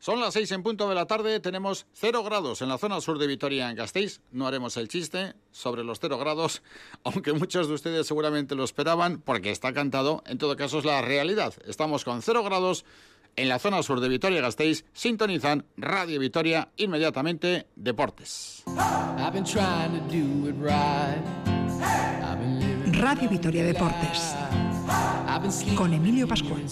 Son las seis en punto de la tarde, tenemos cero grados en la zona sur de Vitoria en Gasteiz. No haremos el chiste sobre los cero grados, aunque muchos de ustedes seguramente lo esperaban porque está cantado. En todo caso es la realidad. Estamos con cero grados en la zona sur de Vitoria Gasteiz. Sintonizan Radio Vitoria inmediatamente Deportes. Radio Vitoria Deportes con Emilio Pascual.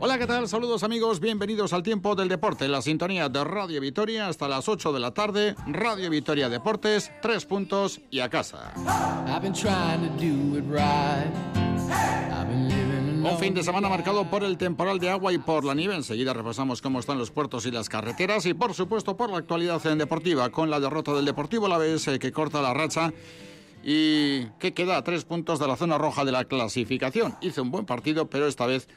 Hola, ¿qué tal? Saludos amigos, bienvenidos al tiempo del deporte, la sintonía de Radio Vitoria hasta las 8 de la tarde, Radio Vitoria Deportes, tres puntos y a casa. Un fin de semana marcado por el temporal de agua y por la nieve. Enseguida repasamos cómo están los puertos y las carreteras y por supuesto por la actualidad en deportiva con la derrota del Deportivo La Vez eh, que corta la racha y que queda a tres puntos de la zona roja de la clasificación. Hizo un buen partido, pero esta vez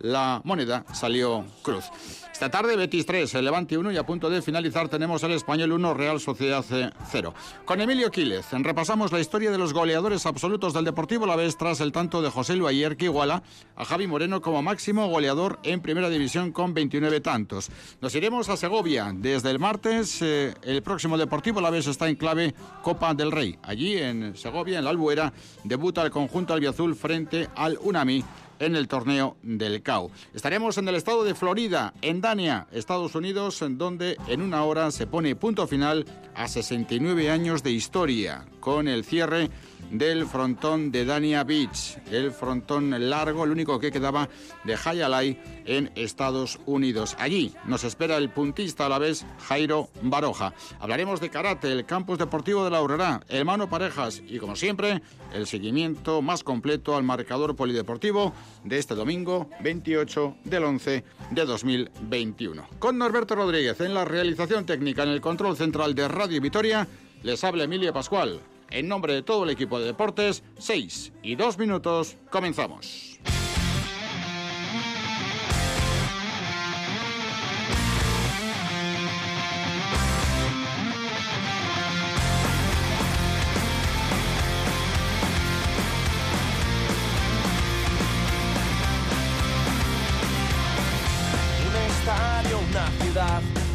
la moneda salió cruz. Esta tarde Betis 3, el Levante 1 y a punto de finalizar tenemos el Español 1, Real Sociedad 0. Con Emilio Quílez repasamos la historia de los goleadores absolutos del Deportivo La Vez tras el tanto de José Luayer que iguala a Javi Moreno como máximo goleador en Primera División con 29 tantos. Nos iremos a Segovia desde el martes. Eh, el próximo Deportivo La Vez está en clave Copa del Rey. Allí en Segovia, en la Albuera, debuta el conjunto albiazul frente al Unami en el torneo del CAO. Estaremos en el estado de Florida, en Dania, Estados Unidos, en donde en una hora se pone punto final a 69 años de historia, con el cierre del frontón de Dania Beach, el frontón largo, el único que quedaba de Hayalay en Estados Unidos. Allí nos espera el puntista a la vez Jairo Baroja. Hablaremos de karate, el campus deportivo de la Aurora, el mano parejas y como siempre el seguimiento más completo al marcador polideportivo de este domingo 28 del 11 de 2021. Con Norberto Rodríguez en la realización técnica en el control central de Radio Vitoria, les habla Emilia Pascual. En nombre de todo el equipo de deportes, 6 y 2 minutos, comenzamos.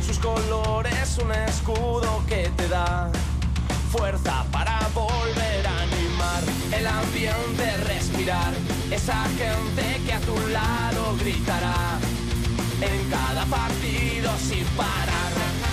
Sus colores, un escudo que te da fuerza para volver a animar el ambiente, respirar, esa gente que a tu lado gritará en cada partido sin parar.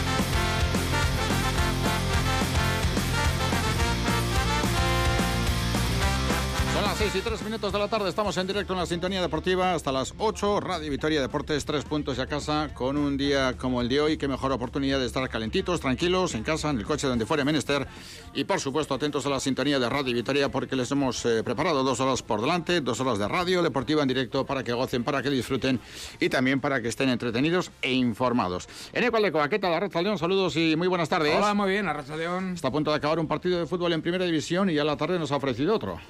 Las 6 y 3 minutos de la tarde, estamos en directo en la sintonía deportiva hasta las 8, Radio Victoria Deportes, 3 puntos y a casa, con un día como el de hoy, qué mejor oportunidad de estar calentitos, tranquilos, en casa, en el coche donde fuera menester y por supuesto atentos a la sintonía de Radio Victoria porque les hemos eh, preparado dos horas por delante, dos horas de radio deportiva en directo para que gocen, para que disfruten y también para que estén entretenidos e informados. En Ecualeco, ¿qué tal? Arracha León, saludos y muy buenas tardes. Hola, muy bien, Arracha León. Está a punto de acabar un partido de fútbol en primera división y ya a la tarde nos ha ofrecido otro.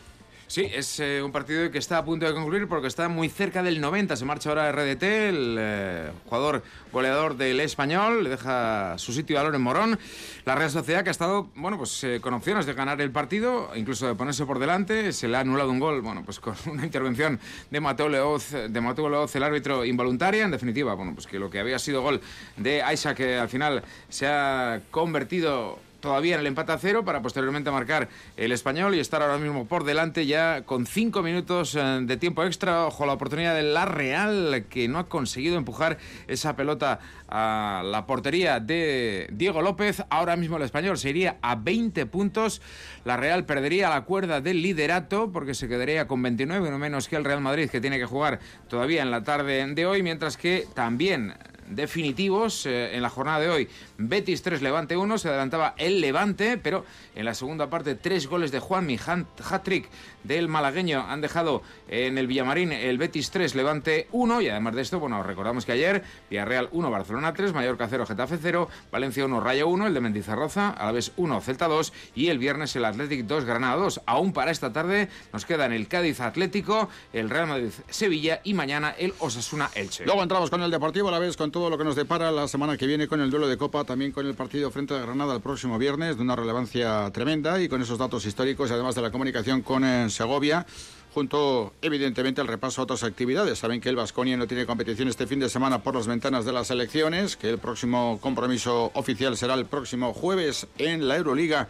Sí, es eh, un partido que está a punto de concluir porque está muy cerca del 90. Se marcha ahora RDT, el eh, jugador goleador del español, le deja su sitio a Loren Morón. La Real Sociedad que ha estado, bueno, pues eh, con opciones de ganar el partido, incluso de ponerse por delante, se le ha anulado un gol, bueno, pues con una intervención de Mateo Leoz, de Mateo Leoz, el árbitro involuntaria. En definitiva, bueno, pues que lo que había sido gol de Aisha, que al final se ha convertido todavía en el empate a cero para posteriormente marcar el español y estar ahora mismo por delante ya con cinco minutos eh, de tiempo extra. Ojo la oportunidad de la Real que no ha conseguido empujar esa pelota a la portería de Diego López. Ahora mismo el español se iría a 20 puntos. La Real perdería la cuerda del liderato porque se quedaría con 29, no menos que el Real Madrid que tiene que jugar todavía en la tarde de hoy, mientras que también definitivos eh, en la jornada de hoy. Betis 3, Levante 1, se adelantaba el Levante, pero en la segunda parte tres goles de Juanmi, hat-trick del malagueño han dejado en el Villamarín el Betis 3, Levante 1 y además de esto, bueno, recordamos que ayer Villarreal 1, Barcelona 3, Mallorca 0, Getafe 0, Valencia 1, Rayo 1, el de Mendizarroza, a la vez 1, Celta 2 y el viernes el Athletic 2, Granada 2. Aún para esta tarde nos quedan el Cádiz Atlético, el Real Madrid Sevilla y mañana el Osasuna Elche. Luego entramos con el Deportivo a la vez con todo lo que nos depara la semana que viene con el duelo de Copa, también con el partido frente a Granada el próximo viernes, de una relevancia tremenda y con esos datos históricos, además de la comunicación con eh, Segovia junto evidentemente al repaso a otras actividades. Saben que el Vasconia no tiene competición este fin de semana por las ventanas de las elecciones, que el próximo compromiso oficial será el próximo jueves en la Euroliga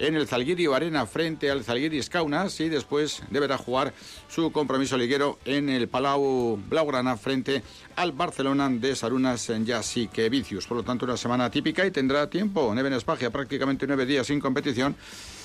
en el Zalgiris Arena frente al Zalgiris Kaunas y después deberá jugar su compromiso liguero en el Palau Blaugrana frente al Barcelona de Sarunas en Vicius. Por lo tanto, una semana típica y tendrá tiempo. Neven Espagia, prácticamente nueve días sin competición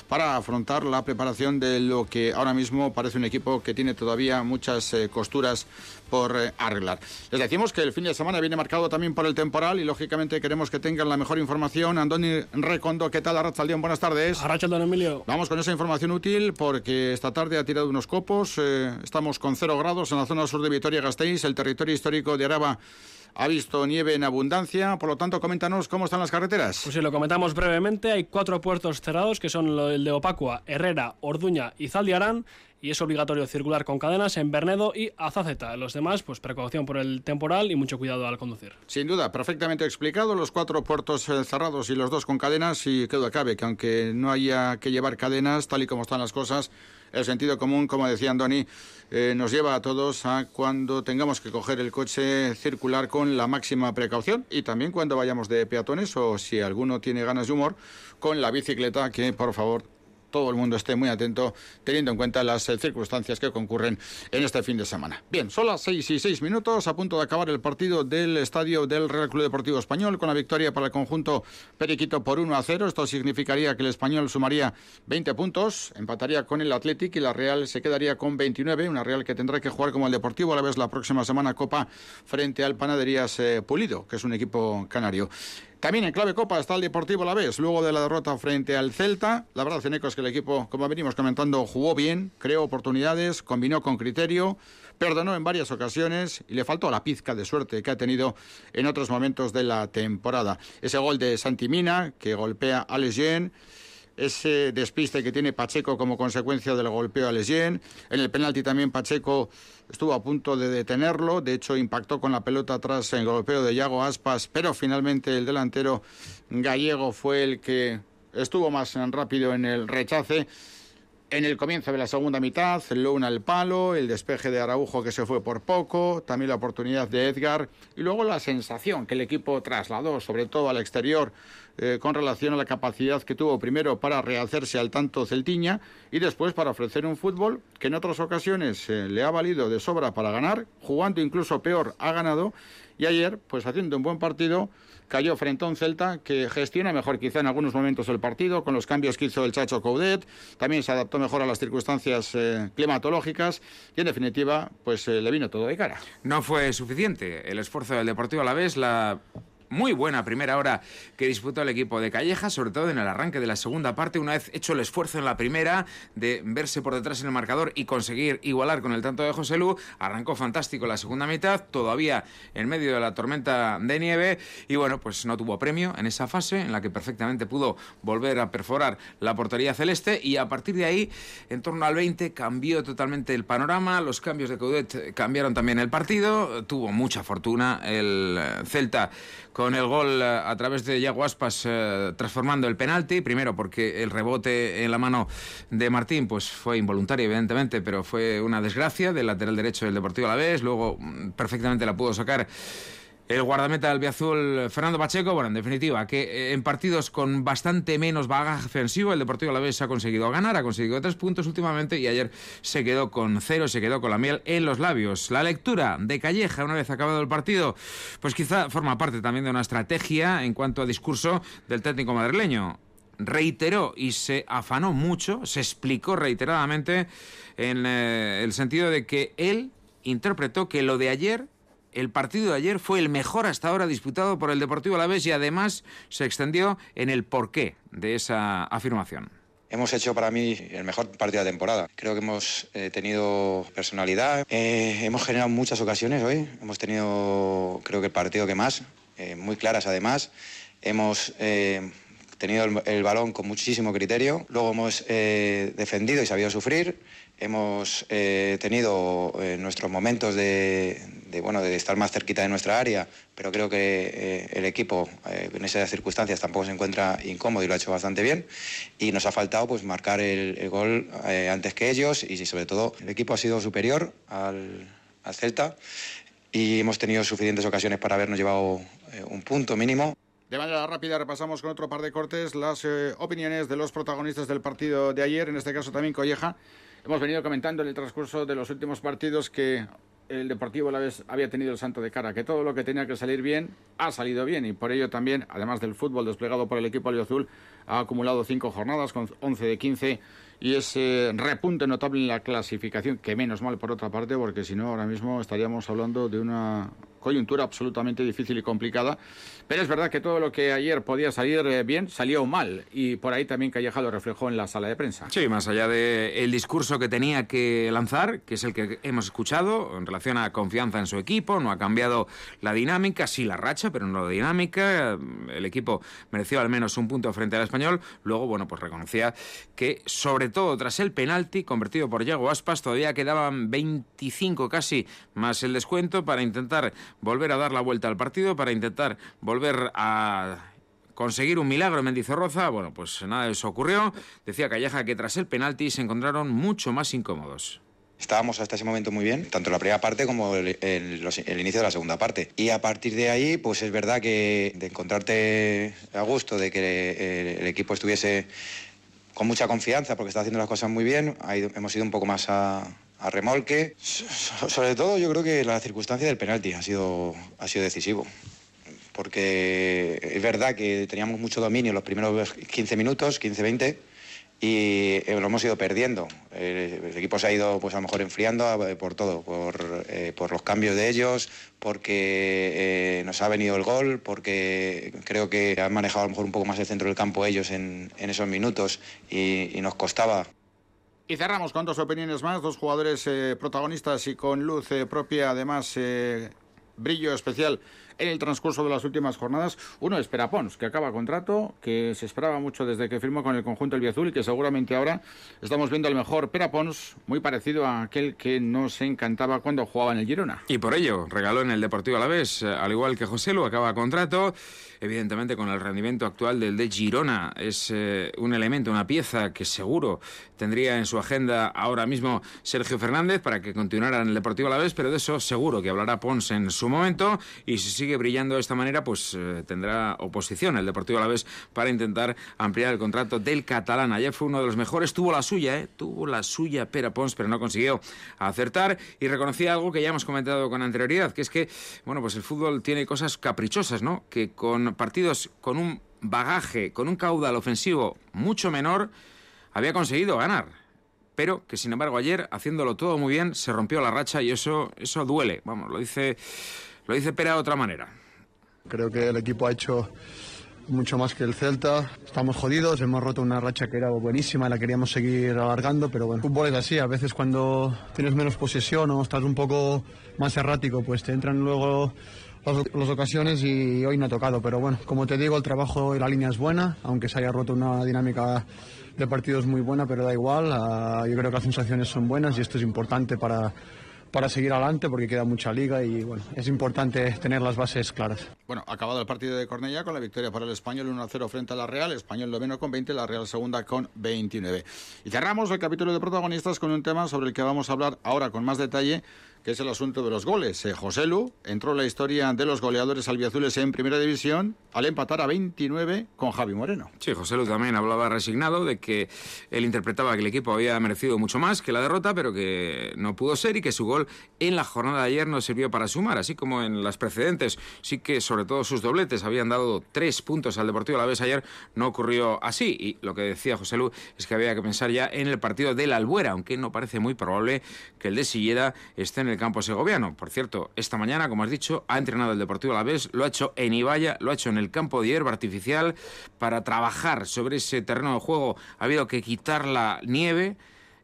para afrontar la preparación de lo que ahora mismo parece un equipo que tiene todavía muchas eh, costuras por eh, arreglar. Les decimos que el fin de semana viene marcado también por el temporal y lógicamente queremos que tengan la mejor información. Andoni Recondo, ¿qué tal? Arrachaldeón, buenas tardes. Arrachaldeón, Emilio. Vamos con esa información útil porque esta tarde ha tirado unos copos. Eh, estamos con cero grados en la zona sur de Vitoria-Gasteiz, el territorio histórico de Araba ha visto nieve en abundancia. Por lo tanto, coméntanos cómo están las carreteras. Pues si lo comentamos brevemente. Hay cuatro puertos cerrados que son el de Opacua, Herrera, Orduña y Zaldiarán y es obligatorio circular con cadenas en Bernedo y Azaceta. Los demás, pues precaución por el temporal y mucho cuidado al conducir. Sin duda, perfectamente explicado. Los cuatro puertos eh, cerrados y los dos con cadenas y queda cabe que aunque no haya que llevar cadenas, tal y como están las cosas, el sentido común, como decía Andoni, eh, nos lleva a todos a cuando tengamos que coger el coche circular con la máxima precaución y también cuando vayamos de peatones o si alguno tiene ganas de humor, con la bicicleta que por favor todo el mundo esté muy atento, teniendo en cuenta las eh, circunstancias que concurren en este fin de semana. Bien, son las seis y seis minutos, a punto de acabar el partido del estadio del Real Club Deportivo Español, con la victoria para el conjunto Periquito por 1 a 0. Esto significaría que el Español sumaría 20 puntos, empataría con el Athletic y la Real se quedaría con 29. Una Real que tendrá que jugar como el Deportivo a la vez la próxima semana Copa frente al Panaderías eh, Pulido, que es un equipo canario. También en clave Copa está el Deportivo La Vez, luego de la derrota frente al Celta. La verdad, Ceneco, es que el equipo, como venimos comentando, jugó bien, creó oportunidades, combinó con criterio, perdonó en varias ocasiones y le faltó la pizca de suerte que ha tenido en otros momentos de la temporada. Ese gol de Santimina, que golpea a Lejean ese despiste que tiene Pacheco como consecuencia del golpeo a Lesien. En el penalti también Pacheco estuvo a punto de detenerlo, de hecho impactó con la pelota en el golpeo de Yago Aspas, pero finalmente el delantero gallego fue el que estuvo más rápido en el rechace. En el comienzo de la segunda mitad, Luna al palo, el despeje de Araujo que se fue por poco, también la oportunidad de Edgar y luego la sensación que el equipo trasladó, sobre todo al exterior, eh, con relación a la capacidad que tuvo primero para rehacerse al tanto Celtiña y después para ofrecer un fútbol que en otras ocasiones eh, le ha valido de sobra para ganar, jugando incluso peor ha ganado y ayer, pues haciendo un buen partido, cayó frente a un Celta que gestiona mejor quizá en algunos momentos el partido, con los cambios que hizo el Chacho Coudet, también se adaptó mejor a las circunstancias eh, climatológicas y en definitiva, pues le vino todo de cara. No fue suficiente el esfuerzo del Deportivo a la vez, la muy buena primera hora que disputó el equipo de Calleja, sobre todo en el arranque de la segunda parte, una vez hecho el esfuerzo en la primera de verse por detrás en el marcador y conseguir igualar con el tanto de José Lu, arrancó fantástico la segunda mitad, todavía en medio de la tormenta de nieve y bueno, pues no tuvo premio en esa fase en la que perfectamente pudo volver a perforar la portería celeste y a partir de ahí, en torno al 20, cambió totalmente el panorama, los cambios de Coudet cambiaron también el partido, tuvo mucha fortuna el Celta con el gol eh, a través de Yago Aspas eh, transformando el penalti, primero porque el rebote en la mano de Martín pues fue involuntario evidentemente, pero fue una desgracia del lateral derecho del Deportivo Alavés, luego mm, perfectamente la pudo sacar el guardameta del Biazul, Fernando Pacheco, bueno, en definitiva, que eh, en partidos con bastante menos bagaje ofensivo, el Deportivo Alavés ha conseguido ganar, ha conseguido tres puntos últimamente y ayer se quedó con cero, se quedó con la miel en los labios. La lectura de Calleja, una vez acabado el partido, pues quizá forma parte también de una estrategia en cuanto a discurso del técnico madrileño reiteró y se afanó mucho, se explicó reiteradamente en eh, el sentido de que él interpretó que lo de ayer el partido de ayer fue el mejor hasta ahora disputado por el Deportivo Alavés y además se extendió en el porqué de esa afirmación. Hemos hecho para mí el mejor partido de la temporada. Creo que hemos eh, tenido personalidad, eh, hemos generado muchas ocasiones hoy, hemos tenido creo que el partido que más, eh, muy claras además. Hemos tenido el, balón con muchísimo criterio, luego hemos defendido y sabido sufrir, Hemos tenido nuestros momentos de, bueno, de estar más cerquita de nuestra área, pero creo que eh, el equipo en esas circunstancias tampoco se encuentra incómodo y lo ha hecho bastante bien. Y nos ha faltado pues, marcar el, gol antes que ellos y sobre todo el equipo ha sido superior al, al Celta y hemos tenido suficientes ocasiones para habernos llevado un punto mínimo. De manera rápida repasamos con otro par de cortes las opiniones de los protagonistas del partido de ayer, en este caso también Colleja. Hemos venido comentando en el transcurso de los últimos partidos que el Deportivo la vez había tenido el santo de cara, que todo lo que tenía que salir bien ha salido bien y por ello también, además del fútbol desplegado por el equipo azul, ha acumulado cinco jornadas con 11 de 15 y ese repunte notable en la clasificación, que menos mal por otra parte, porque si no ahora mismo estaríamos hablando de una coyuntura absolutamente difícil y complicada. Pero es verdad que todo lo que ayer podía salir eh, bien salió mal y por ahí también Calleja lo reflejó en la sala de prensa. Sí, más allá del discurso que tenía que lanzar, que es el que hemos escuchado en relación a confianza en su equipo, no ha cambiado la dinámica, sí la racha, pero no la dinámica. El equipo mereció al menos un punto frente al español. Luego, bueno, pues reconocía que sobre todo tras el penalti convertido por Diego Aspas todavía quedaban 25 casi más el descuento para intentar volver a dar la vuelta al partido, para intentar volver a conseguir un milagro en Mendizorroza. Bueno, pues nada de eso ocurrió. Decía Calleja que tras el penalti se encontraron mucho más incómodos. Estábamos hasta ese momento muy bien, tanto la primera parte como el, inicio de la segunda parte. Y a partir de ahí, pues es verdad que de encontrarte a gusto, de que el, equipo estuviese con mucha confianza porque está haciendo las cosas muy bien, hemos ido un poco más a, a remolque. Sobre todo yo creo que la circunstancia del penalti ha sido, ha sido decisivo. Porque es verdad que teníamos mucho dominio los primeros 15 minutos, 15-20, y eh, lo hemos ido perdiendo. El, equipo se ha ido pues a lo mejor enfriando eh, por todo, por, eh, por los cambios de ellos, porque nos ha venido el gol, porque creo que han manejado a lo mejor un poco más el centro del campo ellos en, esos minutos y, nos costaba y cerramos con dos opiniones más, dos jugadores protagonistas y con luz propia, además brillo especial en el transcurso de las últimas jornadas. Uno es Perapons, que acaba contrato, que se esperaba mucho desde que firmó con el conjunto El Azul y que seguramente ahora estamos viendo el mejor Perapons, muy parecido a aquel que nos encantaba cuando jugaba en el Girona. Y por ello, regaló en el Deportivo Alavés, al igual que José Lu, acaba contrato evidentemente con el rendimiento actual del de Girona. Es eh, un elemento, una pieza que seguro tendría en su agenda ahora mismo Sergio Fernández para que continuara en el Deportivo a la vez, pero de eso seguro que hablará Pons en su momento y si sigue brillando de esta manera, pues eh, tendrá oposición el Deportivo a la vez para intentar ampliar el contrato del catalán. Ayer fue uno de los mejores, tuvo la suya, ¿eh? tuvo la suya Pera Pons, pero no consiguió acertar y reconocía algo que ya hemos comentado con anterioridad, que es que, bueno, pues el fútbol tiene cosas caprichosas, ¿no? Que con partidos con un bagaje, con un caudal ofensivo mucho menor, había conseguido ganar. Pero que sin embargo ayer, haciéndolo todo muy bien, se rompió la racha y eso, eso duele. Vamos, lo dice, lo dice Pera de otra manera. Creo que el equipo ha hecho mucho más que el Celta. Estamos jodidos, hemos roto una racha que era buenísima, la queríamos seguir alargando, pero bueno, el fútbol es así, a veces cuando tienes menos posesión o estás un poco más errático, pues te entran luego las, ocasiones y hoy no ha tocado. Pero bueno, como te digo, el trabajo y la línea es buena, aunque se haya roto una dinámica de partidos muy buena, pero da igual. Ah, yo creo que las sensaciones son buenas y esto es importante para, para seguir adelante porque queda mucha liga y bueno, es importante tener las bases claras. Bueno, acabado el partido de Cornellá con la victoria para el Español 1-0 frente a la Real, Español noveno con 20, la Real segunda con 29. Y cerramos el capítulo de protagonistas con un tema sobre el que vamos a hablar ahora con más detalle que es el asunto de los goles. Eh, José Lu entró en la historia de los goleadores albiazules en primera división al empatar a 29 con Javi Moreno. Sí, José Lu también hablaba resignado de que él interpretaba que el equipo había merecido mucho más que la derrota, pero que no pudo ser y que su gol en la jornada de ayer no sirvió para sumar, así como en las precedentes. Sí que sobre todo sus dobletes habían dado tres puntos al Deportivo a la vez ayer, no ocurrió así. Y lo que decía José Lu es que había que pensar ya en el partido de la Albuera, aunque no parece muy probable que el de Silleda esté en el campo segoviano. Por cierto, esta mañana, como has dicho, ha entrenado el Deportivo a la vez, lo ha hecho en Ibaya, lo ha hecho en el campo de hierba artificial. Para trabajar sobre ese terreno de juego ha habido que quitar la nieve.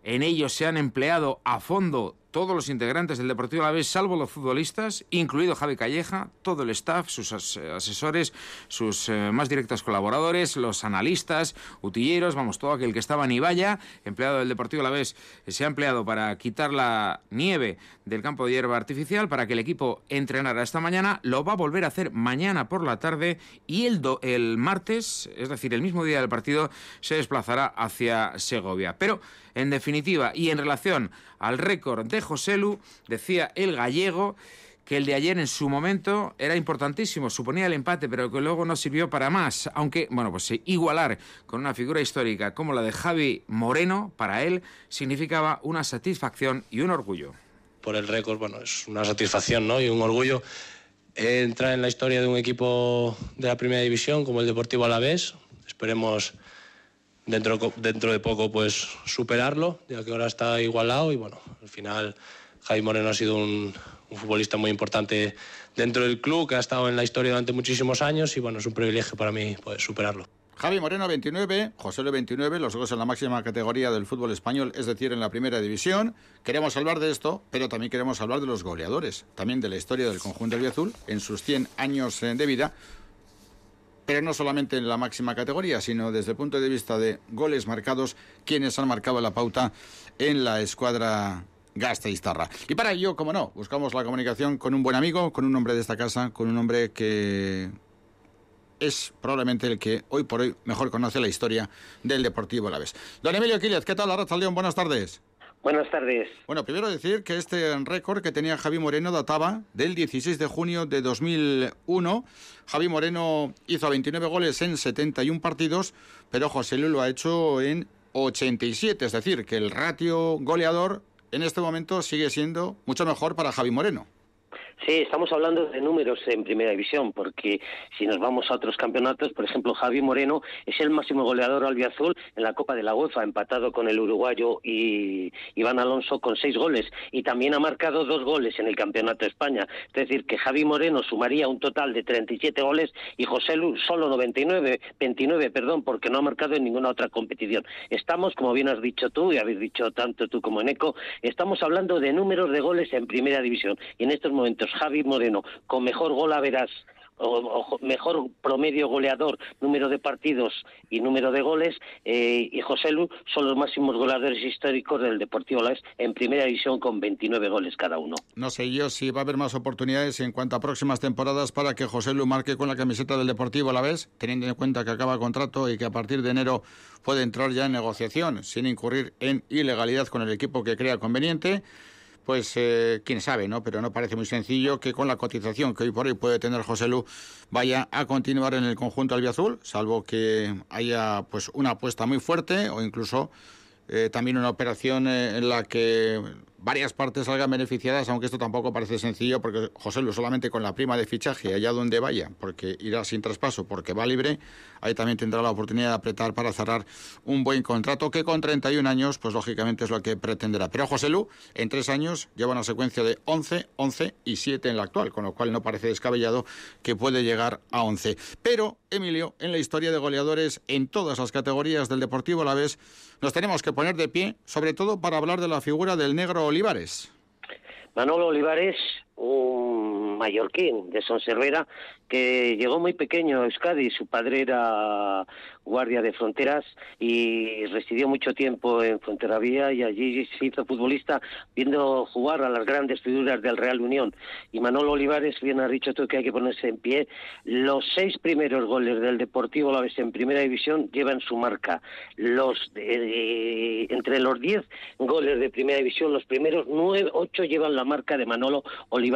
En ello se han empleado a fondo todos los integrantes del Deportivo Alavés, salvo los futbolistas, incluido Javi Calleja, todo el staff, sus asesores, sus eh, más directos colaboradores, los analistas, utilleros, vamos, todo aquel que estaba en Ibaya, empleado del Deportivo Alavés, eh, se ha empleado para quitar la nieve del campo de hierba artificial para que el equipo entrenara esta mañana, lo va a volver a hacer mañana por la tarde y el, el martes, es decir, el mismo día del partido, se desplazará hacia Segovia. Pero, en definitiva, y en relación al récord de Joselu, decía el gallego, que el de ayer en su momento era importantísimo, suponía el empate, pero que luego no sirvió para más. Aunque, bueno, pues igualar con una figura histórica como la de Javi Moreno, para él, significaba una satisfacción y un orgullo. Por el récord, bueno, es una satisfacción ¿no? y un orgullo entrar en la historia de un equipo de la primera división como el Deportivo Alavés. Esperemos dentro, dentro de poco pues superarlo, ya que ahora está igualado y bueno, al final Javi Moreno ha sido un, futbolista muy importante dentro del club, que ha estado en la historia durante muchísimos años y bueno, es un privilegio para mí superarlo. Javi Moreno 29, José Le 29, los dos en la máxima categoría del fútbol español, es decir, en la primera división. Queremos hablar de esto, pero también queremos hablar de los goleadores, también de la historia del conjunto del Azul en sus 100 años eh, de vida, pero no solamente en la máxima categoría, sino desde el punto de vista de goles marcados, quienes han marcado la pauta en la escuadra Gasteiztarra. Y para ello, como no, buscamos la comunicación con un buen amigo, con un hombre de esta casa, con un hombre que es probablemente el que hoy por hoy mejor conoce la historia del Deportivo Alavés. Don Emilio Quílez, ¿qué tal, León? Buenas tardes. Buenas tardes. Bueno, primero decir que este récord que tenía Javi Moreno databa del 16 de junio de 2001. Javi Moreno hizo 29 goles en 71 partidos, pero José Luis lo ha hecho en 87. Es decir, que el ratio goleador en este momento sigue siendo mucho mejor para Javi Moreno. Sí, estamos hablando de números en primera división, porque si nos vamos a otros campeonatos, por ejemplo, Javi Moreno es el máximo goleador albiazul en la Copa de la UEFA, empatado con el uruguayo y Iván Alonso con seis goles, y también ha marcado dos goles en el Campeonato de España. Es decir, que Javi Moreno sumaría un total de 37 goles y José Lu solo 99, 29, perdón, porque no ha marcado en ninguna otra competición. Estamos, como bien has dicho tú, y habéis dicho tanto tú como Eneco, estamos hablando de números de goles en primera división, y en estos momentos Javi Moreno con mejor gol a verás mejor promedio goleador, número de partidos y número de goles, eh, y José Lu son los máximos goleadores históricos del Deportivo Alavés en primera división con 29 goles cada uno. No sé yo si va a haber más oportunidades en cuanto a próximas temporadas para que José Lu marque con la camiseta del Deportivo Alavés, teniendo en cuenta que acaba contrato y que a partir de enero puede entrar ya en negociación sin incurrir en ilegalidad con el equipo que crea conveniente pues eh, quién sabe, ¿no? Pero no parece muy sencillo que con la cotización que hoy por hoy puede tener José Lu vaya a continuar en el conjunto albiazul, salvo que haya pues una apuesta muy fuerte o incluso eh, también una operación eh, en la que varias partes salgan beneficiadas, aunque esto tampoco parece sencillo, porque José Luis solamente con la prima de fichaje, allá donde vaya, porque irá sin traspaso, porque va libre, ahí también tendrá la oportunidad de apretar para cerrar un buen contrato, que con 31 años, pues lógicamente es lo que pretenderá. Pero José Lu, en tres años, lleva una secuencia de 11, 11 y 7 en la actual, con lo cual no parece descabellado que puede llegar a 11. Pero, Emilio, en la historia de goleadores en todas las categorías del Deportivo a la vez, nos tenemos que poner de pie, sobre todo para hablar de la figura del negro Olivares. Manolo Olivares, un mallorquín de Sonservera, que llegó muy pequeño a Euskadi. Su padre era guardia de fronteras y residió mucho tiempo en Fuenterrabía y allí se hizo futbolista viendo jugar a las grandes figuras del Real Unión. Y Manolo Olivares, bien ha dicho tú que hay que ponerse en pie. Los seis primeros goles del Deportivo La Vez en Primera División llevan su marca. Los entre los diez goles de Primera División, los primeros nueve, ocho llevan la marca de Manolo Olivares,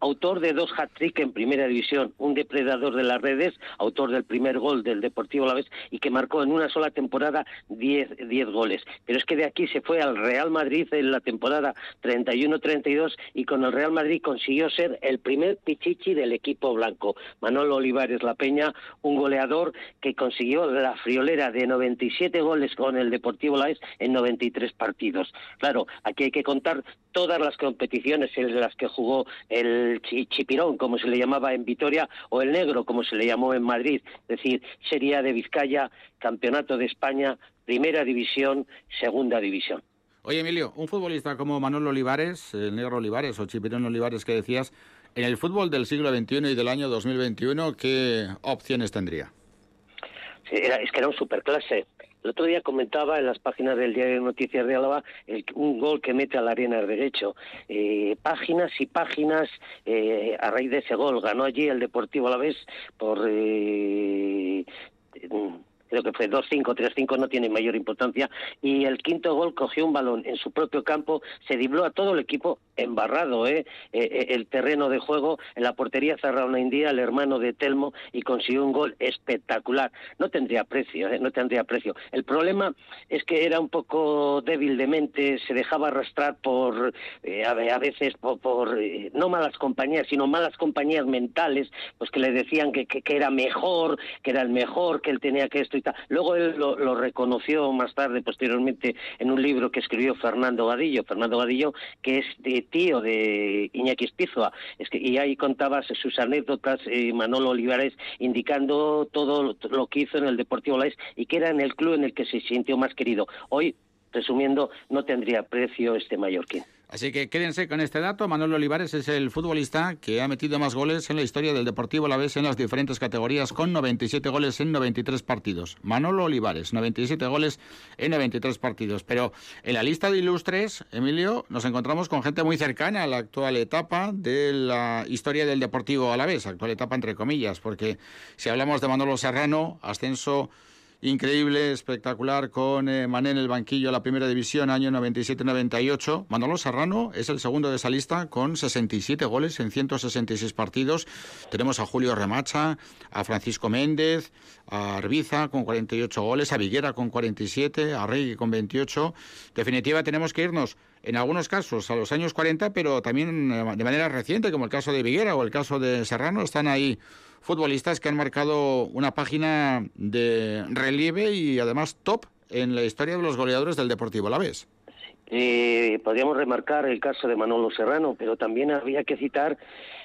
autor de dos hat-trick en Primera División, un depredador de las redes, autor del primer gol del Deportivo La Vez y que marcó en una sola temporada 10 goles. Pero es que de aquí se fue al Real Madrid en la temporada 31-32 y con el Real Madrid consiguió ser el primer pichichi del equipo blanco. Manolo Olivares La Peña, un goleador que consiguió la friolera de 97 goles con el Deportivo Laes en 93 partidos. Claro, aquí hay que contar todas las competiciones en las que jugó el Chipirón, como se le llamaba en Vitoria, o el Negro, como se le llamó en Madrid, es decir, Sería de Vizcaya, Campeonato de España, Primera División, Segunda División. Oye, Emilio, un futbolista como Manuel Olivares, el negro Olivares o Chipirón Olivares que decías, en el fútbol del siglo XXI y del año 2021, ¿qué opciones tendría? es que era un superclase. El otro día comentaba en las páginas del diario Noticias de Álava un gol que mete a la arena al derecho. Eh, páginas y páginas eh, a raíz de ese gol. Ganó allí el Deportivo Alavés por eh, creo que fue 2-5, 3-5, no tiene mayor importancia. Y el quinto gol cogió un balón en su propio campo, se dibló a todo el equipo embarrado, ¿eh? eh, eh el terreno de juego, en la portería cerrada una indía, el hermano de Telmo, y consiguió un gol espectacular. No tendría precio, ¿eh? no tendría precio. El problema es que era un poco débil de mente, se dejaba arrastrar por, eh, a veces, por, no malas compañías, sino malas compañías mentales, pues que le decían que, que, era mejor, que era el mejor, que él tenía que esto Luego él lo, reconoció más tarde, posteriormente, en un libro que escribió Fernando Gadillo, Fernando Gadillo, que es de tío de Iñaki Espizua, es que, y ahí contaba sus anécdotas eh, Manolo Olivares indicando todo lo que hizo en el Deportivo Laes y que era en el club en el que se sintió más querido. Hoy, resumiendo, no tendría precio este mallorquín. Así que quédense con este dato. Manuel Olivares es el futbolista que ha metido más goles en la historia del Deportivo la vez en las diferentes categorías, con 97 goles en 93 partidos. Manolo Olivares, 97 goles en 93 partidos. Pero en la lista de ilustres, Emilio, nos encontramos con gente muy cercana a la actual etapa de la historia del Deportivo a la vez, actual etapa entre comillas, porque si hablamos de Manolo Serrano, ascenso increíble, espectacular, con eh, Mané en el banquillo de la primera división, año 97-98. Manolo Serrano es el segundo de esa lista con 67 goles en 166 partidos. Tenemos a Julio Remacha, a Francisco Méndez, a Arbiza con 48 goles, a Viguera con 47, a Rey con 28. Definitiva, tenemos que irnos en algunos casos a los años 40, pero también eh, de manera reciente, como el caso de Viguera o el caso de Serrano, están ahí futbolistas que han marcado una página de relieve y además top en la historia de los goleadores del Deportivo Alavés. Eh, podríamos remarcar el caso de Manolo Serrano, pero también habría que citar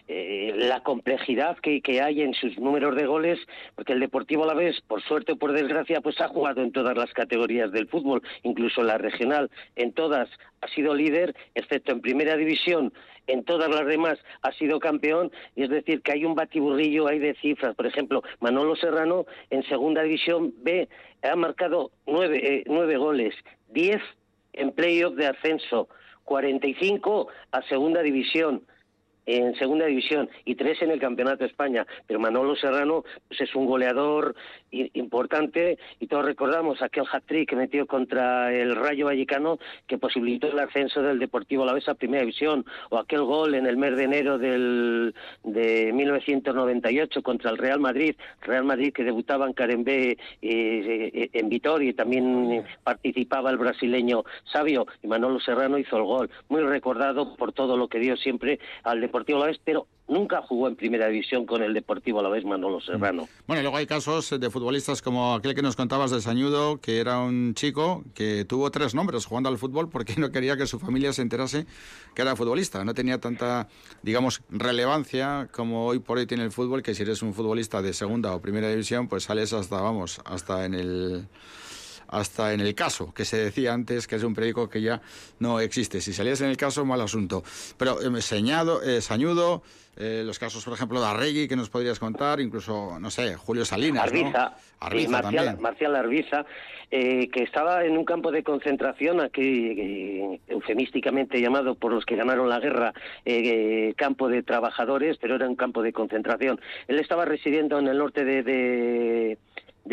eh, la complejidad que, hay en sus números de goles, porque el Deportivo Alavés, por suerte o por desgracia, pues ha jugado en todas las categorías del fútbol, incluso la regional, en todas ha sido líder, excepto en primera división, en todas las demás ha sido campeón, y es decir, que hay un batiburrillo hay de cifras. Por ejemplo, Manolo Serrano en segunda división B ha marcado nueve, eh, nueve goles, diez en playoff de ascenso, 45 a segunda división en segunda división y tres en el campeonato de España. Pero Manolo Serrano pues es un goleador importante. Y todos recordamos aquel hat-trick que metió contra el Rayo Vallecano que posibilitó el ascenso del Deportivo La a primera división o aquel gol en el mes de enero del, de 1998 contra el Real Madrid, Real Madrid que debutaba en Carembé eh, eh, en Vitoria y también participaba el brasileño Sabio y Manolo Serrano hizo el gol, muy recordado por todo lo que dio siempre al Deportivo La pero nunca jugó en primera división con el Deportivo Alavés Manolo Serrano. Bueno, y luego hay casos de futbolistas como aquel que nos contabas de Sañudo, que era un chico que tuvo tres nombres jugando al fútbol porque no quería que su familia se enterase que era futbolista. No tenía tanta, digamos, relevancia como hoy por hoy tiene el fútbol, que si eres un futbolista de segunda o primera división, pues sales hasta, vamos, hasta en el hasta en el caso, que se decía antes que es un periódico que ya no existe. Si salías en el caso, mal asunto. Pero eh, señado, eh, Sañudo, eh, los casos, por ejemplo, de Arregui, que nos podrías contar, incluso, no sé, Julio Salinas. Arbiza, Marcial, Marcial Arbiza, que estaba en un campo de concentración, aquí eufemísticamente llamado por los que ganaron la guerra, campo de trabajadores, pero era un campo de concentración. Él estaba residiendo en el norte de de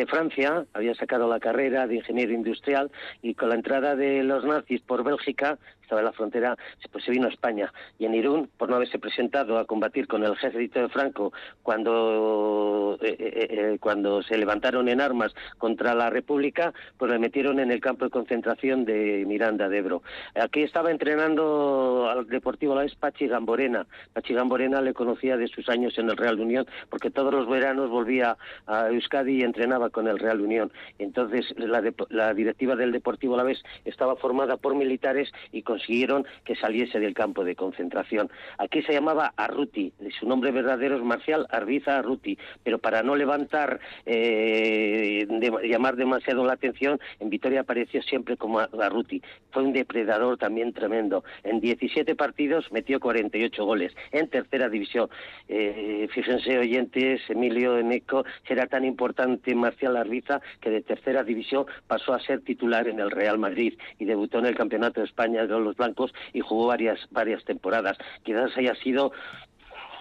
Francia, había sacado la carrera de ingeniero industrial y con la entrada de los nazis por Bélgica estaba en la frontera, pues se vino a España. Y en Irún, por no haberse presentado a combatir con el ejército de Franco cuando, eh, eh, eh, cuando se levantaron en armas contra la República, pues le metieron en el campo de concentración de Miranda de Ebro. Aquí estaba entrenando al Deportivo La Pachi Gamborena. Pachi Gamborena le conocía de sus años en el Real Unión, porque todos los veranos volvía a Euskadi y entrenaba con el Real Unión. Entonces, la, la directiva del Deportivo La Vez estaba formada por militares y con consiguieron que saliese del campo de concentración. Aquí se llamaba Arruti, su nombre verdadero es Marcial Arbiza Arruti, pero para no levantar, eh, llamar demasiado la atención, en Vitoria apareció siempre como Arruti. Fue un depredador también tremendo. En 17 partidos metió 48 goles en tercera división. Eh, fíjense, oyentes, Emilio Eneco, era tan importante Marcial Arbiza que de tercera división pasó a ser titular en el Real Madrid y debutó en el Campeonato de España de los Blancos y jugó varias, varias temporadas. Quizás haya sido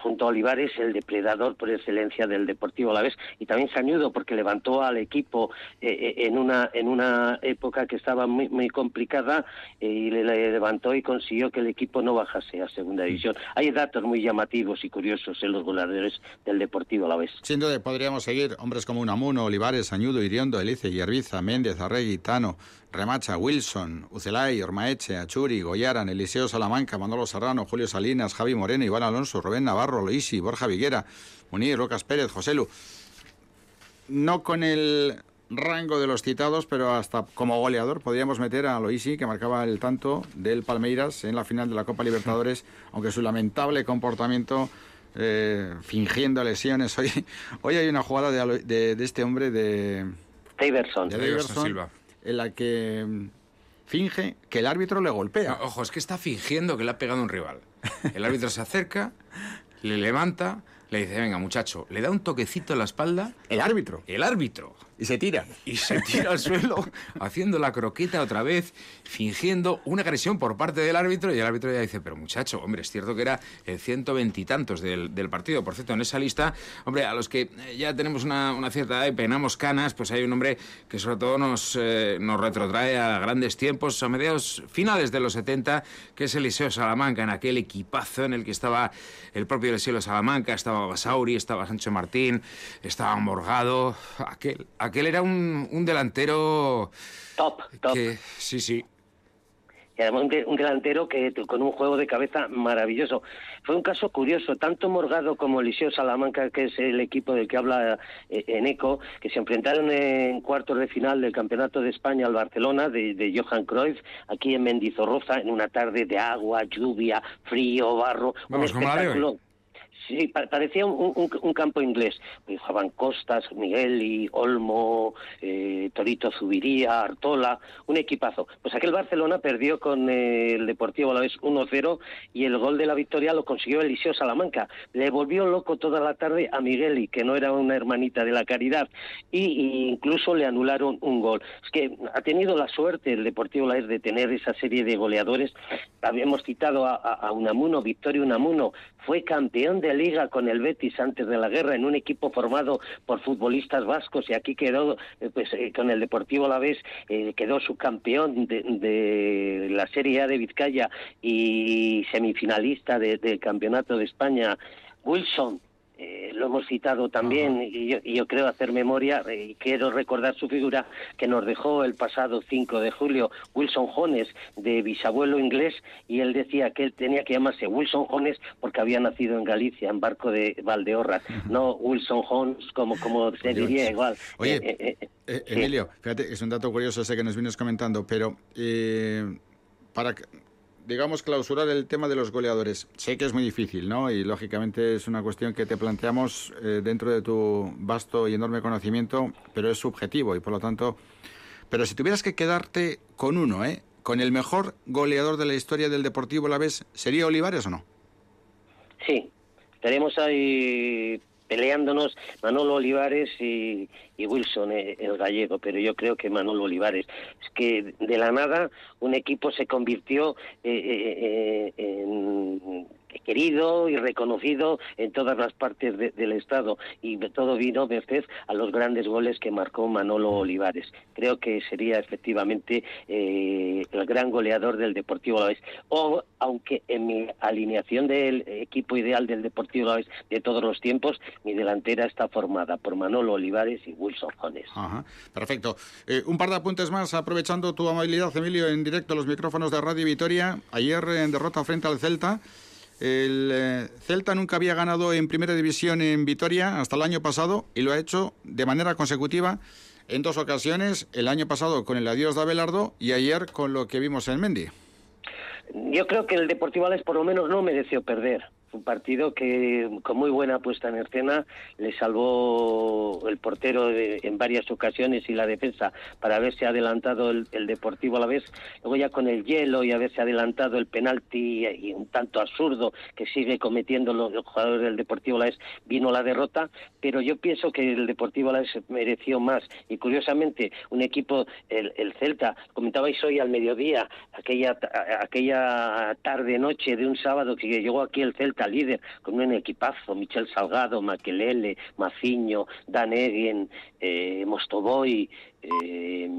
junto a Olivares el depredador por excelencia del Deportivo a la vez y también Sañudo porque levantó al equipo eh, eh, en una en una época que estaba muy muy complicada eh, y le, levantó y consiguió que el equipo no bajase a segunda división. Hay datos muy llamativos y curiosos en los goleadores del Deportivo a la vez. Sin duda podríamos seguir hombres como Unamuno, Olivares, Sañudo, Iriondo, Elice, Yerbiza, Méndez, Arregui, Tano, Remacha, Wilson, Ucelay, Ormaeche, Achuri, Goyaran, Eliseo Salamanca, Manolo Serrano, Julio Salinas, Javi Moreno, Iván Alonso, Rubén Navarro, Loisi, Borja Viguera, Munir, Rocas Pérez, Joselu. No con el rango de los citados, pero hasta como goleador podríamos meter a Loisi, que marcaba el tanto del Palmeiras en la final de la Copa Libertadores, aunque su lamentable comportamiento eh, fingiendo lesiones. Hoy, hoy hay una jugada de, este hombre de... Daverson. De Silva en la que mm, finge que el árbitro le golpea. ojo, es que está fingiendo que le ha pegado un rival. El árbitro se acerca, le levanta, le dice, venga muchacho, le da un toquecito en la espalda. El árbitro. El árbitro. Y se tira. Y se tira al suelo, haciendo la croqueta otra vez, fingiendo una agresión por parte del árbitro. Y el árbitro ya dice, pero muchacho, hombre, es cierto que era el ciento veintitantos del, partido. Por cierto, en esa lista, hombre, a los que ya tenemos una, cierta edad y penamos canas, pues hay un hombre que sobre todo nos, eh, nos retrotrae a grandes tiempos, a mediados finales de los 70, que es Eliseo Salamanca, en aquel equipazo en el que estaba el propio Eliseo Salamanca, estaba Basauri, estaba Sancho Martín, estaba Morgado, aquel era un, un delantero... Top, top. sí, sí. Y además un, delantero que con un juego de cabeza maravilloso. Fue un caso curioso, tanto Morgado como Eliseo Salamanca, que es el equipo del que habla eh, Eneco, que se enfrentaron en cuartos de final del Campeonato de España al Barcelona de, de Johan Cruyff, aquí en Mendizorroza, en una tarde de agua, lluvia, frío, barro, un espectáculo. Sí, parecía un, campo inglés. Jugaban Costas, Miguel y Olmo, eh, Torito Zubiría, Artola, un equipazo. Pues aquel Barcelona perdió con eh, el Deportivo a la vez 1-0 y el gol de la victoria lo consiguió Eliseo Salamanca. Le volvió loco toda la tarde a Migueli, que no era una hermanita de la caridad, y, incluso le anularon un gol. Es que ha tenido la suerte el Deportivo la vez de tener esa serie de goleadores. Habíamos citado a, a Unamuno, Victorio Unamuno, fue campeón de liga con el Betis antes de la guerra en un equipo formado por futbolistas vascos y aquí quedó eh, pues eh, con el Deportivo la vez eh, quedó subcampeón de, de, la Serie A de Vizcaya y semifinalista del Campeonato de España. Wilson eh, lo hemos citado también y yo, creo hacer memoria eh, y quiero recordar su figura que nos dejó el pasado 5 de julio Wilson Jones de bisabuelo inglés y él decía que él tenía que llamarse Wilson Jones porque había nacido en Galicia en barco de Valdeorras no Wilson Jones como como se diría igual. Oye eh, Emilio fíjate es un dato curioso ese que nos vienes comentando pero para digamos, clausurar el tema de los goleadores. Sé que es muy difícil, ¿no? Y lógicamente es una cuestión que te planteamos eh, dentro de tu vasto y enorme conocimiento, pero es subjetivo y por lo tanto. Pero si tuvieras que quedarte con uno, ¿eh? Con el mejor goleador de la historia del Deportivo la vez, ¿sería Olivares o no? Sí, tenemos ahí peleándonos Manolo Olivares y, Wilson, eh, el gallego, pero yo creo que Manolo Olivares. Es que de la nada un equipo se convirtió eh, eh, en querido y reconocido en todas las partes del Estado y todo vino merced a los grandes goles que marcó Manolo Olivares. Creo que sería efectivamente eh, el gran goleador del Deportivo Alavés. O, aunque en mi alineación del equipo ideal del Deportivo Alavés de todos los tiempos, mi delantera está formada por Manolo Olivares y Wilson Jones. perfecto. Eh, un par de apuntes más, aprovechando tu amabilidad, Emilio, en directo los micrófonos de Radio Vitoria. Ayer en derrota frente al Celta. El eh, Celta nunca había ganado en primera división en Vitoria hasta el año pasado y lo ha hecho de manera consecutiva en dos ocasiones, el año pasado con el adiós de Abelardo y ayer con lo que vimos en Mendy. Yo creo que el Deportivo Alavés por lo menos no mereció perder un partido que con muy buena puesta en escena le salvó el portero en varias ocasiones y la defensa para haberse adelantado el, Deportivo a la vez. Luego ya con el hielo y haberse adelantado el penalti y un tanto absurdo que sigue cometiendo los, jugadores del Deportivo a la vez, vino la derrota. Pero yo pienso que el Deportivo a mereció más. Y curiosamente, un equipo, el, el Celta, comentabais hoy al mediodía, aquella, aquella tarde-noche de un sábado que llegó aquí el Celta líder con un equipazo, Michel Salgado, Maquelele, Maciño, Dan Eggen, eh, Mostoboy, eh,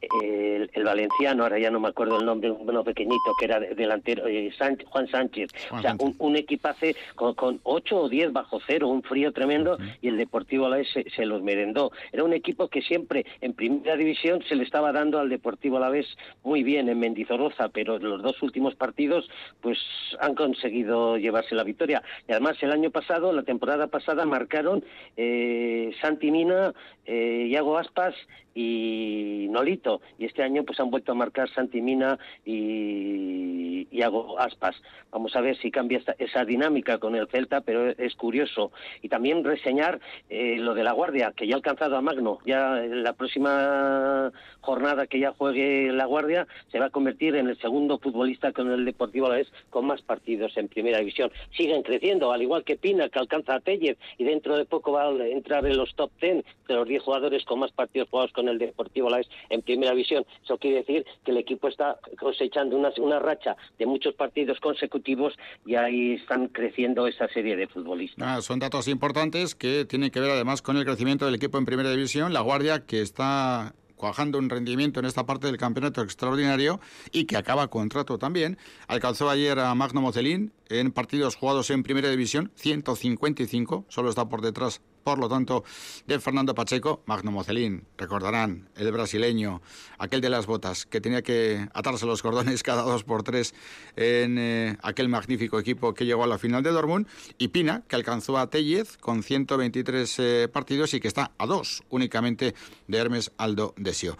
el, valenciano, ahora ya no me acuerdo el nombre, uno pequeñito que era delantero, eh, Juan Sánchez. o sea, un, equipaje con, con, 8 o 10 bajo cero, un frío tremendo, y el Deportivo Alavés se, se, los merendó. Era un equipo que siempre en primera división se le estaba dando al Deportivo Alavés muy bien en Mendizorroza, pero los dos últimos partidos pues han conseguido llevarse la victoria. Y además el año pasado, la temporada pasada, marcaron eh, Santi Mina, eh, Iago Aspas y Nolito. Y este año pues han vuelto a marcar Santimina y, y Hago Aspas. Vamos a ver si cambia esa dinámica con el Celta, pero es curioso. Y también reseñar eh, lo de la Guardia, que ya ha alcanzado a Magno. Ya la próxima jornada que ya juegue la Guardia se va a convertir en el segundo futbolista con el Deportivo a la vez con más partidos en Primera División. Siguen creciendo, al igual que Pina, que alcanza a Tellez y dentro de poco va a entrar en los top ten de los 10 jugadores con más partidos jugados con el Deportivo la vez en Primera División. Eso quiere decir que el equipo está cosechando una, una racha de muchos partidos consecutivos y ahí están creciendo esa serie de futbolistas. Ah, son datos importantes que tienen que ver además con el crecimiento del equipo en Primera División. La Guardia que está cuajando un rendimiento en esta parte del campeonato extraordinario y que acaba contrato también. Alcanzó ayer a Magno Mocelín en partidos jugados en primera división, 155, solo está por detrás por lo tanto, de Fernando Pacheco, Magno Mocelín, recordarán, el brasileño, aquel de las botas, que tenía que atarse los cordones cada dos por tres en eh, aquel magnífico equipo que llegó a la final de Dortmund, y Pina, que alcanzó a Tellez con 123 eh, partidos y que está a dos únicamente de Hermes Aldo Desio.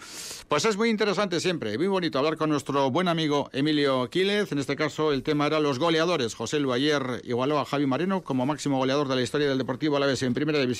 Pues es muy interesante siempre, muy bonito hablar con nuestro buen amigo Emilio Quílez, en este caso el tema era los goleadores. José Lu ayer igualó a Javi Marino como máximo goleador de la historia del Deportivo Alavés en Primera División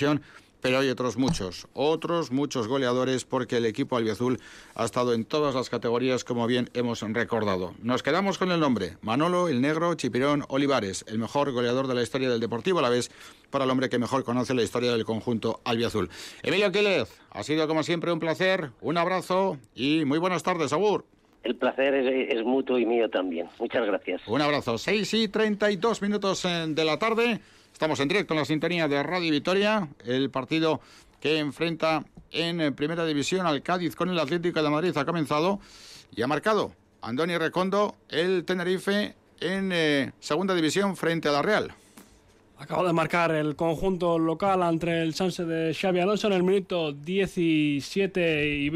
pero hay otros muchos, otros muchos goleadores porque el equipo albiazul ha estado en todas las categorías como bien hemos recordado. Nos quedamos con el nombre, Manolo el Negro Chipirón Olivares, el mejor goleador de la historia del Deportivo a la vez para el hombre que mejor conoce la historia del conjunto albiazul. Emilio Quílez, ha sido como siempre un placer, un abrazo y muy buenas tardes, Agur. El placer es, mutuo y mío también. Muchas gracias. Un abrazo. 6 y 32 minutos eh, de la tarde. Estamos en directo en la sintonía de Radio Vitoria, el partido que enfrenta en eh, Primera División al Cádiz con el Atlético de Madrid ha comenzado y ha marcado Andoni Recondo el Tenerife en eh, Segunda División frente a la Real. Acaba de marcar el conjunto local entre el chance de Xavi Alonso en el minuto 17 y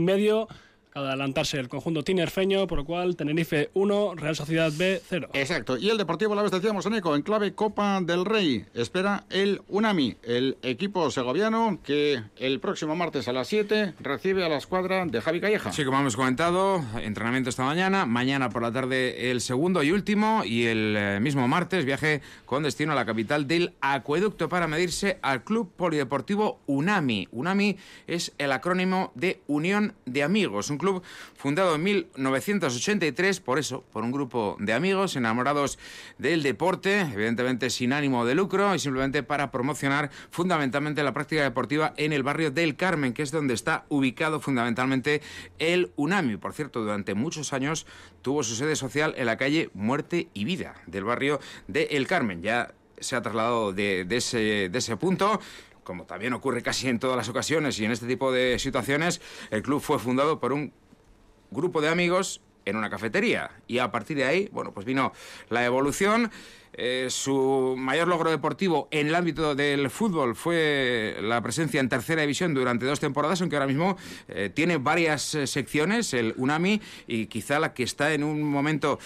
medio Acaba de adelantarse el conjunto tinerfeño, por lo cual Tenerife 1, Real Sociedad B 0. Exacto. Y el Deportivo la vez decíamos, Eco, en clave Copa del Rey. Espera el Unami, el equipo segoviano que el próximo martes a las 7 recibe a la escuadra de Javi Calleja. Sí, como hemos comentado, entrenamiento esta mañana. Mañana por la tarde el segundo y último. Y el eh, mismo martes viaje con destino a la capital del Acueducto para medirse al Club Polideportivo Unami. Unami es el acrónimo de Unión de Amigos, un club fundado en 1983, por eso, por un grupo de amigos enamorados del deporte, evidentemente sin ánimo de lucro y simplemente para promocionar fundamentalmente la práctica deportiva en el barrio del Carmen, que es donde está ubicado fundamentalmente el UNAMI. Por cierto, durante muchos años tuvo su sede social en la calle Muerte y Vida del barrio de El Carmen. Ya se ha trasladado de, ese, de ese punto como también ocurre casi en todas las ocasiones y en este tipo de situaciones, el club fue fundado por un grupo de amigos en una cafetería. Y a partir de ahí, bueno, pues vino la evolución. Eh, su mayor logro deportivo en el ámbito del fútbol fue la presencia en tercera división durante dos temporadas, aunque ahora mismo eh, tiene varias eh, secciones, el UNAMI, y quizá la que está en un momento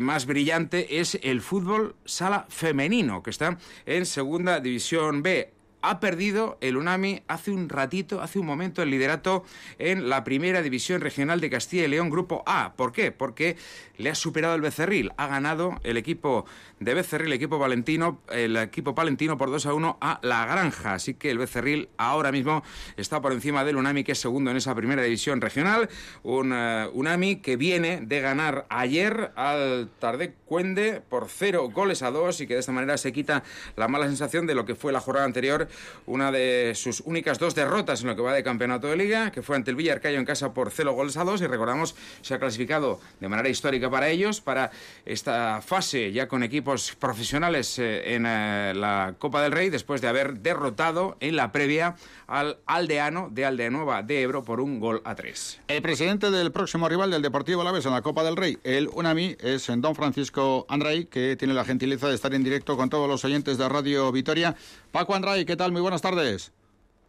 más brillante es el fútbol sala femenino, que está en segunda división B Ha perdido el Unami hace un ratito, hace un momento, el liderato en la primera división regional de Castilla y León, Grupo A. ¿Por qué? Porque le ha superado el Becerril. Ha ganado el equipo de Becerril, el equipo valentino, el equipo palentino por 2 a 1 a La Granja. Así que el Becerril ahora mismo está por encima del Unami, que es segundo en esa primera división regional. Un eh, Unami que viene de ganar ayer al Tardec Cuende por cero goles a dos y que de esta manera se quita la mala sensación de lo que fue la jornada anterior, una de sus únicas dos derrotas en lo que va de campeonato de liga, que fue ante el Villarcayo en casa por cero goles a dos y recordamos se ha clasificado de manera histórica para ellos para esta fase ya con equipos profesionales eh, en eh, la Copa del Rey después de haber derrotado en la previa al Aldeano de Aldeanueva de Ebro por un gol a tres. El presidente del próximo rival del Deportivo Alavés en la Copa del Rey, el UNAMI, es Don Francisco Andray, que tiene la gentileza de estar en directo con todos los oyentes de Radio Vitoria. Paco Andray, ¿qué tal? Muy buenas tardes.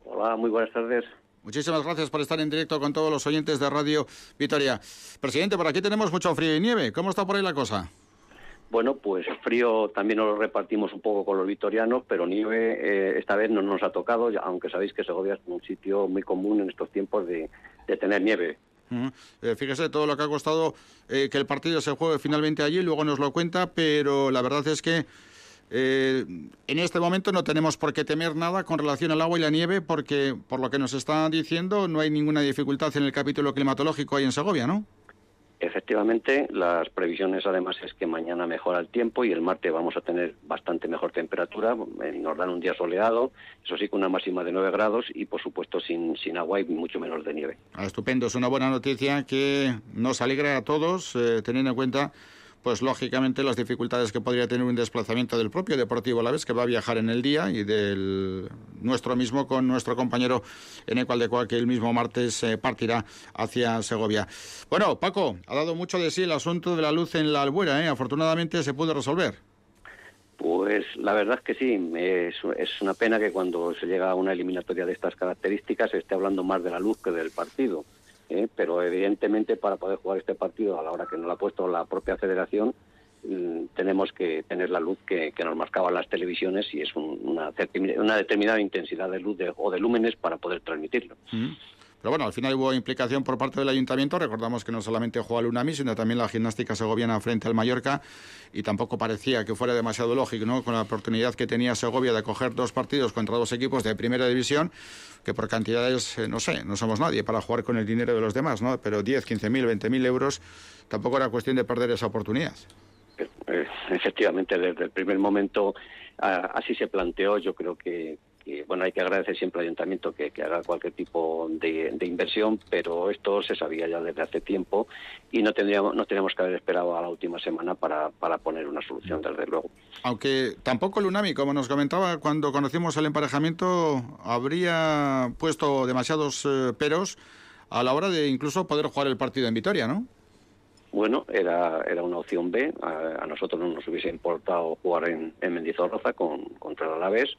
Hola, muy buenas tardes. Muchísimas gracias por estar en directo con todos los oyentes de Radio Vitoria. Presidente, por aquí tenemos mucho frío y nieve. ¿Cómo está por ahí la cosa? Bueno, pues frío también nos lo repartimos un poco con los vitorianos, pero nieve eh, esta vez no nos ha tocado, aunque sabéis que Segovia es un sitio muy común en estos tiempos de, tener nieve. Eh, fíjese todo lo que ha costado eh, que el partido se juegue finalmente allí, luego nos lo cuenta, pero la verdad es que en este momento no tenemos por qué temer nada con relación al agua y la nieve, porque por lo que nos están diciendo no hay ninguna dificultad en el capítulo climatológico ahí en Segovia, ¿no? Efectivamente, las previsiones además es que mañana mejora el tiempo y el martes vamos a tener bastante mejor temperatura. Nos dan un día soleado, eso sí, con una máxima de 9 grados y por supuesto sin, sin agua y mucho menos de nieve. Ah, estupendo, es una buena noticia que nos alegra a todos, eh, teniendo en cuenta pues lógicamente las dificultades que podría tener un desplazamiento del propio Deportivo la vez que va a viajar en el día y del nuestro mismo con nuestro compañero en Ecualdecoa que el mismo martes eh, partirá hacia Segovia. Bueno, Paco, ha dado mucho de sí el asunto de la luz en la albuera, ¿eh? afortunadamente se pudo resolver. Pues la verdad es que sí, es, una pena que cuando se llega a una eliminatoria de estas características se esté hablando más de la luz que del partido. ¿Eh? pero evidentemente para poder jugar este partido a la hora que nos lo ha puesto la propia federación mm, tenemos que tener la luz que, nos marcaban las televisiones y es una, una, determinada intensidad de luz o de lúmenes para poder transmitirlo. Pero bueno, al final hubo implicación por parte del ayuntamiento. Recordamos que no solamente jugó el UNAMI, sino también la gimnástica segoviana frente al Mallorca. Y tampoco parecía que fuera demasiado lógico, ¿no? Con la oportunidad que tenía Segovia de coger dos partidos contra dos equipos de primera división, que por cantidades, eh, no sé, no somos nadie para jugar con el dinero de los demás, ¿no? Pero 10, 15 mil, 20 mil euros, tampoco era cuestión de perder esa oportunidad. Eh, efectivamente, desde el primer momento así se planteó. Yo creo que, bueno, hay que agradecer siempre al ayuntamiento que, haga cualquier tipo de, inversión, pero esto se sabía ya desde hace tiempo y no tendríamos, no teníamos que haber esperado a la última semana para, para poner una solución, desde luego. Aunque tampoco el UNAMI, como nos comentaba cuando conocimos el emparejamiento, habría puesto demasiados eh, peros a la hora de incluso poder jugar el partido en Vitoria, ¿no? Bueno, era, era una opción B. A, nosotros no nos hubiese importado jugar en, en Mendizorroza con, contra el Alavés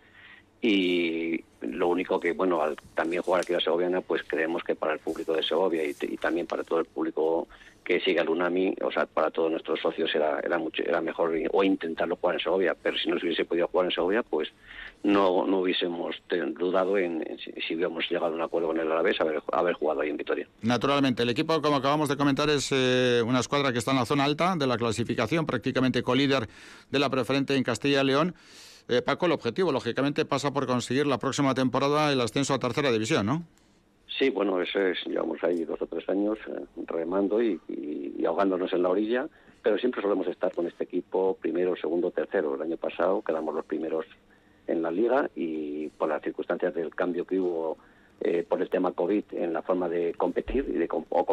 y lo único que, bueno, al también jugar aquí la Segoviana, pues creemos que para el público de Segovia y, también para todo el público que sigue al UNAMI, o sea, para todos nuestros socios era, era, mucho, era mejor o intentarlo jugar en Segovia, pero si no se hubiese podido jugar en Segovia, pues no, no hubiésemos dudado en, si, hubiéramos llegado a un acuerdo con el Alavés haber, haber jugado ahí en Vitoria. Naturalmente, el equipo, como acabamos de comentar, es eh, una escuadra que está en la zona alta de la clasificación, prácticamente colíder de la preferente en Castilla y León. Eh, Paco, el objetivo, lógicamente, pasa por conseguir la próxima temporada el ascenso a tercera división, ¿no? Sí, bueno, eso es, llevamos ahí dos o tres años eh, remando y, ahogándonos en la orilla, pero siempre solemos estar con este equipo primero, segundo, tercero. El año pasado quedamos los primeros en la liga y por las circunstancias del cambio que hubo eh, por el tema COVID en la forma de competir y de o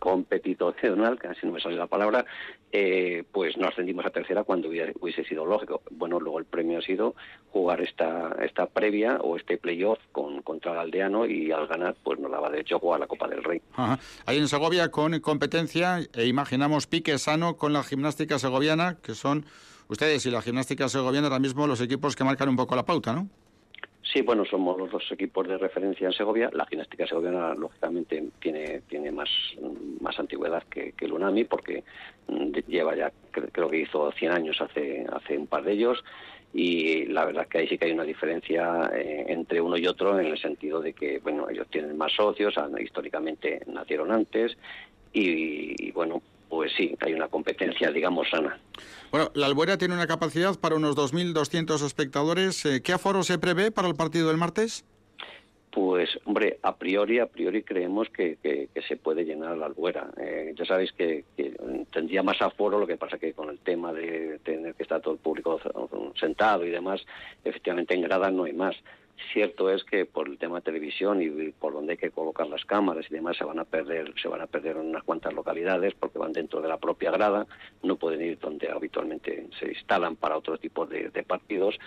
competicional, así no me sale la palabra, eh, pues nos ascendimos a tercera cuando hubiese sido lógico. Bueno, luego el premio ha sido jugar esta esta previa o este playoff con, contra el aldeano y al ganar pues nos daba de hecho jugar la Copa del Rey. Ahí en Segovia con competencia e imaginamos pique sano con la gimnástica segoviana, que son ustedes y la gimnástica segoviana ahora mismo los equipos que marcan un poco la pauta, ¿no? Sí, bueno, somos los dos equipos de referencia en Segovia. La gimnástica segoviana, lógicamente, tiene, tiene más, más antigüedad que, el UNAMI, porque mm, lleva ya, creo que hizo 100 años hace, hace un par de ellos. Y la verdad es que ahí sí que hay una diferencia eh, entre uno y otro en el sentido de que, bueno, ellos tienen más socios, históricamente nacieron antes y, bueno, pues sí, hay una competencia, digamos, sana. Bueno, la Albuera tiene una capacidad para unos 2.200 espectadores. Eh, ¿Qué aforo se prevé para el partido del martes? Pues, hombre, a priori, a priori creemos que, se puede llenar la albuera. Eh, ya sabéis que, tendría más aforo, lo que pasa que con el tema de tener que estar todo el público sentado y demás, efectivamente en grada no hay más. Cierto es que por el tema de televisión y por donde hay que colocar las cámaras y demás se van a perder, se van a perder unas cuantas localidades porque van dentro de la propia grada, no pueden ir donde habitualmente se instalan para otro tipo de, partidos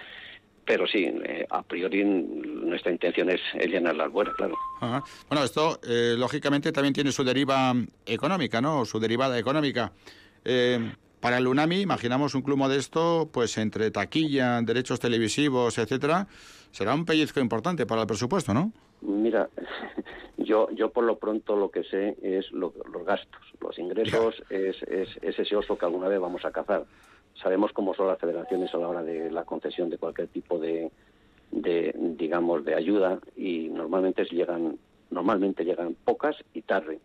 pero sí, eh, a priori nuestra intención es, llenar las buenas, claro. Bueno, esto eh, lógicamente también tiene su deriva económica, ¿no? Su derivada económica. Eh, para el UNAMI, imaginamos un club modesto, pues entre taquilla, derechos televisivos, etcétera, será un pellizco importante para el presupuesto, ¿no? Mira, yo yo por lo pronto lo que sé es los gastos. Los ingresos es, es, ese oso que alguna vez vamos a cazar. Sabemos cómo son las federaciones a la hora de la concesión de cualquier tipo de, de digamos, de ayuda y normalmente llegan normalmente llegan pocas y tarde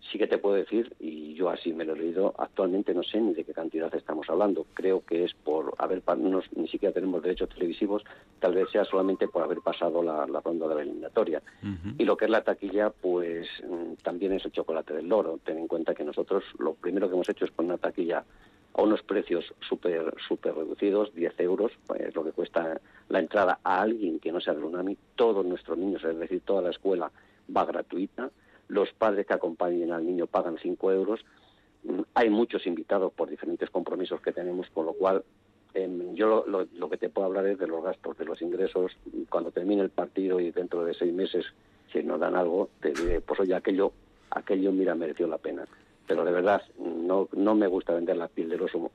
sí que te puedo decir, y yo así me lo he leído, actualmente no sé ni de qué cantidad estamos hablando. Creo que es por haber, no, ni siquiera tenemos derechos televisivos, tal vez sea solamente por haber pasado la, ronda de la eliminatoria. Y lo que es la taquilla, pues mm, también es el chocolate del loro. Ten en cuenta que nosotros lo primero que hemos hecho es poner una taquilla a unos precios súper super reducidos, 10 euros, es lo que cuesta la entrada a alguien que no sea de UNAMI. Todos nuestros niños, es decir, toda la escuela va gratuita los padres que acompañen al niño pagan 5 euros. Mm, hay muchos invitados por diferentes compromisos que tenemos, con lo cual em, yo lo, que te puedo hablar es de los gastos, de los ingresos. Cuando termine el partido y dentro de seis meses, si nos dan algo, te diré, pues oye, aquello, aquello, mira, mereció la pena. Pero de verdad, no, no me gusta vender la piel del oso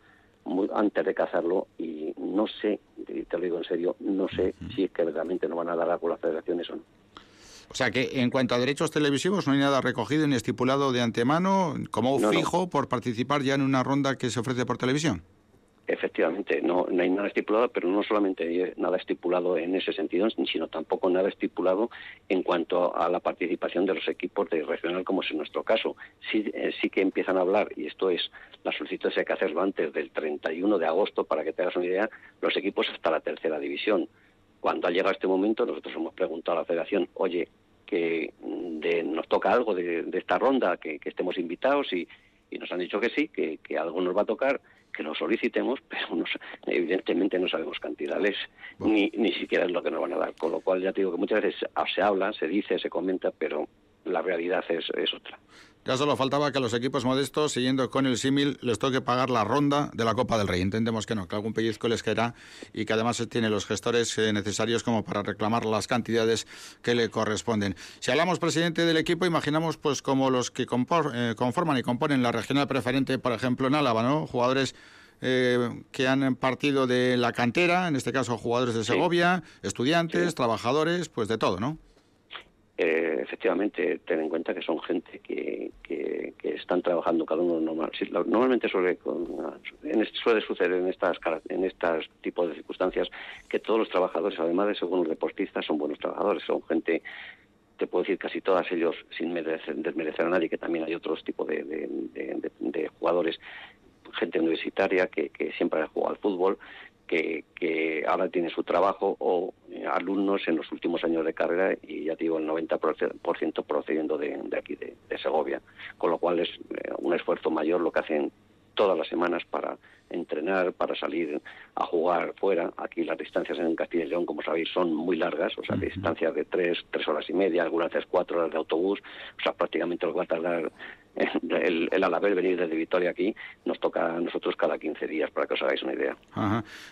antes de cazarlo y no sé, te lo digo en serio, no sé si es que realmente no van a dar algo las federaciones o no. O sea que en cuanto a derechos televisivos no hay nada recogido ni estipulado de antemano como fijo por participar ya en una ronda que se ofrece por televisión. Efectivamente, no, no, hay nada estipulado, pero no solamente hay nada estipulado en ese sentido, sino tampoco nada estipulado en cuanto a la participación de los equipos de regional, como es en nuestro caso. Sí, eh, sí que empiezan a hablar, y esto es, la solicitud hay que hacerlo antes del 31 de agosto, para que te hagas una idea, los equipos hasta la tercera división. Cuando ha llegado este momento, nosotros hemos preguntado a la federación, oye, que nos toca algo de, esta ronda, que, estemos invitados y, nos han dicho que sí, que, algo nos va a tocar, que lo solicitemos, pero evidentemente no sabemos cantidades, ni, ni siquiera es lo que nos van a dar. Con lo cual ya te digo que muchas veces se habla, se dice, se comenta, pero la realidad es, es otra. Ya solo faltaba que a los equipos modestos, siguiendo con el símil, les toque pagar la ronda de la Copa del Rey. Entendemos que no, que algún pellizco les queda y que además tiene los gestores eh, necesarios como para reclamar las cantidades que le corresponden. Si hablamos, presidente del equipo, imaginamos pues como los que eh, conforman y componen la regional preferente, por ejemplo, en Álava, ¿no? Jugadores eh, que han partido de la cantera, en este caso jugadores de Segovia, estudiantes, trabajadores, pues de todo, ¿no? Eh, efectivamente, ten en cuenta que son gente que, que, están trabajando cada uno normal. normalmente suele, suele suceder en estas en estos tipos de circunstancias que todos los trabajadores, además de según los deportistas, son buenos trabajadores, son gente te puedo decir casi todas ellos sin desmerecer a nadie, que también hay otros tipos de, de, jugadores, gente universitaria que, que siempre ha jugado al fútbol, que, ahora tiene su trabajo o eh, alumnos en los últimos años de carrera y ya digo el 90% procediendo de, aquí, de, Segovia, con lo cual es eh, un esfuerzo mayor lo que hacen todas las semanas para entrenar, para salir a jugar fuera. Aquí las distancias en Castilla y León, como sabéis, son muy largas, o sea, distancias de tres, tres horas y media, algunas veces cuatro horas de autobús, o sea, prácticamente lo que va a tardar el, el Alavés venir desde Vitoria aquí nos toca a nosotros cada 15 días, para que os hagáis una idea.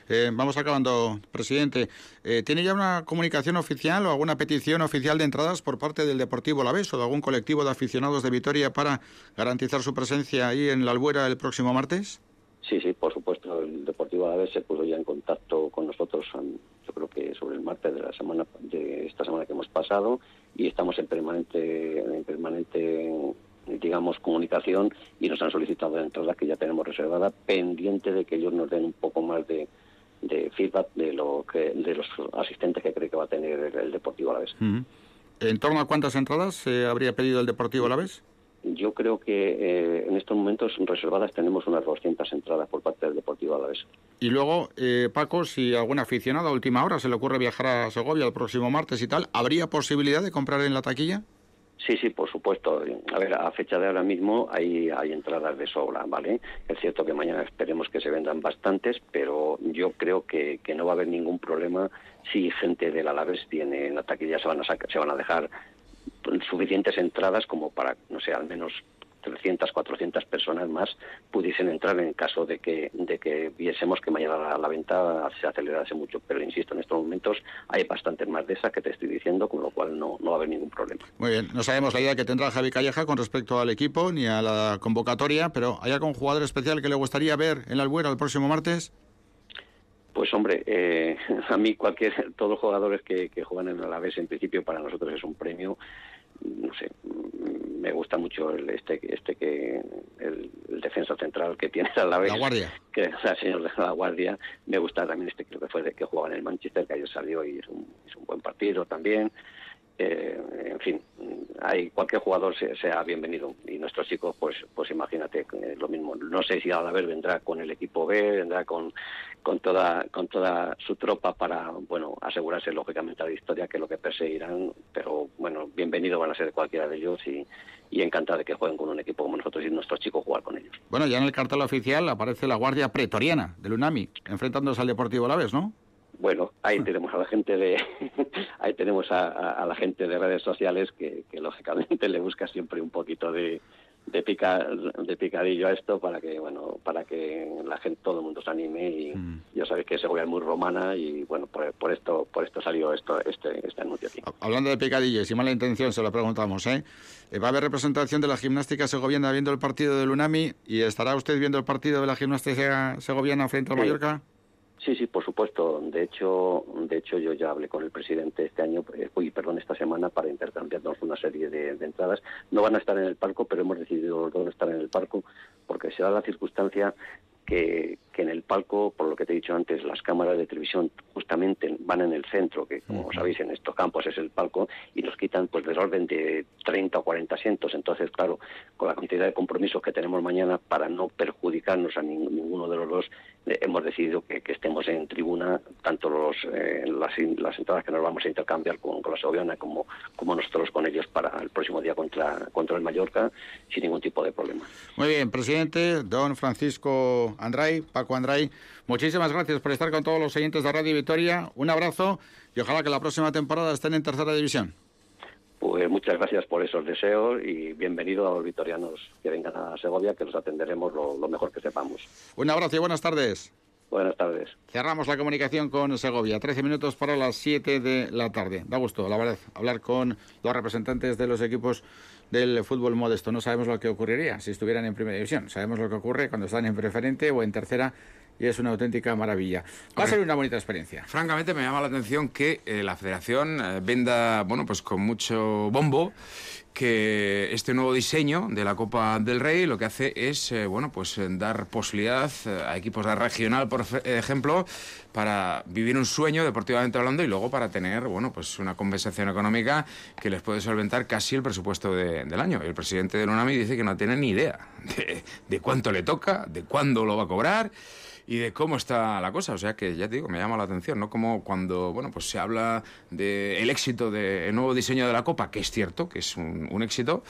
Eh, vamos acabando, presidente. Eh, ¿Tiene ya una comunicación oficial o alguna petición oficial de entradas por parte del Deportivo Alavés o de algún colectivo de aficionados de Vitoria para garantizar su presencia ahí en la Albuera el próximo martes? Sí, sí, por supuesto. El Deportivo Alavés se puso ya en contacto con nosotros. yo creo que sobre el martes de la semana de esta semana que hemos pasado y estamos en permanente en permanente digamos comunicación y nos han solicitado la entrada que ya tenemos reservada pendiente de que ellos nos den un poco más de, feedback de lo que de los asistentes que cree que va a tener el, Deportivo Alavés. vez ¿En torno a cuántas entradas se habría pedido el Deportivo Alavés? Yo creo que eh, en estos momentos reservadas tenemos unas 200 entradas por parte del Deportivo Alavés. Y luego, eh, Paco, si algún aficionado a última hora se le ocurre viajar a Segovia el próximo martes y tal, ¿habría posibilidad de comprar en la taquilla? Sí, sí, por supuesto. A ver, a fecha de ahora mismo hay, hay entradas de sobra, ¿vale? Es cierto que mañana esperemos que se vendan bastantes, pero yo creo que, que no va a haber ningún problema si gente del Alavés tiene en la taquilla, se van a, se van a dejar suficientes entradas como para, no sé, al menos 300, 400 personas más pudiesen entrar en caso de que, de que viésemos que mañana la, venta se acelerase mucho. Pero insisto, en estos momentos hay bastantes más de esas que te estoy diciendo, con lo cual no, no va a haber ningún problema. Muy bien, no sabemos la idea que tendrá Javi Calleja con respecto al equipo ni a la convocatoria, pero ¿hay algún jugador especial que le gustaría ver en la Albuera el próximo martes? Pues hombre, eh, a mí cualquier, todos los jugadores que, que juegan en la vez en principio para nosotros es un premio no sé, me gusta mucho el, este, este que el, defensa central que tiene a la vez. La Guardia. Que, o sea, señor de la Guardia. Me gusta también este, creo que fue de que jugaba en el Manchester, que ayer salió y es un, es un buen partido también. Eh, en fin, hay cualquier jugador sea bienvenido y nuestros chicos, pues, pues imagínate eh, lo mismo. No sé si a la vez vendrá con el equipo B, vendrá con, con toda con toda su tropa para, bueno, asegurarse lógicamente la victoria que lo que perseguirán, pero bueno, bienvenido van a ser cualquiera de ellos y, y encantado de que jueguen con un equipo como nosotros y nuestros chicos jugar con ellos. Bueno, ya en el cartel oficial aparece la Guardia Pretoriana del UNAMI enfrentándose al Deportivo la vez, ¿no? Bueno, ahí tenemos a la gente de ahí tenemos a, la gente de redes sociales que, lógicamente le busca siempre un poquito de, de, pica, de picadillo a esto para que bueno para que la gente todo el mundo se anime y mm. ya sabéis que Segovia es muy romana y bueno por, esto por esto salió esto este este anuncio aquí. Hablando de picadillo y sin mala intención se lo preguntamos, ¿eh? ¿eh? Va a haber representación de la gimnástica segoviana viendo el partido del UNAMI y estará usted viendo el partido de la gimnástica segoviana frente al Mallorca? Sí, sí, por supuesto. De hecho, de hecho yo ya hablé con el presidente este año, eh, uy, perdón, esta semana para intercambiarnos una serie de, entradas. No van a estar en el palco, pero hemos decidido dónde estar en el palco porque se da la circunstancia que, en el palco, por lo que te he dicho antes, las cámaras de televisión justamente van en el centro, que como sabéis en estos campos es el palco, y nos quitan pues del orden de 30 o 40 asientos. Entonces, claro, con la cantidad de compromisos que tenemos mañana, para no perjudicarnos a ninguno de los dos, eh, hemos decidido que, estemos en tribuna, tanto los, eh, las, entradas que nos vamos a intercambiar con, la Soviana como, como nosotros con ellos para el próximo día contra, contra el Mallorca, sin ningún tipo de problema. Muy bien, presidente, don Francisco Andray, Paco Andray, muchísimas gracias por estar con todos los oyentes de Radio Victoria. Un abrazo y ojalá que la próxima temporada estén en tercera división. Pues muchas gracias por esos deseos y bienvenido a los vitorianos que vengan a Segovia, que los atenderemos lo, mejor que sepamos. Un abrazo y buenas tardes. Buenas tardes. Cerramos la comunicación con Segovia. 13 minutos para las 7 de la tarde. Da gusto, la verdad, hablar con los representantes de los equipos del fútbol modesto. No sabemos lo que ocurriría si estuvieran en primera división. Sabemos lo que ocurre cuando están en preferente o en tercera y es una auténtica maravilla. Va a ser una bonita experiencia. Francamente me llama la atención que eh, la federación eh, venda, bueno, pues con mucho bombo que este nuevo diseño de la Copa del Rey lo que hace es eh, bueno pues dar posibilidad a equipos de regional por ejemplo para vivir un sueño deportivamente hablando y luego para tener bueno pues una compensación económica que les puede solventar casi el presupuesto del año. El presidente del UNAMI dice que no tiene ni idea de, de cuánto le toca de cuándo lo va a cobrar y de cómo está la cosa. O sea que ya te digo, me llama la atención, ¿no? Como cuando, bueno, pues se habla del éxito del nuevo diseño de la Copa, que es cierto, que es un, éxito,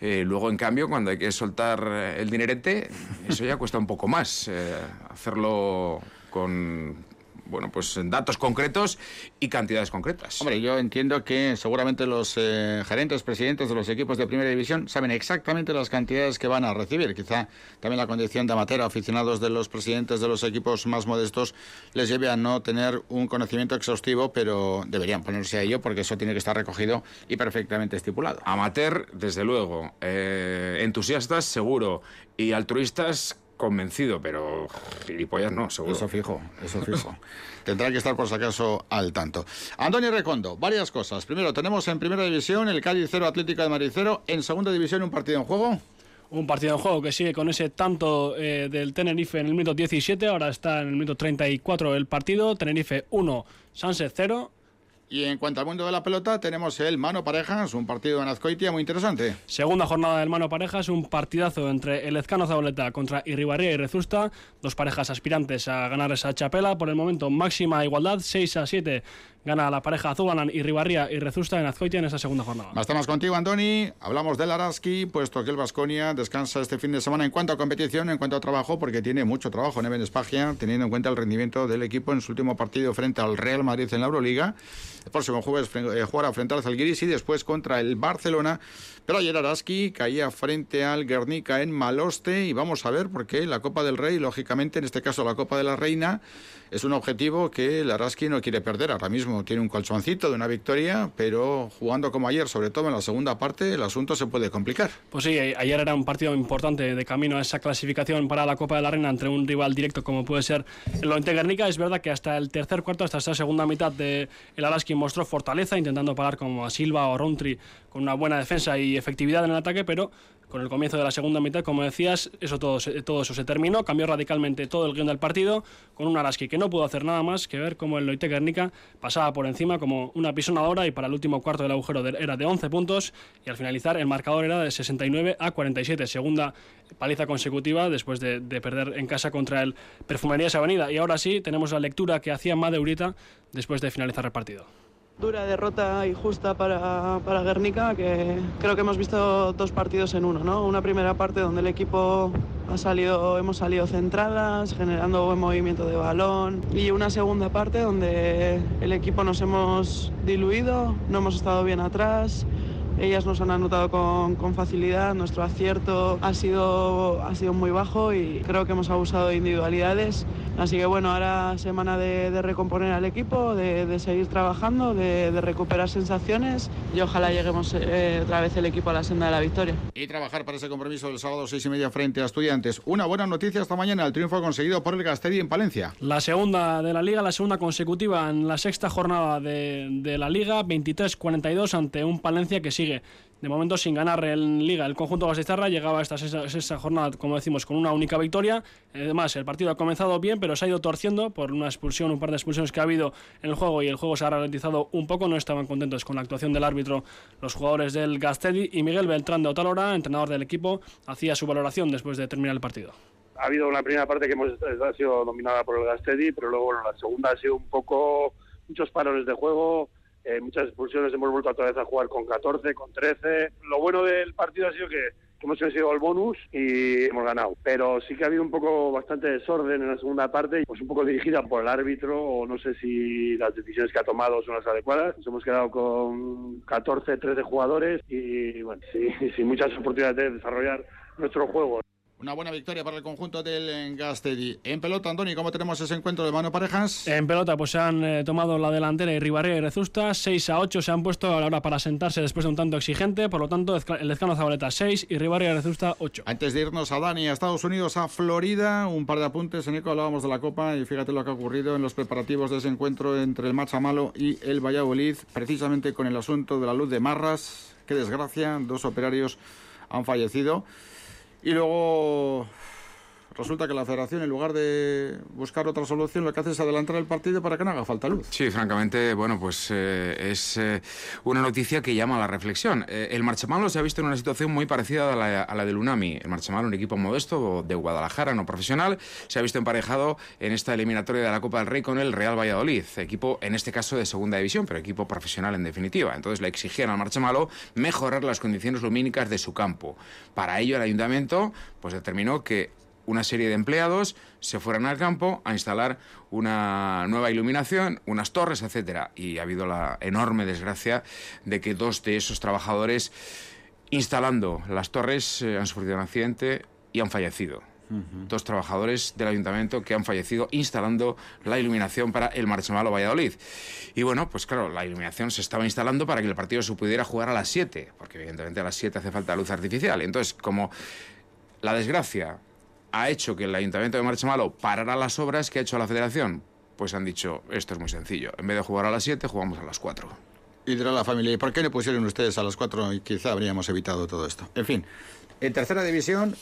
eh, luego en cambio cuando hay que soltar el dinerete, eso ya cuesta un poco más. Eh, hacerlo con bueno, pues datos concretos y cantidades concretas. Hombre, yo entiendo que seguramente los eh, gerentes, presidentes de los equipos de primera división saben exactamente las cantidades que van a recibir. Quizá también la condición de amateur, aficionados de los presidentes de los equipos más modestos, les lleve a no tener un conocimiento exhaustivo, pero deberían ponerse a ello porque eso tiene que estar recogido y perfectamente estipulado. Amateur, desde luego. Eh, entusiastas, seguro. Y altruistas, convencido, pero gilipollas no, seguro. Eso fijo, eso fijo. Tendrá que estar por si acaso al tanto. Antonio Recondo, varias cosas. Primero, tenemos en primera división el Cádiz 0 Atlético de Madrid 0. En segunda división un partido en juego. Un partido en juego que sigue con ese tanto eh, del Tenerife en el minuto 17, ahora está en el minuto 34 el partido. Tenerife 1, Sanse 0. Y en cuanto al mundo de la pelota, tenemos el Mano Parejas, un partido en Azcoitia muy interesante. Segunda jornada del Mano Parejas, un partidazo entre el Ezcano Zaboleta contra Irribarría y Rezusta, dos parejas aspirantes a ganar esa chapela. Por el momento, máxima igualdad, 6 a 7 gana la pareja Azubanan y Ribarría y Rezusta en Azcoitia en esa segunda jornada. Estamos contigo, Antoni. Hablamos del Araski, puesto que el Vasconia descansa este fin de semana en cuanto a competición, en cuanto a trabajo, porque tiene mucho trabajo en Espagia, teniendo en cuenta el rendimiento del equipo en su último partido frente al Real Madrid en la Euroliga. El próximo jueves eh, jugará frente al Zalgiris y después contra el Barcelona. Pero ayer Araski caía frente al Guernica en Maloste y vamos a ver por qué la Copa del Rey, lógicamente en este caso la Copa de la Reina, es un objetivo que el Araski no quiere perder. Ahora mismo tiene un colchoncito de una victoria, pero jugando como ayer, sobre todo en la segunda parte, el asunto se puede complicar. Pues sí, ayer era un partido importante de camino a esa clasificación para la Copa de la Reina entre un rival directo como puede ser el Oente Guernica. Es verdad que hasta el tercer cuarto, hasta esa segunda mitad de el Araski mostró fortaleza, intentando parar como a Silva o Rontri con una buena defensa y efectividad en el ataque, pero con el comienzo de la segunda mitad, como decías, eso todo, eso se terminó, cambió radicalmente todo el guion del partido, con un Araski que no pudo hacer nada más que ver cómo el Loite Guernica pasaba por encima como una pisonadora y para el último cuarto del agujero era de 11 puntos y al finalizar el marcador era de 69 a 47, segunda paliza consecutiva después de, perder en casa contra el Perfumerías Avenida. Y ahora sí, tenemos la lectura que hacía Madeurita después de finalizar el partido. Dura derrota injusta para, para Guernica, que creo que hemos visto dos partidos en uno, ¿no? Una primera parte donde el equipo ha salido, hemos salido centradas, generando buen movimiento de balón, y una segunda parte donde el equipo nos hemos diluido, no hemos estado bien atrás, ellas nos han anotado con, con, facilidad, nuestro acierto ha sido, ha sido muy bajo y creo que hemos abusado de individualidades. Así que bueno, ahora semana de, de recomponer al equipo, de, de seguir trabajando, de, de, recuperar sensaciones y ojalá lleguemos eh, otra vez el equipo a la senda de la victoria. Y trabajar para ese compromiso del sábado seis y media frente a estudiantes. Una buena noticia esta mañana, el triunfo conseguido por el Gastedi en Palencia. La segunda de la liga, la segunda consecutiva en la sexta jornada de, de la liga, 23-42 ante un Palencia que sigue de momento sin ganar en Liga. El conjunto Gastistarra llegaba a esta sexta, jornada, como decimos, con una única victoria. Además, el partido ha comenzado bien, pero se ha ido torciendo por una expulsión, un par de expulsiones que ha habido en el juego y el juego se ha ralentizado un poco. No estaban contentos con la actuación del árbitro los jugadores del Gastedi y Miguel Beltrán de Otalora, entrenador del equipo, hacía su valoración después de terminar el partido. Ha habido una primera parte que hemos ha sido dominada por el Gastedi, pero luego la segunda ha sido un poco muchos parones de juego, eh, muchas expulsiones, hemos vuelto otra vez a jugar con 14, con 13. Lo bueno del partido ha sido que, hemos conseguido el bonus y hemos ganado. Pero sí que ha habido un poco bastante desorden en la segunda parte, pues un poco dirigida por el árbitro o no sé si las decisiones que ha tomado son las adecuadas. Nos hemos quedado con 14, 13 jugadores y bueno, sí, sin muchas oportunidades de desarrollar nuestro juego. Una buena victoria para el conjunto del Gastedi. En pelota, Antoni, ¿cómo tenemos ese encuentro de mano parejas? En pelota, pues se han eh, tomado la delantera y Ribarría y Rezusta. 6 a 8 se han puesto a la hora para sentarse después de un tanto exigente. Por lo tanto, el Ezcano Zabaleta 6 y Ribarría y Rezusta 8. Antes de irnos a Dani, a Estados Unidos, a Florida, un par de apuntes. En eco hablábamos de la Copa y fíjate lo que ha ocurrido en los preparativos de ese encuentro entre el Machamalo y el Valladolid, precisamente con el asunto de la luz de Marras. Qué desgracia, dos operarios han fallecido. Y luego resulta que la federación, en lugar de buscar otra solución, lo que hace es adelantar el partido para que no haga falta luz. Sí, francamente, bueno, pues eh, es eh, una noticia que llama a la reflexión. Eh, el Marchamalo se ha visto en una situación muy parecida a la, a la del Unami. El Marchamalo, un equipo modesto de Guadalajara, no profesional, se ha visto emparejado en esta eliminatoria de la Copa del Rey con el Real Valladolid, equipo en este caso de segunda división, pero equipo profesional en definitiva. Entonces le exigían al Marchamalo mejorar las condiciones lumínicas de su campo. Para ello el ayuntamiento pues determinó que una serie de empleados se fueran al campo a instalar una nueva iluminación, unas torres, etcétera. Y ha habido la enorme desgracia de que dos de esos trabajadores instalando las torres eh, han sufrido un accidente y han fallecido. Uh -huh. Dos trabajadores del ayuntamiento que han fallecido instalando la iluminación para el Marchamalo Valladolid. Y bueno, pues claro, la iluminación se estaba instalando para que el partido se pudiera jugar a las 7, porque evidentemente a las 7 hace falta luz artificial. Entonces, como la desgracia ha hecho que el Ayuntamiento de Marchamalo parara las obras que ha hecho la Federación. Pues han dicho, esto es muy sencillo, en vez de jugar a las 7, jugamos a las 4. Y dirá la familia, ¿y por qué le pusieron ustedes a las 4 y quizá habríamos evitado todo esto? En fin, en tercera división,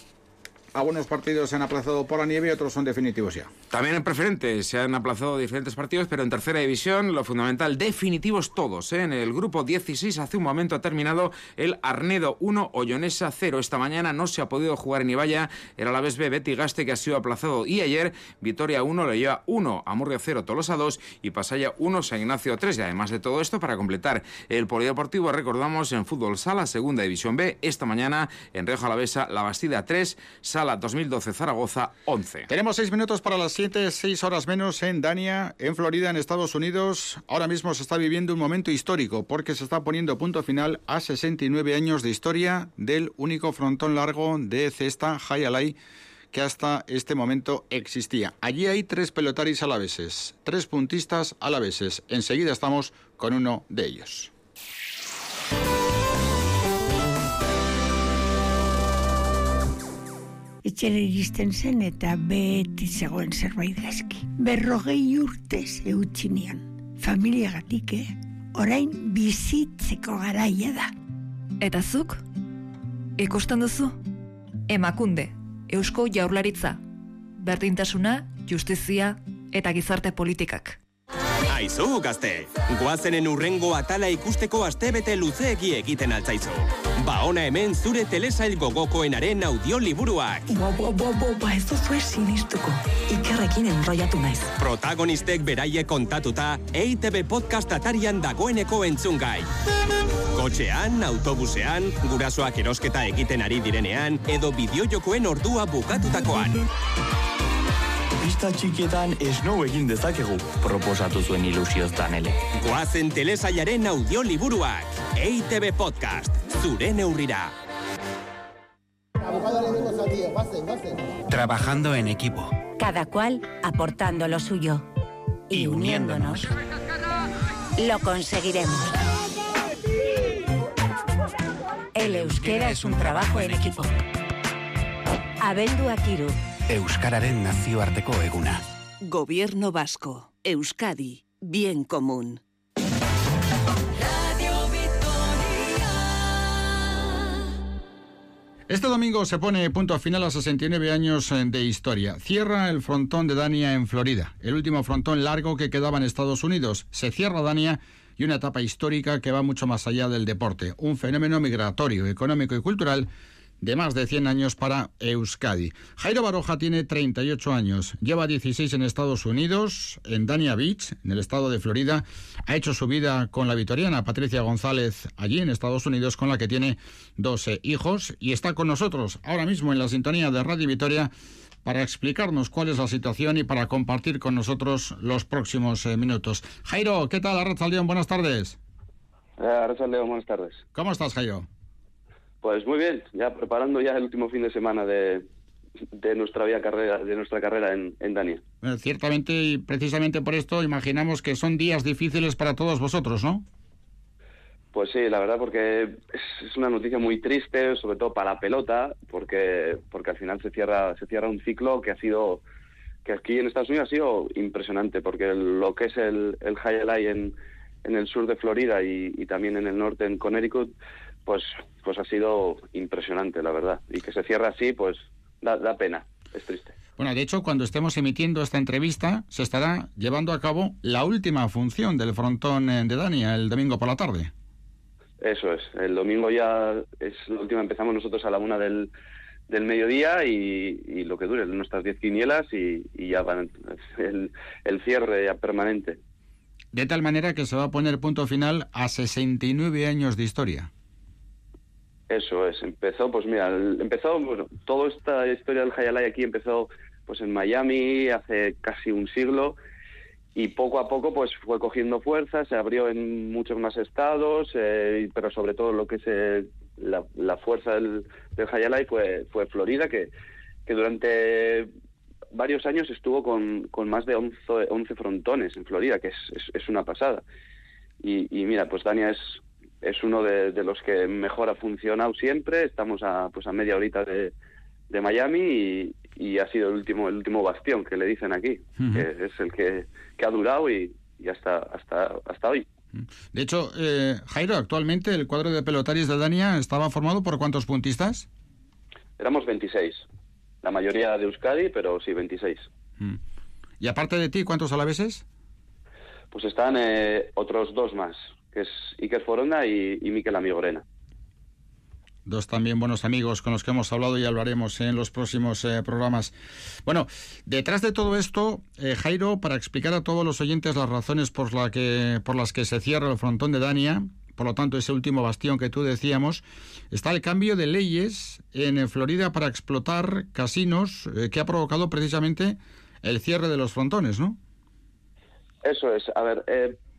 algunos partidos se han aplazado por la nieve y otros son definitivos ya. También en preferente se han aplazado diferentes partidos, pero en tercera división lo fundamental, definitivos todos. ¿eh? En el grupo 16 hace un momento ha terminado el Arnedo 1, Ollonesa 0. Esta mañana no se ha podido jugar en Ibaya, era la vez B Betty Gaste que ha sido aplazado y ayer Vitoria 1 le lleva 1, Amurrio 0, Tolosa 2 y Pasaya 1, San Ignacio 3. Y además de todo esto, para completar el polideportivo, recordamos en fútbol sala, segunda división B, esta mañana en Rejo Alavesa, La Bastida 3, Sala 2012 Zaragoza 11. Tenemos seis minutos para las siete, seis horas menos en Dania, en Florida, en Estados Unidos. Ahora mismo se está viviendo un momento histórico porque se está poniendo punto final a 69 años de historia del único frontón largo de cesta High que hasta este momento existía. Allí hay tres pelotaris alaveses, tres puntistas alaveses. Enseguida estamos con uno de ellos. Etxera iristen zen eta beti zegoen zerbait gaizki. Berrogei urtez eutxi nion. Familiagatik, eh? Orain bizitzeko garaia da. Eta zuk? Ikusten duzu? Emakunde, Eusko Jaurlaritza, berdintasuna, justizia eta gizarte politikak. Aizu, gazte! Goazenen urrengo atala ikusteko astebete luzeegi egiten altzaizu. Ba ona hemen zure telesail gogokoenaren audioliburuak. Bo, bo, bo, bo, ba ez duzu sinistuko. Ikerrekin enroiatu naiz. Protagonistek beraie kontatuta, EITB podcast atarian dagoeneko entzungai. Kotxean, autobusean, gurasoak erosketa egiten ari direnean, edo bideojokoen ordua bukatutakoan. Pista txikietan esnou egin dezakegu, proposatu zuen ilusioz danele. Goazen telesailaren audioliburuak, EITB podcast, zure neurrira. Trabajando en equipo. Cada cual aportando lo suyo. Y uniéndonos. Lo conseguiremos. El euskera es un trabajo en equipo. Abeldu Akiru. Euskararen nazioarteko eguna. Gobierno vasco. Euskadi. Bien común. Este domingo se pone punto final a 69 años eh, de historia. Cierra el frontón de Dania en Florida, el último frontón largo que quedaba en Estados Unidos. Se cierra Dania y una etapa histórica que va mucho más allá del deporte, un fenómeno migratorio, económico y cultural de más de 100 años para Euskadi. Jairo Baroja tiene 38 años, lleva 16 en Estados Unidos, en Dania Beach, en el estado de Florida. Ha hecho su vida con la vitoriana Patricia González allí en Estados Unidos, con la que tiene 12 hijos y está con nosotros ahora mismo en la sintonía de Radio Vitoria para explicarnos cuál es la situación y para compartir con nosotros los próximos eh, minutos. Jairo, ¿qué tal? León, buenas tardes. Eh, León, buenas tardes. ¿Cómo estás, Jairo? Pues muy bien, ya preparando ya el último fin de semana de, de nuestra vía carrera, de nuestra carrera en, en Dania. ciertamente y precisamente por esto imaginamos que son días difíciles para todos vosotros, ¿no? Pues sí, la verdad porque es, una noticia muy triste, sobre todo para la pelota, porque porque al final se cierra se cierra un ciclo que ha sido que aquí en Estados Unidos ha sido impresionante, porque lo que es el, el High en, en el sur de Florida y, y también en el norte en Connecticut pues, pues ha sido impresionante, la verdad. Y que se cierre así, pues da, da pena, es triste. Bueno, de hecho, cuando estemos emitiendo esta entrevista, se estará llevando a cabo la última función del frontón eh, de Dania el domingo por la tarde. Eso es, el domingo ya es la última, empezamos nosotros a la una del, del mediodía y, lo que dure, nuestras diez quinielas y, y ya van el, el cierre ya permanente. De tal manera que se va a poner punto final a 69 años de historia. Eso es, empezó, pues mira, empezó, bueno, toda esta historia del Hayalay aquí empezó pues en Miami hace casi un siglo y poco a poco pues fue cogiendo fuerza, se abrió en muchos más estados, eh, pero sobre todo lo que es eh, la, fuerza del, Hayalay fue, fue Florida, que, que durante varios años estuvo con, con más de 11, 11, frontones en Florida, que es, es, una pasada. Y, mira, pues Dania es es uno de, los que mejor ha funcionado siempre. Estamos a, pues a media horita de, de Miami y, y ha sido el último el último bastión que le dicen aquí, que es el que, que ha durado y, y hasta hasta hasta hoy. De hecho, eh, Jairo, actualmente el cuadro de pelotaris de Dania estaba formado por cuántos puntistas? Éramos 26, la mayoría de Euskadi, pero sí 26. Mm. Y aparte de ti, ¿cuántos alaveses? Pues están eh, otros dos más, que es Iker Foronda y, y Mikel Amigorena. Dos también buenos amigos con los que hemos hablado y hablaremos en los próximos eh, programas. Bueno, detrás de todo esto, eh, Jairo, para explicar a todos los oyentes las razones por, la que, por las que se cierra el frontón de Dania, por lo tanto ese último bastión que tú decíamos, está el cambio de leyes en Florida para explotar casinos eh, que ha provocado precisamente el cierre de los frontones, ¿no? Eso es, a ver,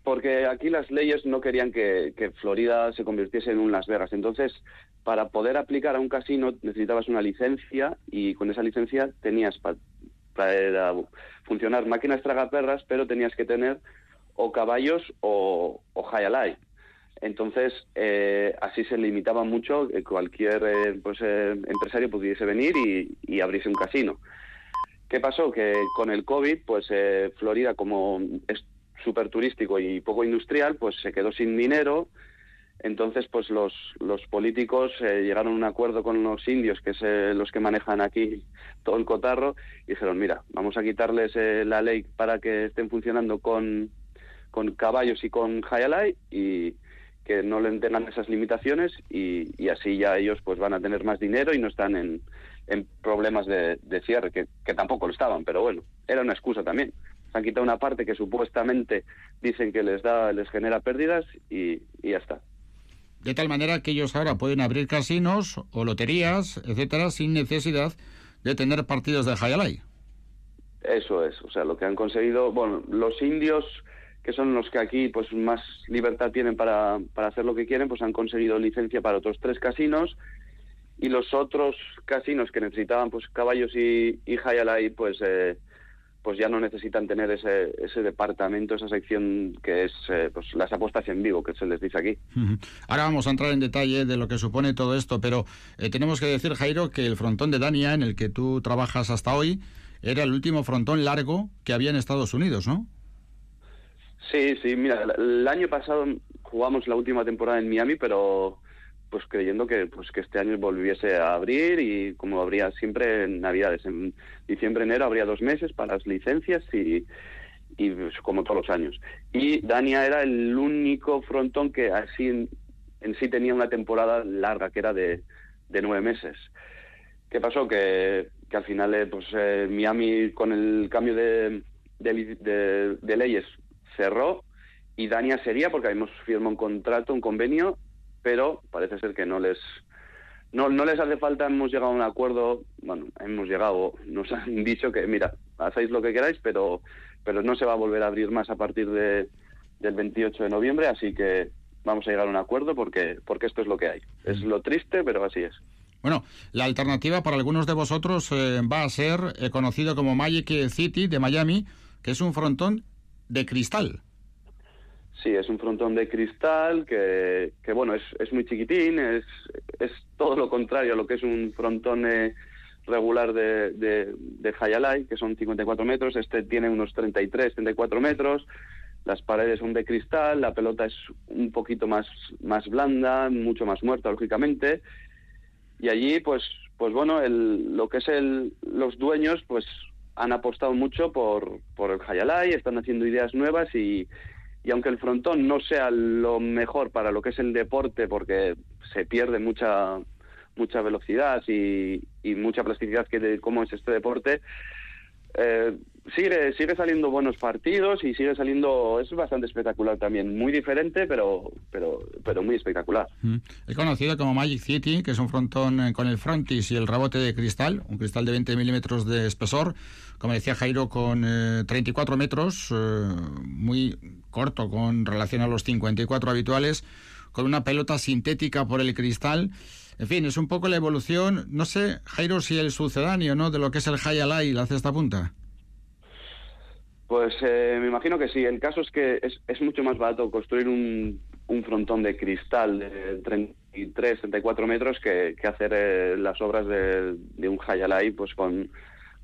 porque aquí las leyes no querían que, Florida se convirtiese en un Las Vegas. Entonces, para poder aplicar a un casino necesitabas una licencia y con esa licencia tenías pa- para funcionar máquinas tragaperras, pero tenías que tener o caballos o, high alive. Entonces, eh, así se limitaba mucho que cualquier eh, pues, eh, empresario pudiese venir y, y abrirse un casino. ¿Qué pasó? Que con el COVID, pues eh, Florida, como súper turístico y poco industrial, pues se quedó sin dinero. Entonces, pues los, los políticos eh, llegaron a un acuerdo con los indios, que es eh, los que manejan aquí todo el cotarro, y dijeron, mira, vamos a quitarles eh, la ley para que estén funcionando con, con caballos y con Hayalai y que no le tengan esas limitaciones y, así ya ellos pues van a tener más dinero y no están en, en problemas de, de cierre, que tampoco lo estaban, pero bueno, era una excusa también. Han quitado una parte que supuestamente dicen que les da, les genera pérdidas y, y ya está. De tal manera que ellos ahora pueden abrir casinos o loterías, etcétera, sin necesidad de tener partidos de Hayalai. Eso es, o sea, lo que han conseguido, bueno, los indios que son los que aquí pues más libertad tienen para, para hacer lo que quieren, pues han conseguido licencia para otros tres casinos y los otros casinos que necesitaban pues caballos y, y Hayalai, pues eh, pues ya no necesitan tener ese, ese departamento, esa sección que es eh, pues las apuestas en vivo, que se les dice aquí. Ahora vamos a entrar en detalle de lo que supone todo esto, pero eh, tenemos que decir, Jairo, que el frontón de Dania, en el que tú trabajas hasta hoy, era el último frontón largo que había en Estados Unidos, ¿no? Sí, sí, mira, el año pasado jugamos la última temporada en Miami, pero pues creyendo que pues que este año volviese a abrir y como habría siempre en Navidades, en diciembre, enero habría dos meses para las licencias y, y pues, como todos los años. Y Dania era el único frontón que así en, en sí tenía una temporada larga, que era de, de nueve meses. ¿Qué pasó? Que, que al final eh, pues eh, Miami con el cambio de, de de leyes cerró y Dania sería porque habíamos firmado un contrato, un convenio, pero parece ser que no les no, no les hace falta, hemos llegado a un acuerdo, bueno, hemos llegado, nos han dicho que mira, hacéis lo que queráis, pero pero no se va a volver a abrir más a partir de, del 28 de noviembre, así que vamos a llegar a un acuerdo porque porque esto es lo que hay. Es lo triste, pero así es. Bueno, la alternativa para algunos de vosotros eh, va a ser eh, conocido como Magic City de Miami, que es un frontón de cristal. Sí, es un frontón de cristal que, que bueno, es, es muy chiquitín, es, es todo lo contrario a lo que es un frontón regular de, de, de Hayalai, que son 54 metros. Este tiene unos 33, 34 metros. Las paredes son de cristal, la pelota es un poquito más, más blanda, mucho más muerta, lógicamente. Y allí, pues, pues bueno, el, lo que es el, los dueños, pues han apostado mucho por, por el Hayalai, están haciendo ideas nuevas y, y aunque el frontón no sea lo mejor para lo que es el deporte, porque se pierde mucha mucha velocidad y, y mucha plasticidad que de cómo es este deporte, eh, sigue sigue saliendo buenos partidos y sigue saliendo es bastante espectacular también, muy diferente, pero pero pero muy espectacular. Mm. Es conocido como Magic City, que es un frontón eh, con el frontis y el rebote de cristal, un cristal de 20 milímetros de espesor, como decía Jairo, con eh, 34 metros, eh, muy corto con relación a los 54 habituales, con una pelota sintética por el cristal. En fin, es un poco la evolución, no sé, Jairo, si el sucedáneo, ¿no?, de lo que es el Hayalai, la cesta punta. Pues eh, me imagino que sí. El caso es que es, mucho más barato construir un, un frontón de cristal de 30 33, 34 metros que, hacer eh, las obras de, un Hayalai pues con,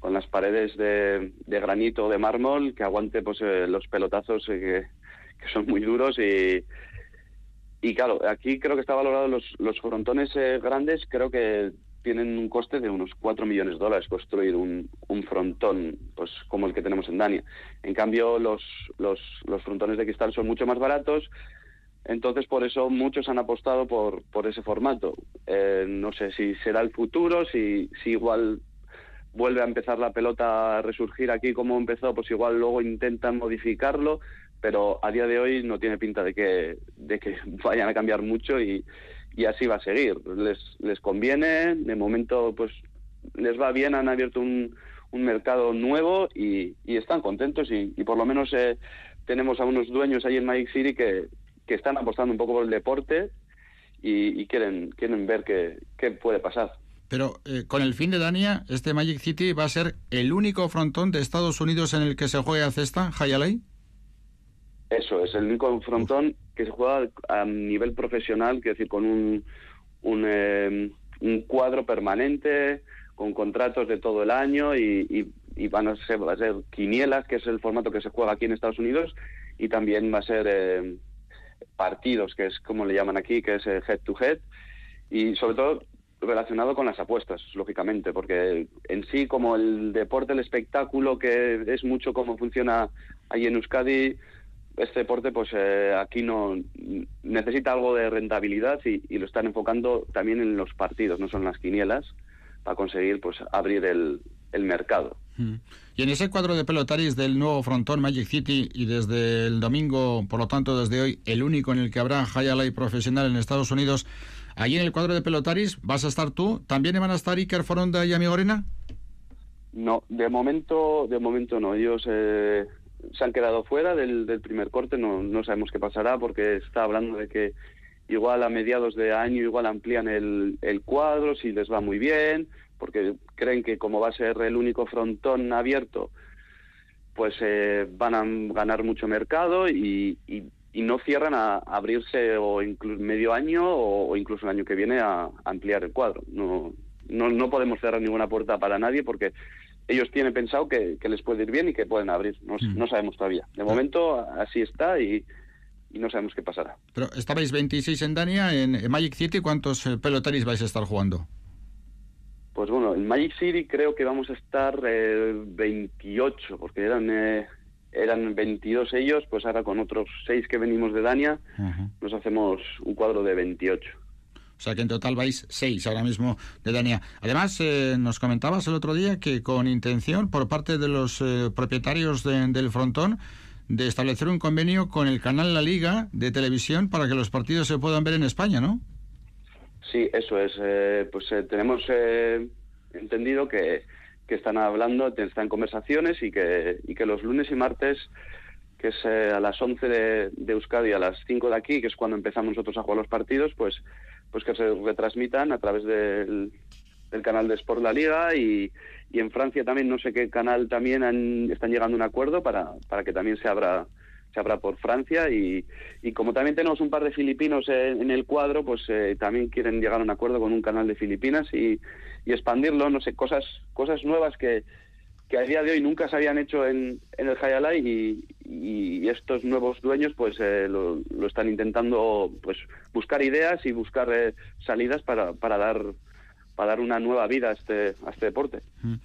las paredes de, de granito o de mármol que aguante pues eh, los pelotazos eh, que, que son muy duros y, y claro, aquí creo que está valorado los, los frontones eh, grandes, creo que tienen un coste de unos 4 millones de dólares construir un, un frontón pues como el que tenemos en Dania. En cambio, los, los, los frontones de cristal son mucho más baratos, entonces por eso muchos han apostado por, por ese formato. Eh, no sé si será el futuro, si, si igual vuelve a empezar la pelota a resurgir aquí como empezó, pues igual luego intentan modificarlo, pero a día de hoy no tiene pinta de que, de que vayan a cambiar mucho y, y así va a seguir. Les, les conviene, de momento pues les va bien, han abierto un, un mercado nuevo y, y están contentos y, y por lo menos eh, tenemos a unos dueños ahí en Magic City que, que están apostando un poco por el deporte y, quieren, quieren ver qué, qué puede pasar. Pero eh, con el fin de Dania, este Magic City va a ser el único frontón de Estados Unidos en el que se juega cesta, Hayalay. Eso, es el único frontón que se juega a nivel profesional, que decir, con un, un, eh, un, cuadro permanente, con contratos de todo el año y, y, y, van a ser, va a ser quinielas, que es el formato que se juega aquí en Estados Unidos, y también va a ser eh, partidos, que es como le llaman aquí, que es eh, head to head, y sobre todo relacionado con las apuestas, lógicamente, porque en sí, como el deporte, el espectáculo, que es mucho cómo funciona ahí en Euskadi, este deporte, pues eh, aquí no necesita algo de rentabilidad y, y, lo están enfocando también en los partidos, no son las quinielas, para conseguir pues abrir el, el mercado. Mm. Y en ese cuadro de pelotaris del nuevo frontón Magic City y desde el domingo, por lo tanto desde hoy, el único en el que habrá Hayalay profesional en Estados Unidos, Allí en el cuadro de pelotaris, ¿vas a estar tú? ¿También van a estar Iker Foronda y Amigorena? No, de momento, de momento no. Ellos eh, se han quedado fuera del, del primer corte, no, no, sabemos qué pasará porque está hablando de que igual a mediados de año igual amplían el, el cuadro, si les va muy bien, porque creen que como va a ser el único frontón abierto, pues eh, van a ganar mucho mercado y, y no cierran a abrirse o incluso medio año o, o incluso el año que viene a, a ampliar el cuadro. No, no, no, podemos cerrar ninguna puerta para nadie porque ellos tienen pensado que, que les puede ir bien y que pueden abrir. No, mm. no sabemos todavía. De momento así está y, y, no sabemos qué pasará. Pero estabais 26 en Dania, en, en Magic City, ¿cuántos eh, pelotaris vais a estar jugando? Pues bueno, en Magic City creo que vamos a estar eh, 28, porque eran eh, eran 22 ellos, pues ahora con otros 6 que venimos de Dania, uh -huh. nos hacemos un cuadro de 28. O sea que en total vais 6 ahora mismo de Dania. Además, eh, nos comentabas el otro día que con intención por parte de los eh, propietarios de, del frontón de establecer un convenio con el canal La Liga de televisión para que los partidos se puedan ver en España, ¿no? Sí, eso es. Eh, pues tenemos entendido que que están hablando, están conversaciones y que, y que los lunes y martes, que es eh, a las 11 de, de, Euskadi, a las 5 de aquí, que es cuando empezamos nosotros a jugar los partidos, pues, pues que se retransmitan a través del, del canal de Sport La Liga y, y, en Francia también, no sé qué canal también han, están llegando a un acuerdo para, para que también se abra se abra por Francia y, y, como también tenemos un par de filipinos en, el cuadro, pues eh, también quieren llegar a un acuerdo con un canal de Filipinas y, y expandirlo, no sé, cosas cosas nuevas que, que a día de hoy nunca se habían hecho en, en el Hayalai y, y, estos nuevos dueños pues eh, lo, lo, están intentando pues buscar ideas y buscar eh, salidas para, para dar para dar una nueva vida a este a este deporte. Mm.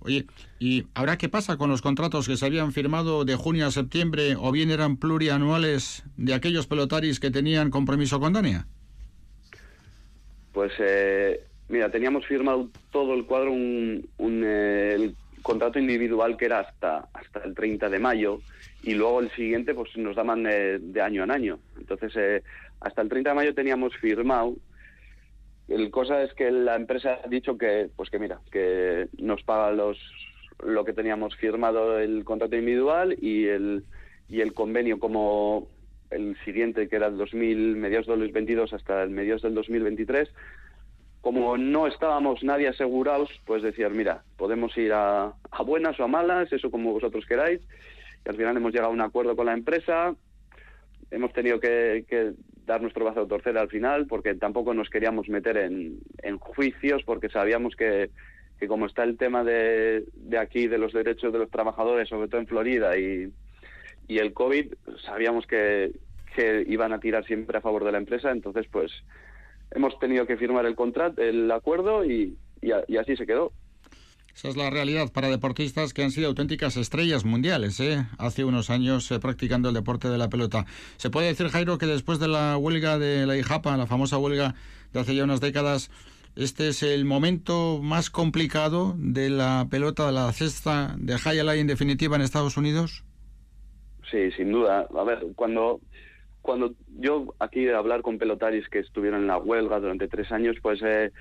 Oye, ¿y ahora qué pasa con los contratos que se habían firmado de junio a septiembre o bien eran plurianuales de aquellos pelotaris que tenían compromiso con Dania? Pues eh, mira, teníamos firmado todo el cuadro, un, un eh, el contrato individual que era hasta, hasta el 30 de mayo y luego el siguiente pues nos daban eh, de año en año. Entonces, eh, hasta el 30 de mayo teníamos firmado el cosa es que la empresa ha dicho que, pues que mira, que nos paga los lo que teníamos firmado el contrato individual y el y el convenio como el siguiente que era el 2000 mediados del 2022 hasta el mediados del 2023 como no estábamos nadie asegurados pues decir mira podemos ir a, a buenas o a malas eso como vosotros queráis y al final hemos llegado a un acuerdo con la empresa. Hemos tenido que, que dar nuestro brazo a torcer al final, porque tampoco nos queríamos meter en, en juicios, porque sabíamos que, que como está el tema de, de aquí, de los derechos de los trabajadores, sobre todo en Florida, y, y el COVID, sabíamos que, que iban a tirar siempre a favor de la empresa, entonces pues hemos tenido que firmar el contrato, el acuerdo y, y, a- y así se quedó. Esa es la realidad para deportistas que han sido auténticas estrellas mundiales, ¿eh? hace unos años eh, practicando el deporte de la pelota. ¿Se puede decir, Jairo, que después de la huelga de la IJAPA, la famosa huelga de hace ya unas décadas, este es el momento más complicado de la pelota de la cesta de High en definitiva en Estados Unidos? Sí, sin duda. A ver, cuando, cuando yo aquí de hablar con pelotaris que estuvieron en la huelga durante tres años, pues eh,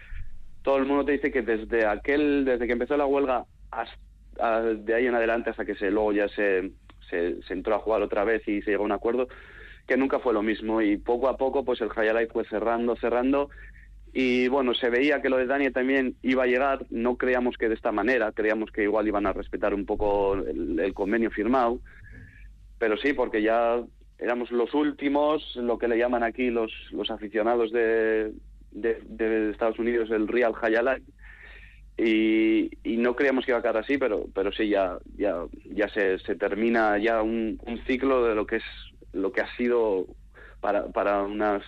todo el mundo te dice que desde aquel, desde que empezó la huelga hasta, de ahí en adelante hasta que se luego ya se, se, se entró a jugar otra vez y se llegó a un acuerdo, que nunca fue lo mismo. Y poco a poco pues el Hayalai fue cerrando, cerrando. Y bueno, se veía que lo de Dani también iba a llegar, no creíamos que de esta manera, creíamos que igual iban a respetar un poco el, el convenio firmado, pero sí, porque ya éramos los últimos, lo que le llaman aquí los, los aficionados de, de, Estados Unidos, el Real Hayalai, y, y no creíamos que iba a quedar así, pero, pero sí, ya, ya, ya se, se termina ya un, un ciclo de lo que es lo que ha sido para, para unas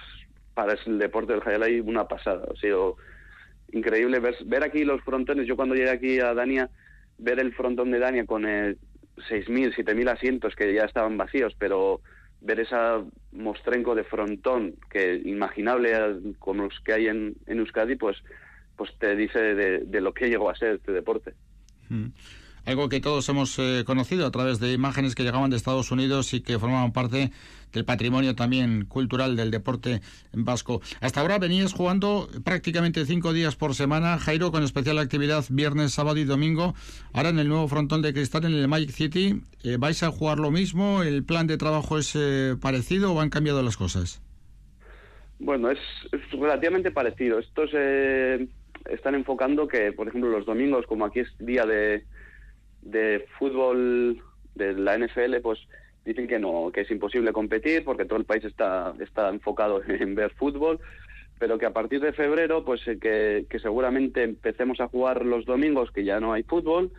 para el deporte del Hayalai una pasada. Ha sido increíble ver, ver aquí los frontones. Yo cuando llegué aquí a Dania, ver el frontón de Dania con eh, 6.000, 7.000 asientos que ya estaban vacíos, pero ver esa mostrenco de frontón que imaginable como los que hay en, en Euskadi, pues, pues te dice de, de lo que llegó a ser este deporte. Mm. Algo que todos hemos eh, conocido a través de imágenes que llegaban de Estados Unidos y que formaban parte del patrimonio también cultural del deporte vasco. Hasta ahora venías jugando prácticamente cinco días por semana, Jairo, con especial actividad viernes, sábado y domingo. Ahora en el nuevo frontón de cristal en el Magic City, eh, ¿vais a jugar lo mismo? ¿El plan de trabajo es eh, parecido o han cambiado las cosas? Bueno, es, es relativamente parecido. Estos eh, están enfocando que, por ejemplo, los domingos, como aquí es día de, de fútbol de la NFL, pues dicen que no, que es imposible competir porque todo el país está, está enfocado en ver fútbol, pero que a partir de febrero, pues eh, que, que seguramente empecemos a jugar los domingos, que ya no hay fútbol,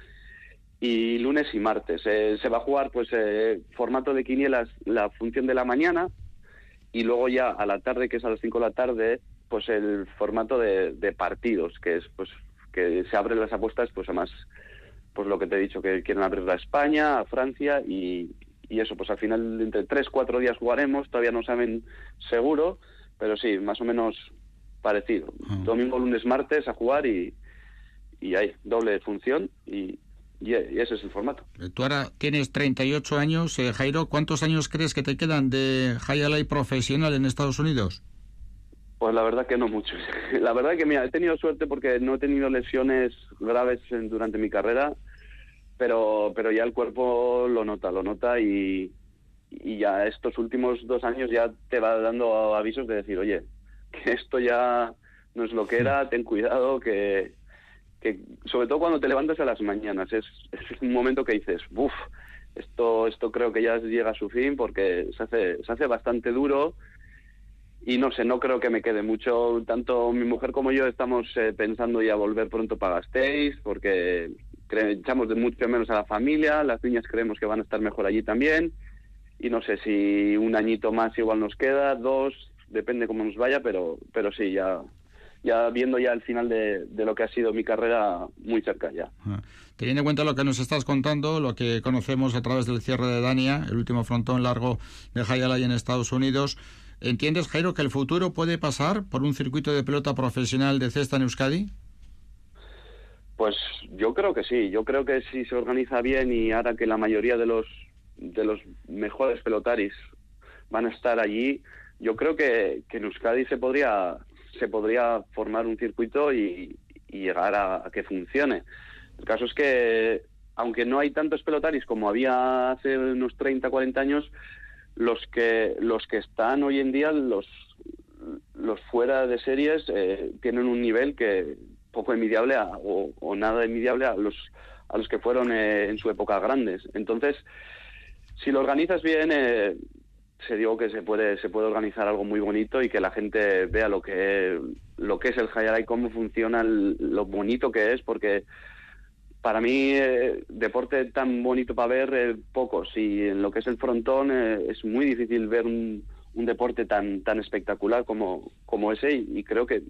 y lunes y martes. Eh, se va a jugar, pues, eh, formato de quinielas la función de la mañana, y luego ya a la tarde, que es a las 5 de la tarde, pues el formato de, de partidos, que es pues que se abren las apuestas pues a más, pues lo que te he dicho, que quieren abrir a España, a Francia y, y eso, pues al final entre 3, 4 días jugaremos, todavía no saben seguro, pero sí, más o menos parecido. Domingo, lunes, martes a jugar y, y hay doble función y, y, y ese es el formato. Eh, Tú ahora tienes 38 años, eh, Jairo. ¿Cuántos años crees que te quedan de High profesional en Estados Unidos? Pues la verdad que no mucho. La verdad que mira, he tenido suerte porque no he tenido lesiones graves durante mi carrera, pero pero ya el cuerpo lo nota, lo nota y, y ya estos últimos dos años ya te va dando avisos de decir, oye, que esto ya no es lo que era, ten cuidado, que, que sobre todo cuando te levantas a las mañanas, es, es un momento que dices, uff, esto, esto creo que ya llega a su fin porque se hace, se hace bastante duro y no sé, no creo que me quede mucho. Tanto mi mujer como yo estamos eh, pensando ya volver pronto para Gasteiz, porque echamos de mucho menos a la familia, las niñas creemos que van a estar mejor allí también. Y no sé si un añito más igual nos queda, dos, depende cómo nos vaya, pero, pero sí, ya, ya viendo ya el final de, de lo que ha sido mi carrera muy cerca ya. Ah. Teniendo en cuenta lo que nos estás contando, lo que conocemos a través del cierre de Dania, el último frontón largo de Hayalay en Estados Unidos, ¿entiendes, Jairo, que el futuro puede pasar por un circuito de pelota profesional de cesta en Euskadi? Pues yo creo que sí, yo creo que si se organiza bien y ahora que la mayoría de los de los mejores pelotaris van a estar allí, yo creo que, que en Euskadi se podría se podría formar un circuito y, llegar a, a que funcione. El caso es que aunque no hay tantos pelotaris como había hace unos 30, 40 años, los que los que están hoy en día los los fuera de series eh, tienen un nivel que poco envidiable a- o, nada envidiable a los a los que fueron eh, en su época grandes. Entonces, si lo organizas bien, eh, se digo que se puede se puede organizar algo muy bonito y que la gente vea lo que lo que es el Hayalai, cómo funciona, lo bonito que es, porque para mí eh, deporte tan bonito para ver eh, pocos y en lo que es el frontón eh, es muy difícil ver un, deporte tan tan espectacular como como ese y, creo que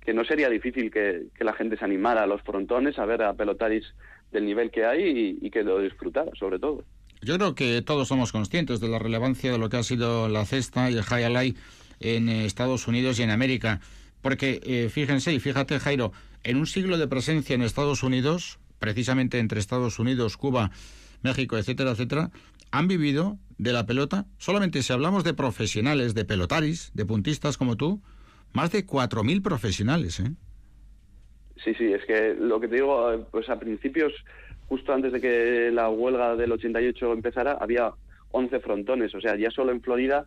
que no sería difícil que, que la gente se animara a los frontones a ver a pelotaris del nivel que hay y, y que lo disfrutara sobre todo. Yo creo que todos somos conscientes de la relevancia de lo que ha sido la cesta y el high alai en Estados Unidos y en América. Porque eh, fíjense y fíjate, Jairo, en un siglo de presencia en Estados Unidos, precisamente entre Estados Unidos, Cuba, México, etcétera, etcétera, han vivido de la pelota, solamente si hablamos de profesionales, de pelotaris, de puntistas como tú, más de 4.000 profesionales, ¿eh? Sí, sí, es que lo que te digo, pues a principios, justo antes de que la huelga del 88 empezara, había 11 frontones, o sea, ya solo en Florida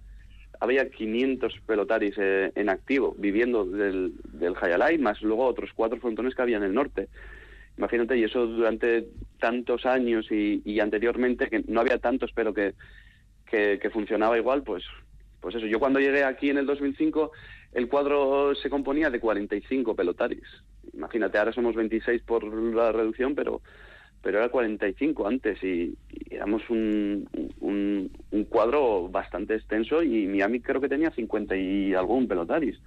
había 500 pelotaris eh, en activo, viviendo del, del Hayalai, más luego otros cuatro frontones que había en el norte. Imagínate, y eso durante tantos años y, y anteriormente, que no había tantos, pero que, que, que funcionaba igual, pues, pues eso. Yo cuando llegué aquí en el 2005, el cuadro se componía de 45 pelotaris. Imagínate, ahora somos 26 por la reducción, pero pero era 45 antes y, y éramos un, un, un cuadro bastante extenso y Miami creo que tenía 50 y algún pelotaris.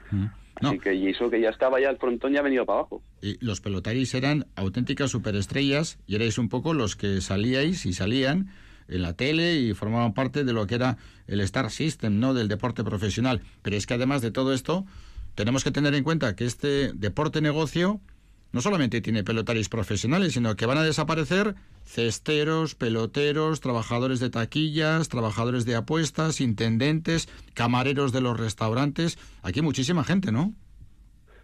Así que y eso que ya estaba ya el frontón ya ha venido para abajo. Los pelotaris eran auténticas superestrellas y erais un poco los que salíais y salían en la tele y formaban parte de lo que era el Star System, ¿no? Del deporte profesional. Pero es que además de todo esto, tenemos que tener en cuenta que este deporte negocio no solamente tiene pelotaris profesionales, sino que van a desaparecer cesteros, peloteros, trabajadores de taquillas, trabajadores de apuestas, intendentes, camareros de los restaurantes. Aquí muchísima gente, ¿no?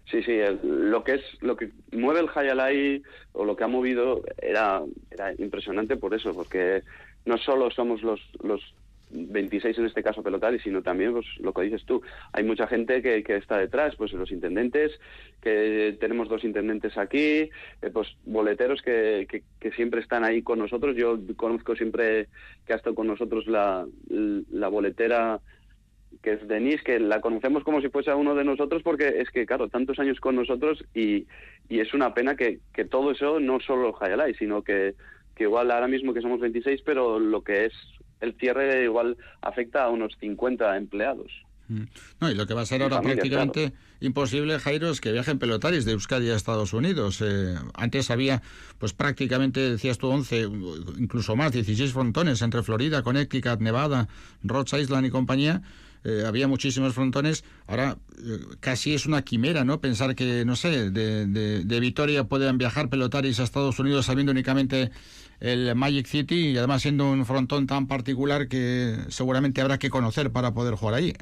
Sí, sí, el- lo que es lo que mueve el Hayalai o lo que ha movido era, era impresionante por eso, porque no solo somos los, los 26 en este caso pelotaris, sino también pues, lo que dices tú. Hay mucha gente que, que está detrás, pues los intendentes, que tenemos dos intendentes aquí, eh, pues boleteros que, que, que siempre están ahí con nosotros. Yo conozco siempre que ha estado con nosotros la, la boletera que es Denise, que la conocemos como si fuese uno de nosotros, porque es que, claro, tantos años con nosotros y, y es una pena que, que todo eso, no solo Hayalai, sino que, que igual ahora mismo que somos 26, pero lo que es el cierre igual afecta a unos 50 empleados. No, y lo que va a ser ahora prácticamente imposible, Jairo, es que viajen pelotaris de Euskadi a Estados Unidos. Eh, antes había, pues prácticamente, decías tú, 11, incluso más, 16 frontones entre Florida, Connecticut, Nevada, Rhode Island y compañía. Eh, había muchísimos frontones. Ahora eh, casi es una quimera, ¿no? Pensar que, no sé, de, de, de Vitoria puedan viajar pelotaris a Estados Unidos sabiendo únicamente el Magic City y además siendo un frontón tan particular que seguramente habrá que conocer para poder jugar ahí.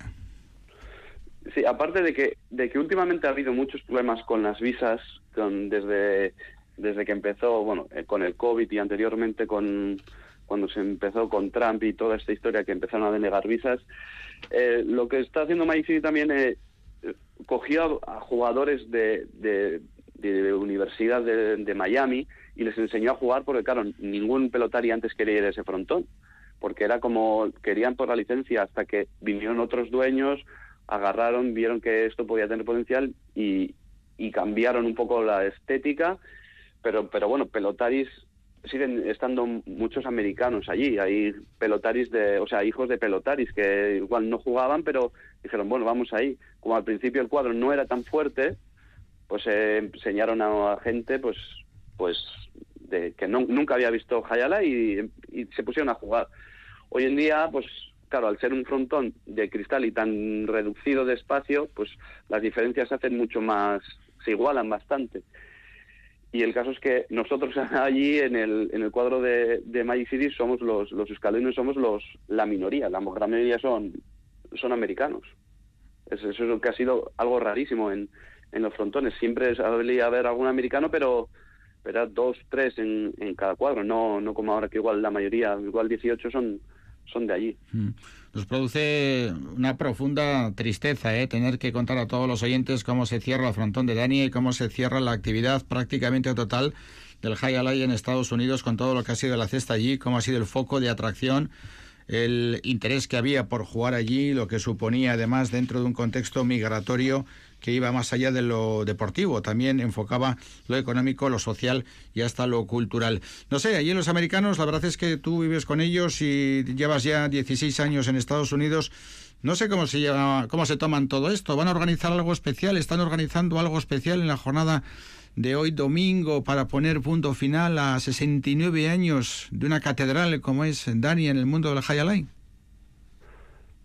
Sí, aparte de que, de que últimamente ha habido muchos problemas con las visas, con, desde, desde que empezó, bueno, eh, con el COVID y anteriormente con cuando se empezó con Trump y toda esta historia que empezaron a denegar visas, eh, lo que está haciendo Magic City también eh, eh, cogió a, jugadores de, de, universidad de, de Miami y les enseñó a jugar porque, claro, ningún pelotari antes quería ir a ese frontón, porque era como querían por la licencia hasta que vinieron otros dueños, agarraron, vieron que esto podía tener potencial y, y cambiaron un poco la estética, pero, pero bueno, pelotaris siguen estando muchos americanos allí, hay pelotaris de, o sea, hijos de pelotaris que igual no jugaban, pero dijeron, bueno, vamos ahí. Como al principio el cuadro no era tan fuerte, pues eh, enseñaron a gente, pues, pues, de, que nunca había visto Hayala y se pusieron a jugar. Hoy en día, pues, claro, al ser un frontón de cristal y tan reducido de espacio, pues las diferencias se hacen mucho más, se igualan bastante. Y el caso es que nosotros allí en el, en el cuadro de, de Magic City somos los, los escalones, somos los, la minoría, la gran mayoría son, son americanos. Eso, es lo que ha sido algo rarísimo en, en los frontones. Siempre solía haber algún americano, pero, pero dos, tres en, en cada cuadro, no, no como ahora que igual la mayoría, igual 18 son, son de allí. Nos produce una profunda tristeza ¿eh? tener que contar a todos los oyentes cómo se cierra el frontón de Dani y cómo se cierra la actividad prácticamente total del High Alay en Estados Unidos con todo lo que ha sido la cesta allí, cómo ha sido el foco de atracción el interés que había por jugar allí, lo que suponía además dentro de un contexto migratorio que iba más allá de lo deportivo, también enfocaba lo económico, lo social y hasta lo cultural. No sé, allí los americanos, la verdad es que tú vives con ellos y llevas ya 16 años en Estados Unidos. No sé cómo se cómo se toman todo esto. ¿Van a organizar algo especial? ¿Están organizando algo especial en la jornada de hoy domingo para poner punto final a 69 años de una catedral como es Dani en el mundo del High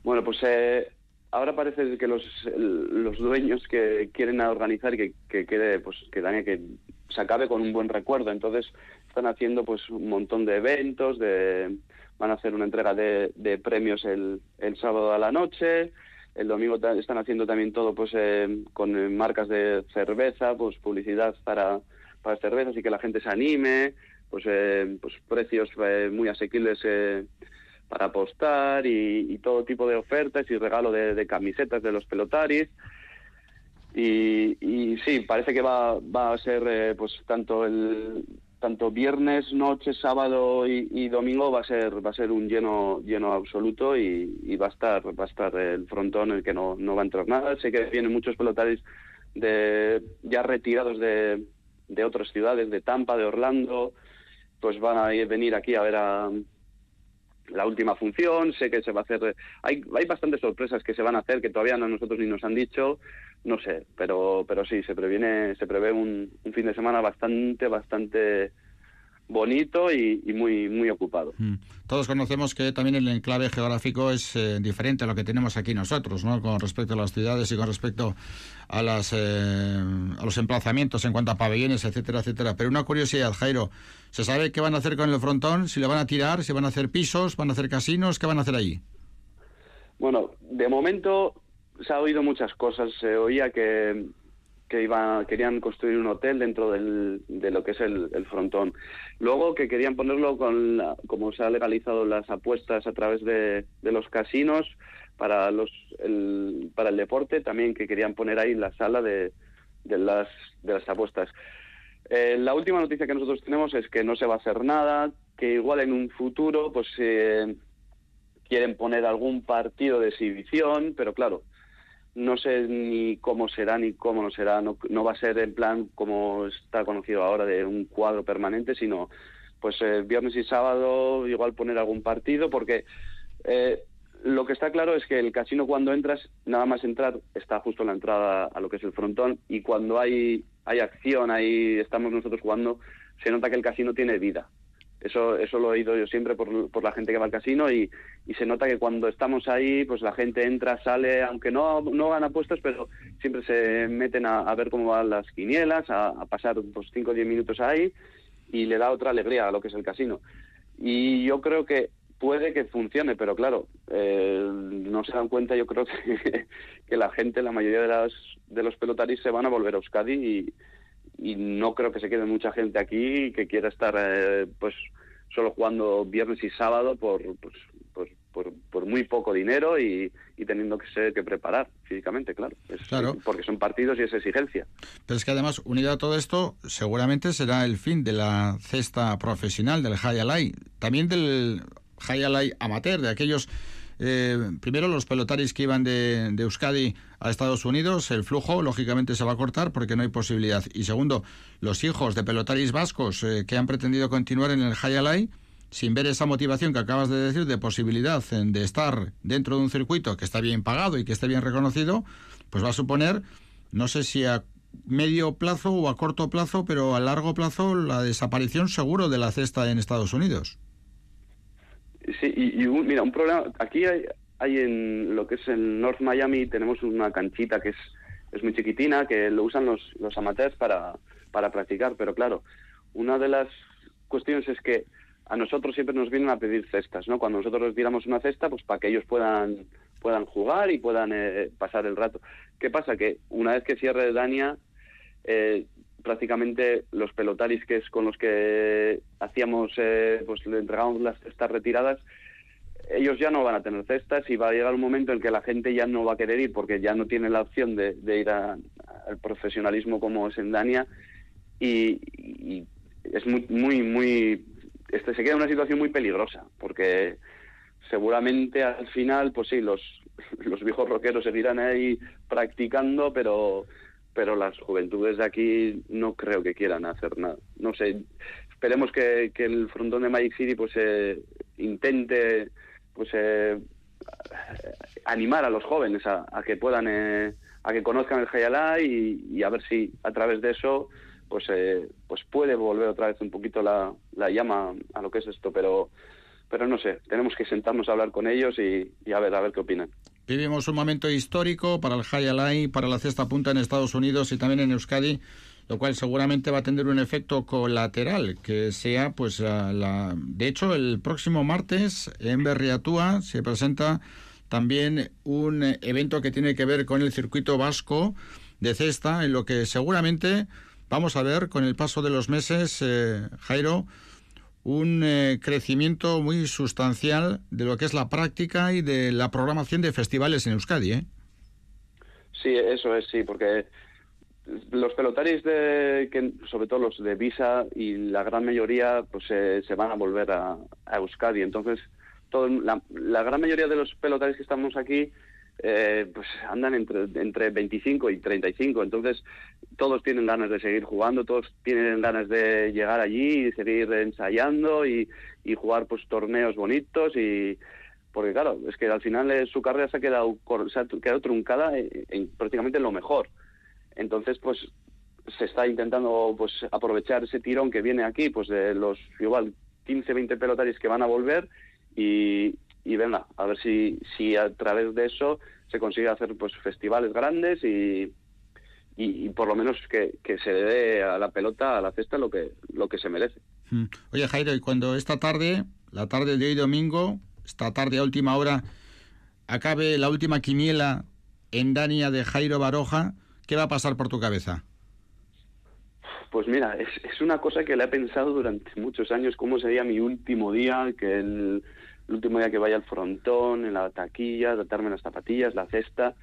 Bueno, pues eh, ahora parece que los, los dueños que quieren organizar y que, que quede, pues que Dani que se acabe con un buen recuerdo. Entonces están haciendo pues un montón de eventos, de van a hacer una entrega de, de premios el, el sábado a la noche. El domingo están haciendo también todo pues eh, con eh, marcas de cerveza, pues publicidad para, para cervezas y que la gente se anime, pues, eh, pues precios muy asequibles para apostar y, todo tipo de ofertas y regalo de, camisetas de los pelotaris. Y, y, sí, parece que va, va a ser pues tanto el tanto viernes, noche, sábado y, domingo va a ser va a ser un lleno lleno absoluto y, va a estar va a estar el frontón en el que no, no va a entrar nada. Sé que vienen muchos pelotaris de ya retirados de, de otras ciudades, de Tampa, de Orlando, pues van a venir aquí a ver a la última función, sé que se va a hacer, hay, hay bastantes sorpresas que se van a hacer que todavía no nosotros ni nos han dicho, no sé, pero, pero sí, se previene, se prevé un, un fin de semana bastante, bastante bonito y, muy muy ocupado. Mm. Todos conocemos que también el enclave geográfico es eh, diferente a lo que tenemos aquí nosotros, ¿no? Con respecto a las ciudades y con respecto a las eh, a los emplazamientos en cuanto a pabellones, etcétera, etcétera. Pero una curiosidad, Jairo, ¿se sabe qué van a hacer con el frontón? Si le van a tirar, si van a hacer pisos, van a hacer casinos, ¿qué van a hacer allí? Bueno, de momento se ha oído muchas cosas. Se oía que, que iba, querían construir un hotel dentro del, de lo que es el, frontón. Luego que querían ponerlo con, como se ha legalizado las apuestas a través de, de los casinos para los el, para el deporte, también que querían poner ahí la sala de, de las de las apuestas. Eh, la última noticia que nosotros tenemos es que no se va a hacer nada, que igual en un futuro pues eh, quieren poner algún partido de exhibición, pero claro, no sé ni cómo será ni cómo no será, no, va a ser en plan como está conocido ahora de un cuadro permanente, sino pues eh, viernes y sábado igual poner algún partido, porque eh, lo que está claro es que el casino cuando entras, nada más entrar, está justo en la entrada a lo que es el frontón, y cuando hay, hay acción, ahí estamos nosotros jugando, se nota que el casino tiene vida. Eso, eso lo he oído yo siempre por, por la gente que va al casino y, y, se nota que cuando estamos ahí, pues la gente entra, sale, aunque no, no van apuestas, pero siempre se meten a, ver cómo van las quinielas, a, pasar pues 5 o 10 minutos ahí y le da otra alegría a lo que es el casino. Y yo creo que puede que funcione, pero claro, eh, no se dan cuenta, yo creo que, que la gente, la mayoría de, las, de los pelotaris se van a volver a Euskadi y, y no creo que se quede mucha gente aquí que quiera estar eh, pues solo jugando viernes y sábado por pues, por, por, muy poco dinero y, y, teniendo que ser que preparar físicamente, claro. claro. Porque son partidos y es exigencia. Pero es que además, unido a todo esto, seguramente será el fin de la cesta profesional del High Alay, también del High Alay amateur, de aquellos eh, primero, los pelotaris que iban de, Euskadi a Estados Unidos, el flujo lógicamente se va a cortar porque no hay posibilidad. Y segundo, los hijos de pelotaris vascos eh, que han pretendido continuar en el Hayalay, sin ver esa motivación que acabas de decir de posibilidad de estar dentro de un circuito que está bien pagado y que esté bien reconocido, pues va a suponer, no sé si a medio plazo o a corto plazo, pero a largo plazo la desaparición seguro de la cesta en Estados Unidos. Sí, y, mira, un problema, aquí hay, hay en lo que es en North Miami, tenemos una canchita que es, es muy chiquitina, que lo usan los, los amateurs para, para practicar, pero claro, una de las cuestiones es que a nosotros siempre nos vienen a pedir cestas, ¿no? Cuando nosotros les tiramos una cesta, pues para que ellos puedan puedan jugar y puedan eh, pasar el rato. ¿Qué pasa? Que una vez que cierre Dania, eh, prácticamente los pelotaris que es con los que hacíamos, eh, pues le entregamos las cestas retiradas, ellos ya no van a tener cestas y va a llegar un momento en que la gente ya no va a querer ir porque ya no tiene la opción de, ir al profesionalismo como es en Dania y, es muy, muy, muy, este, se queda en una situación muy peligrosa porque seguramente al final, pues sí, los, los viejos rockeros seguirán ahí practicando, pero, pero las juventudes de aquí no creo que quieran hacer nada. No sé, esperemos que, que el frontón de Magic City pues eh, intente pues eh, animar a los jóvenes a, que puedan eh, a que conozcan el Hayalá y, y, a ver si a través de eso pues eh, pues puede volver otra vez un poquito la, la llama a lo que es esto pero pero no sé tenemos que sentarnos a hablar con ellos y, y a ver a ver qué opinan Vivimos un momento histórico para el Hayalai, para la cesta punta en Estados Unidos y también en Euskadi, lo cual seguramente va a tener un efecto colateral, que sea, pues, la... de hecho, el próximo martes en Berriatúa se presenta también un evento que tiene que ver con el circuito vasco de cesta, en lo que seguramente vamos a ver con el paso de los meses, eh, Jairo, un eh, crecimiento muy sustancial de lo que es la práctica y de la programación de festivales en Euskadi, ¿eh? Sí, eso es, sí, porque los pelotaris de, sobre todo los de Visa y la gran mayoría, pues se van a volver a, a Euskadi. Entonces, todo, la, la, gran mayoría de los pelotaris que estamos aquí eh, pues andan entre, entre 25 y 35, entonces todos tienen ganas de seguir jugando, todos tienen ganas de llegar allí y seguir ensayando y, y jugar pues torneos bonitos y porque claro, es que al final eh, su carrera se ha quedado, se ha quedado truncada en, en prácticamente lo mejor. Entonces, pues se está intentando pues aprovechar ese tirón que viene aquí, pues de los igual 15, 20 pelotaris que van a volver y, y venga, a ver si, si a través de eso se consigue hacer pues festivales grandes y, y, y por lo menos que, que, se le dé a la pelota, a la cesta, lo que, lo que se merece. Oye, Jairo, y cuando esta tarde, la tarde de hoy domingo, esta tarde a última hora, acabe la última quiniela en Dania de Jairo Baroja, ¿qué va a pasar por tu cabeza? Pues mira, es, es una cosa que le he pensado durante muchos años, cómo sería mi último día, que el el último día que vaya al frontón, en la taquilla, tratarme las zapatillas, la cesta.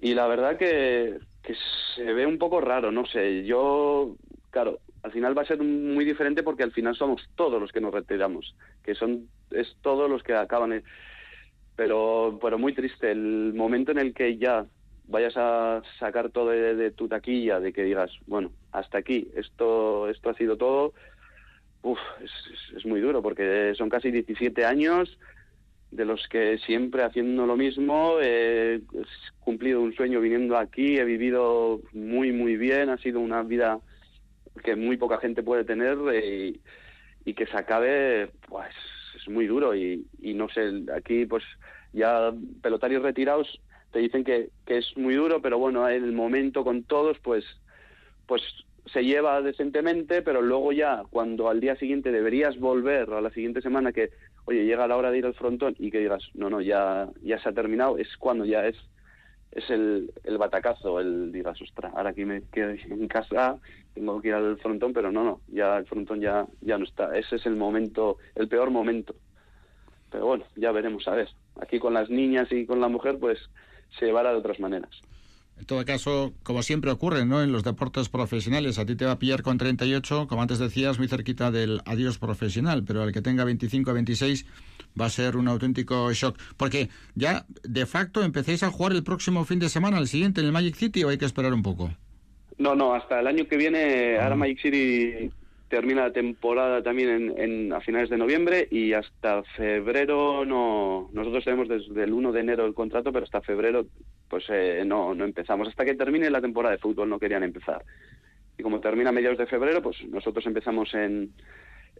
Y la verdad que, que se ve un poco raro, no sé. Yo, claro, al final va a ser muy diferente porque al final somos todos los que nos retiramos, que son es todos los que acaban. Pero, pero muy triste el momento en el que ya vayas a sacar todo de, de tu taquilla, de que digas, bueno, hasta aquí, esto, esto ha sido todo es, es, muy duro porque son casi 17 años de los que siempre haciendo lo mismo, he cumplido un sueño viniendo aquí, he vivido muy, muy bien, ha sido una vida que muy poca gente puede tener y, y que se acabe, pues es muy duro y, no sé, aquí pues ya pelotarios retirados te dicen que, que es muy duro, pero bueno, en el momento con todos, pues pues se lleva decentemente, pero luego ya, cuando al día siguiente deberías volver, a la siguiente semana, que, oye, llega la hora de ir al frontón y que digas, no, no, ya, ya se ha terminado, es cuando ya es es el, el batacazo, el digas, ostras, ahora aquí me quedo en casa, tengo que ir al frontón, pero no, no, ya el frontón ya, ya no está. Ese es el momento, el peor momento. Pero bueno, ya veremos, a ver. Aquí con las niñas y con la mujer, pues se llevará de otras maneras. En todo caso, como siempre ocurre ¿no? en los deportes profesionales, a ti te va a pillar con 38, como antes decías, muy cerquita del adiós profesional, pero al que tenga 25 a 26 va a ser un auténtico shock. Porque ya, de facto, empecéis a jugar el próximo fin de semana, el siguiente, en el Magic City, o hay que esperar un poco? No, no, hasta el año que viene, ahora Magic City termina la temporada también en, en, a finales de noviembre y hasta febrero no nosotros tenemos desde el 1 de enero el contrato pero hasta febrero pues eh, no no empezamos. Hasta que termine la temporada de fútbol no querían empezar. Y como termina a mediados de febrero pues nosotros empezamos en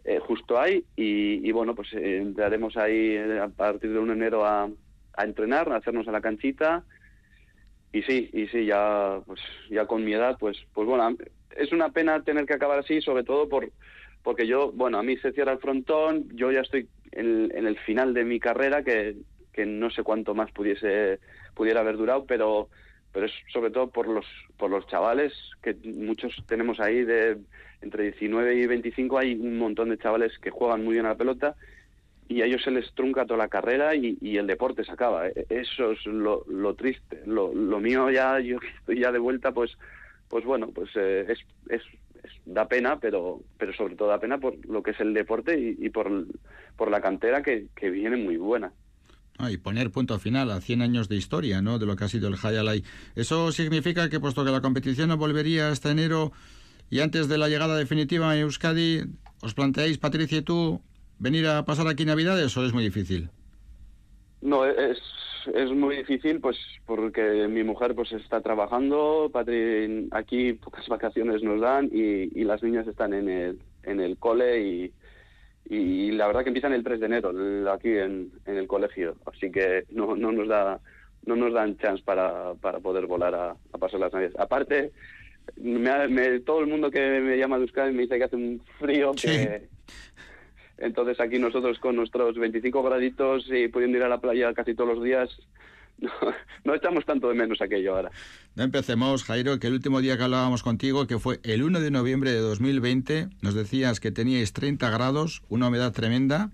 eh, justo ahí y, bueno pues eh, entraremos ahí a partir del 1 de enero a, a entrenar a hacernos a la canchita. Y sí y sí ya pues ya con mi edad pues pues bueno es una pena tener que acabar así, sobre todo por porque yo, bueno, a mí se cierra el frontón, yo ya estoy en, en el final de mi carrera, que, que, no sé cuánto más pudiese pudiera haber durado, pero pero es sobre todo por los por los chavales que muchos tenemos ahí de entre 19 y 25 hay un montón de chavales que juegan muy bien a la pelota y a ellos se les trunca toda la carrera y, el deporte se acaba. Eso es lo, lo triste. Lo, lo mío ya, yo estoy ya de vuelta, pues pues bueno, pues eh, es, es, da pena, pero, pero sobre todo da pena por lo que es el deporte y, por, por la cantera que, que viene muy buena. Ah, y poner punto final a 100 años de historia, ¿no? De lo que ha sido el Hayalay. Eso significa que, puesto que la competición no volvería hasta enero y antes de la llegada definitiva a Euskadi, ¿os planteáis, Patricia y tú, venir a pasar aquí Navidades o es muy difícil? No, es, es muy difícil, pues porque mi mujer pues está trabajando, Patri, aquí pocas vacaciones nos dan y, y las niñas están en el, en el cole y y la verdad que empiezan el 3 de enero aquí en, en, el colegio, así que no, no nos da no nos dan chance para, para poder volar a, pasar las navidades. Aparte, me, todo el mundo que me llama de Euskadi me dice que hace un frío que... Entonces aquí nosotros con nuestros 25 graditos y pudiendo ir a la playa casi todos los días, no, echamos tanto de menos aquello ahora. No empecemos, Jairo, que el último día que hablábamos contigo, que fue el 1 de noviembre de 2020, nos decías que teníais 30 grados, una humedad tremenda,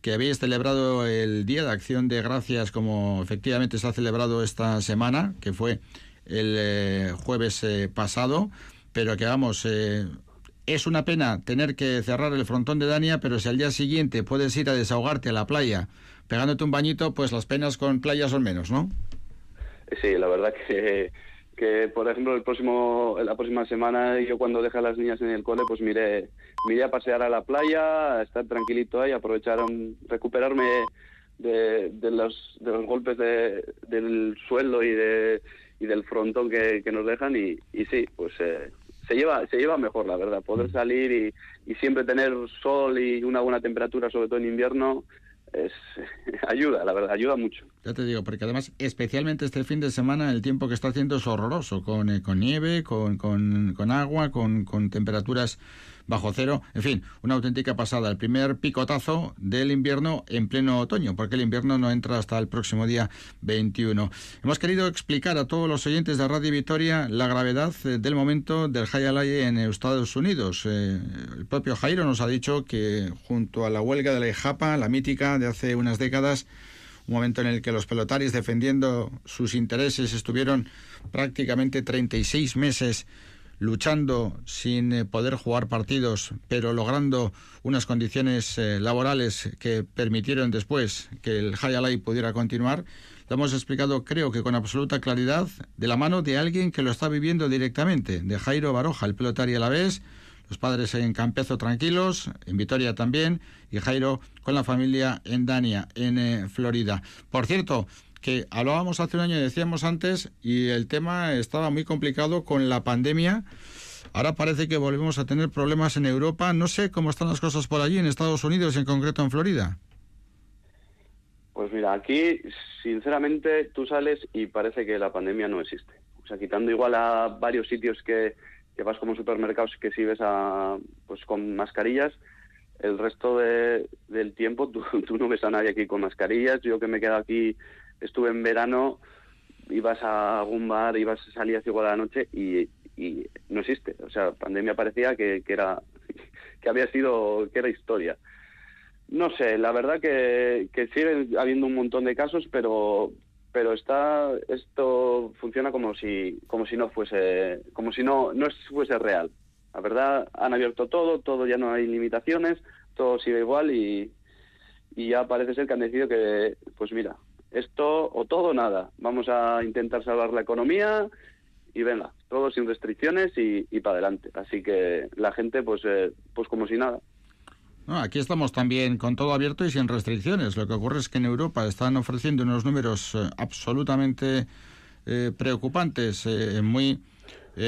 que habéis celebrado el Día de Acción de Gracias como efectivamente se ha celebrado esta semana, que fue el eh, jueves eh, pasado, pero que vamos... Eh, es una pena tener que cerrar el frontón de Dania, pero si al día siguiente puedes ir a desahogarte a la playa pegándote un bañito, pues las penas con playa son menos, ¿no? Sí, la verdad que, que por ejemplo, el próximo, la próxima semana, yo cuando deje a las niñas en el cole, pues miré, miré a pasear a la playa, a estar tranquilito ahí, aprovechar, recuperarme de, los, de los golpes de, del suelo y, de, y del frontón que, que nos dejan y, y sí, pues eh, se lleva se lleva mejor la verdad poder salir y, y, siempre tener sol y una buena temperatura sobre todo en invierno es, ayuda, la verdad, ayuda mucho. Ya te digo, porque además, especialmente este fin de semana, el tiempo que está haciendo es horroroso, con, eh, con nieve, con, con, con agua, con, con temperaturas bajo cero. En fin, una auténtica pasada. El primer picotazo del invierno en pleno otoño, porque el invierno no entra hasta el próximo día 21. Hemos querido explicar a todos los oyentes de Radio Victoria la gravedad eh, del momento del Hayalay en Estados Unidos. Eh, el propio Jairo nos ha dicho que junto a la huelga de la IJAPA, la mítica de hace unas décadas, un momento en el que los pelotaris defendiendo sus intereses estuvieron prácticamente 36 meses luchando sin eh, poder jugar partidos, pero logrando unas condiciones eh, laborales que permitieron después que el Hayalay pudiera continuar, lo hemos explicado creo que con absoluta claridad de la mano de alguien que lo está viviendo directamente, de Jairo Baroja, el pelotario a la vez, los padres en Campezo tranquilos, en Vitoria también, y Jairo con la familia en Dania, en eh, Florida. Por cierto, que hablábamos hace un año, decíamos antes, y el tema estaba muy complicado con la pandemia. Ahora parece que volvemos a tener problemas en Europa. No sé cómo están las cosas por allí, en Estados Unidos, en concreto en Florida. Pues mira, aquí, sinceramente, tú sales y parece que la pandemia no existe. O sea, quitando igual a varios sitios que, que vas como supermercados que si ves a, pues con mascarillas, el resto de, del tiempo tú, tú, no ves a nadie aquí con mascarillas. Yo que me quedo aquí estuve en verano, ibas a algún bar, ibas a salir a igual de la noche y, no existe. O sea, pandemia parecía que, era que había sido, que era historia. No sé, la verdad que, que sigue habiendo un montón de casos, pero pero está esto funciona como si como si no fuese como si no no fuese real. La verdad han abierto todo, todo ya no hay limitaciones, todo sigue igual y ya parece ser que han decidido que pues mira, esto o todo o nada. Vamos a intentar salvar la economía y venga, todo sin restricciones y, para adelante. Así que la gente, pues, eh, pues como si nada. aquí estamos también con todo abierto y sin restricciones. Lo que ocurre es que en Europa están ofreciendo unos números eh, absolutamente eh, preocupantes, muy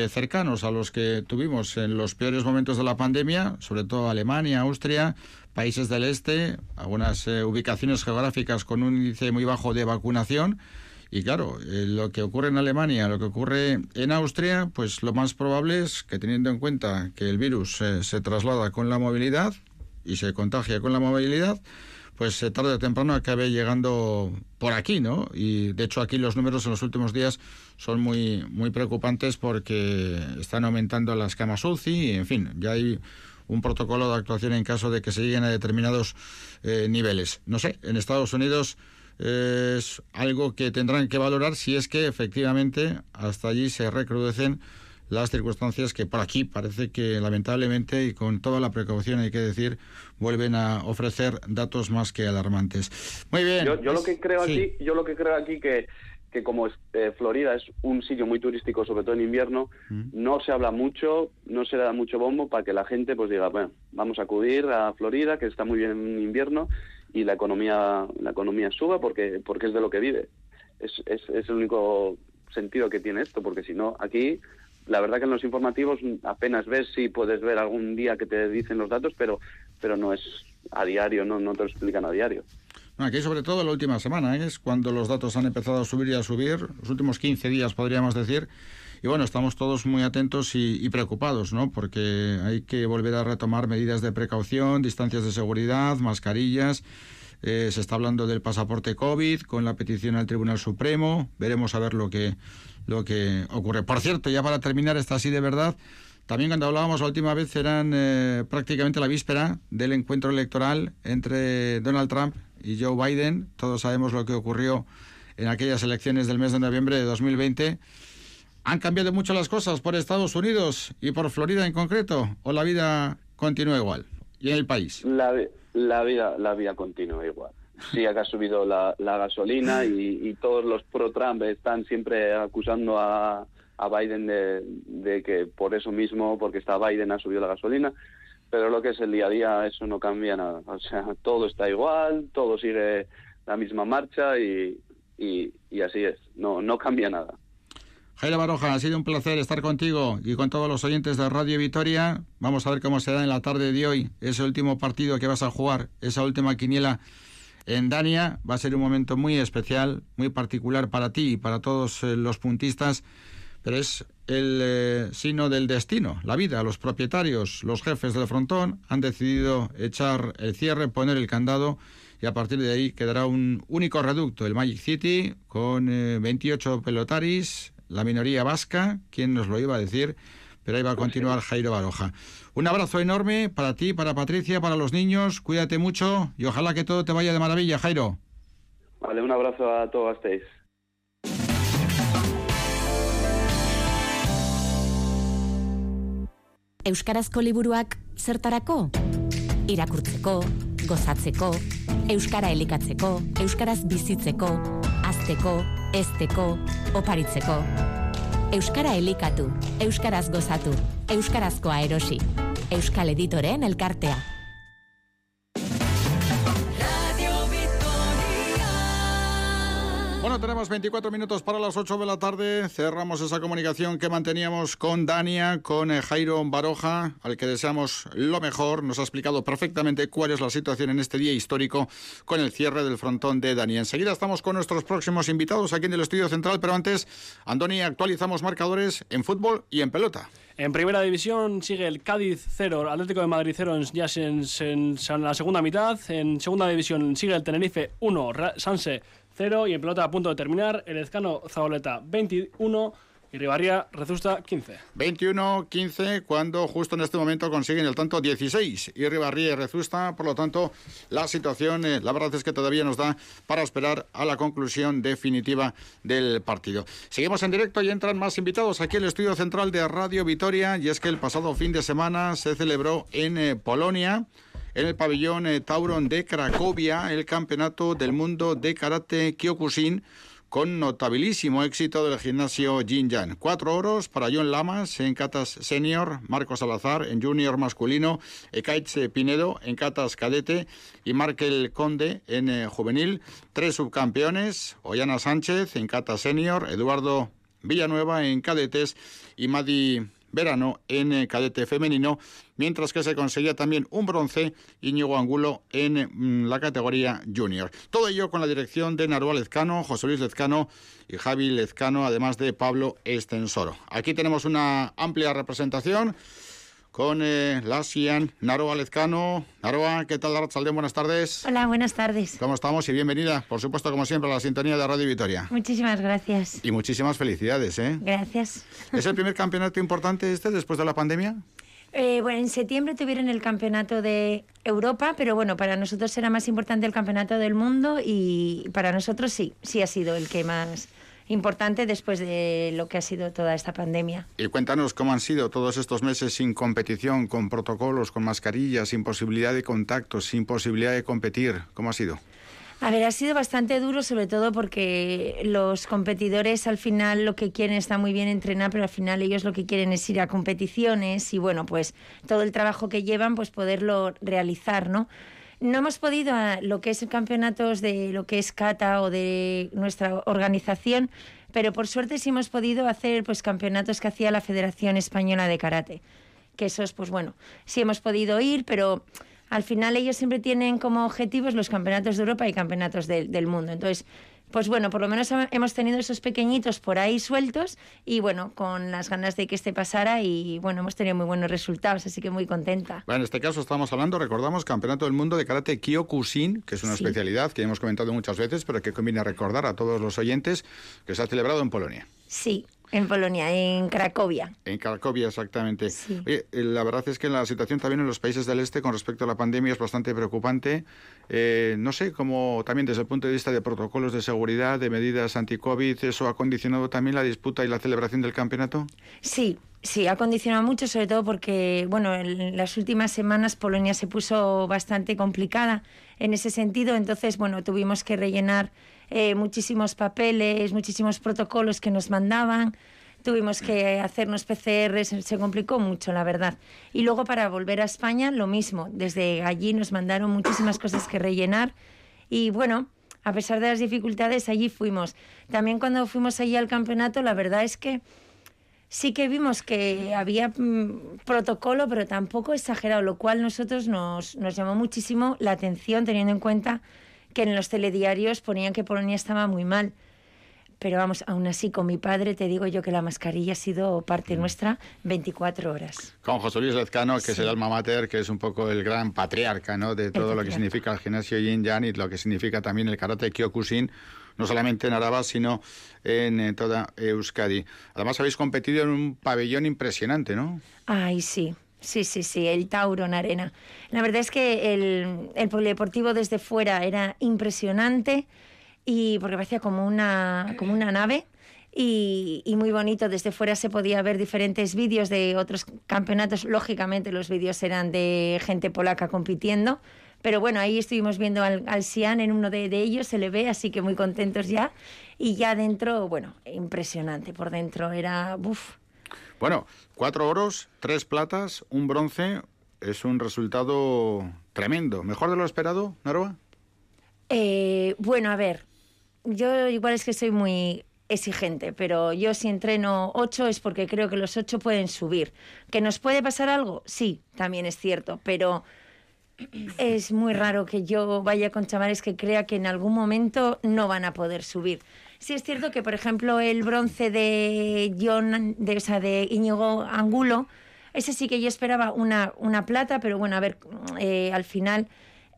cercanos a los que tuvimos en los peores momentos de la pandemia, sobre todo Alemania, Austria, países del este, algunas eh, ubicaciones geográficas con un índice muy bajo de vacunación. Y claro, eh, lo que ocurre en Alemania, lo que ocurre en Austria, pues lo más probable es que teniendo en cuenta que el virus eh, se traslada con la movilidad y se contagia con la movilidad, pues tarde o temprano acabe llegando por aquí, ¿no? Y de hecho aquí los números en los últimos días son muy, muy preocupantes porque están aumentando las camas UCI y, en fin, ya hay un protocolo de actuación en caso de que se lleguen a determinados eh, niveles. No sé, en Estados Unidos eh, es algo que tendrán que valorar si es que efectivamente hasta allí se recrudecen las circunstancias que por aquí parece que lamentablemente y con toda la precaución hay que decir vuelven a ofrecer datos más que alarmantes. Muy bien. Yo, yo lo que creo Sí. aquí, yo lo que creo aquí que que como eh, Florida es un sitio muy turístico, sobre todo en invierno, no se habla mucho, no se le da mucho bombo para que la gente pues diga, bueno, vamos a acudir a Florida, que está muy bien en invierno, y la economía, la economía suba porque, porque es de lo que vive. Es, es, es el único sentido que tiene esto, porque si no, aquí, la verdad que en los informativos apenas ves si puedes ver algún día que te dicen los datos, pero, pero no es a diario, no, no te lo explican a diario. Aquí sobre todo la última semana ¿eh? es cuando los datos han empezado a subir y a subir, los últimos 15 días podríamos decir, y bueno, estamos todos muy atentos y, y preocupados, ¿no? Porque hay que volver a retomar medidas de precaución, distancias de seguridad, mascarillas. Eh, se está hablando del pasaporte COVID con la petición al Tribunal Supremo. Veremos a ver lo que, lo que ocurre. Por cierto, ya para terminar esta así de verdad, también cuando hablábamos la última vez eran eh, prácticamente la víspera del encuentro electoral entre Donald Trump y Joe Biden. Todos sabemos lo que ocurrió en aquellas elecciones del mes de noviembre de 2020. ¿Han cambiado mucho las cosas por Estados Unidos y por Florida en concreto? ¿O la vida continúa igual? ¿Y en el país? La, la vida la vida continúa igual. Sí, acá ha subido la, la gasolina y, y todos los pro-Trump están siempre acusando a, a Biden de, de que por eso mismo, porque está Biden, ha subido la gasolina. Pero lo que es el día a día, eso no cambia nada. O sea, todo está igual, todo sigue la misma marcha y, y, y así es. No, no cambia nada. Jairo Baroja, ha sido un placer estar contigo y con todos los oyentes de Radio Vitoria. Vamos a ver cómo se da en la tarde de hoy ese último partido que vas a jugar, esa última quiniela en Dania. Va a ser un momento muy especial, muy particular para ti y para todos eh, los puntistas, pero es el eh, signo del destino, la vida. Los propietarios, los jefes del frontón han decidido echar el cierre, poner el candado y a partir de ahí quedará un único reducto, el Magic City, con eh, 28 pelotaris, la minoría vasca, ¿quién nos lo iba a decir? Pero ahí va a continuar Jairo Baroja. Un abrazo enorme para ti, para Patricia, para los niños, cuídate mucho y ojalá que todo te vaya de maravilla, Jairo. Vale, un abrazo a todos Euskarazko liburuak zertarako? Irakurtzeko, gozatzeko, euskara elikatzeko, euskaraz bizitzeko, azteko, ezteko, oparitzeko. Euskara elikatu, euskaraz gozatu, euskarazkoa erosi. Euskal Editoren elkartea. Tenemos 24 minutos para las 8 de la tarde. Cerramos esa comunicación que manteníamos con Dania, con eh, Jairo Baroja, al que deseamos lo mejor. Nos ha explicado perfectamente cuál es la situación en este día histórico con el cierre del frontón de Dania. Enseguida estamos con nuestros próximos invitados aquí en el estudio central, pero antes, Andoni, actualizamos marcadores en fútbol y en pelota. En primera división sigue el Cádiz 0, Atlético de Madrid 0 en, ya en, en- la segunda mitad. En segunda división sigue el Tenerife 1, Ra- Sanse 0 y en pelota a punto de terminar el Ezcano Zabaleta 21 y Ribarría Rezusta 15. 21-15 cuando justo en este momento consiguen el tanto 16 y Ribarría y Rezusta, por lo tanto la situación eh, la verdad es que todavía nos da para esperar a la conclusión definitiva del partido. Seguimos en directo y entran más invitados aquí al estudio central de Radio Vitoria y es que el pasado fin de semana se celebró en eh, Polonia en el pabellón eh, Tauron de Cracovia el campeonato del mundo de karate Kyokushin con notabilísimo éxito del gimnasio Jinjan. Cuatro oros para John Lamas en catas senior, Marcos Salazar en junior masculino, Ekaitz Pinedo en catas cadete y Markel Conde en eh, juvenil. Tres subcampeones, Ollana Sánchez en catas senior, Eduardo Villanueva en cadetes y Madi Verano en eh, cadete femenino, mientras que se conseguía también un bronce Íñigo Angulo en mm, la categoría junior. Todo ello con la dirección de Narual Lezcano, José Luis Lezcano y Javi Lezcano, además de Pablo Estensoro. Aquí tenemos una amplia representación con eh, la Sian Naroa Lezcano. Naroa, ¿qué tal, Arrachaldeón? Buenas tardes. Hola, buenas tardes. ¿Cómo estamos? Y bienvenida, por supuesto, como siempre, a la sintonía de Radio Vitoria. Muchísimas gracias. Y muchísimas felicidades, ¿eh? Gracias. ¿Es el primer campeonato importante este después de la pandemia? Eh, bueno, en septiembre tuvieron el campeonato de Europa, pero bueno, para nosotros era más importante el campeonato del mundo y para nosotros sí, sí ha sido el que más importante después de lo que ha sido toda esta pandemia. Y cuéntanos cómo han sido todos estos meses sin competición, con protocolos, con mascarillas, sin posibilidad de contacto, sin posibilidad de competir. ¿Cómo ha sido? A ver, ha sido bastante duro, sobre todo porque los competidores al final lo que quieren está muy bien entrenar, pero al final ellos lo que quieren es ir a competiciones y bueno, pues todo el trabajo que llevan, pues poderlo realizar, ¿no? No hemos podido a lo que es campeonatos de lo que es Cata o de nuestra organización, pero por suerte sí hemos podido hacer pues campeonatos que hacía la Federación Española de Karate. Que esos, pues bueno, sí hemos podido ir, pero al final ellos siempre tienen como objetivos los campeonatos de Europa y campeonatos del- del mundo. Entonces, pues bueno, por lo menos hemos tenido esos pequeñitos por ahí sueltos y bueno, con las ganas de que este pasara y bueno, hemos tenido muy buenos resultados, así que muy contenta. Bueno, en este caso estamos hablando, recordamos, Campeonato del Mundo de Karate Kyokushin, que es una Sí. especialidad que hemos comentado muchas veces, pero que conviene recordar a todos los oyentes que se ha celebrado en Polonia. Sí, en Polonia, en Cracovia. En Cracovia, exactamente. Oye, eh, la verdad es que la situación también en los países del este con respecto a la pandemia es bastante preocupante. Eh, no sé cómo también desde el punto de vista de protocolos de seguridad, de medidas anti-COVID, eso ha condicionado también la disputa y la celebración del campeonato. Sí, sí, ha condicionado mucho, sobre todo porque, bueno, en las últimas semanas Polonia se puso bastante complicada en ese sentido, entonces, bueno, tuvimos que rellenar eh, muchísimos papeles, muchísimos protocolos que nos mandaban, tuvimos que hacernos PCR, se, complicó mucho, la verdad. Y luego para volver a España, lo mismo, desde allí nos mandaron muchísimas cosas que rellenar y, bueno, a pesar de las dificultades, allí fuimos. También cuando fuimos allí al campeonato, la verdad es que sí que vimos que había mm, protocolo, pero tampoco exagerado, lo cual nosotros nos, nos llamó muchísimo la atención, teniendo en cuenta que en los telediarios ponían que Polonia estaba muy mal. Pero vamos, aún así, con mi padre te digo yo que la mascarilla ha sido parte nuestra 24 horas. Con José Luis Lezcano, que es el alma mater, que es un poco el gran patriarca ¿no? de todo lo que significa el gimnasio Yin Yang y lo que significa también el karate Kyokushin, no solamente en Araba, sino en, eh, toda Euskadi. Además, habéis competido en un pabellón impresionante, ¿no? Ay, sí. Sí, sí, sí, el Tauro en arena. La verdad es que el, el polideportivo desde fuera era impresionante y porque parecía como una, como una nave y, y muy bonito. Desde fuera se podía ver diferentes vídeos de otros campeonatos. Lógicamente los vídeos eran de gente polaca compitiendo. Pero bueno, ahí estuvimos viendo al, al Sian en uno de, de ellos, se le ve, así que muy contentos ya. Y ya dentro, bueno, impresionante por dentro. Era, uff, Bueno, cuatro oros, tres platas, un bronce. Es un resultado tremendo. ¿Mejor de lo esperado, Naroa? Eh, bueno, a ver, yo igual es que soy muy exigente, pero yo si entreno ocho es porque creo que los ocho pueden subir. ¿Que nos puede pasar algo? Sí, también es cierto, pero es muy raro que yo vaya con chavales que crea que en algún momento no van a poder subir. Sí es cierto que, por ejemplo, el bronce de John, de, de Íñigo Angulo, ese sí que yo esperaba una, una plata, pero bueno, a ver, eh, al final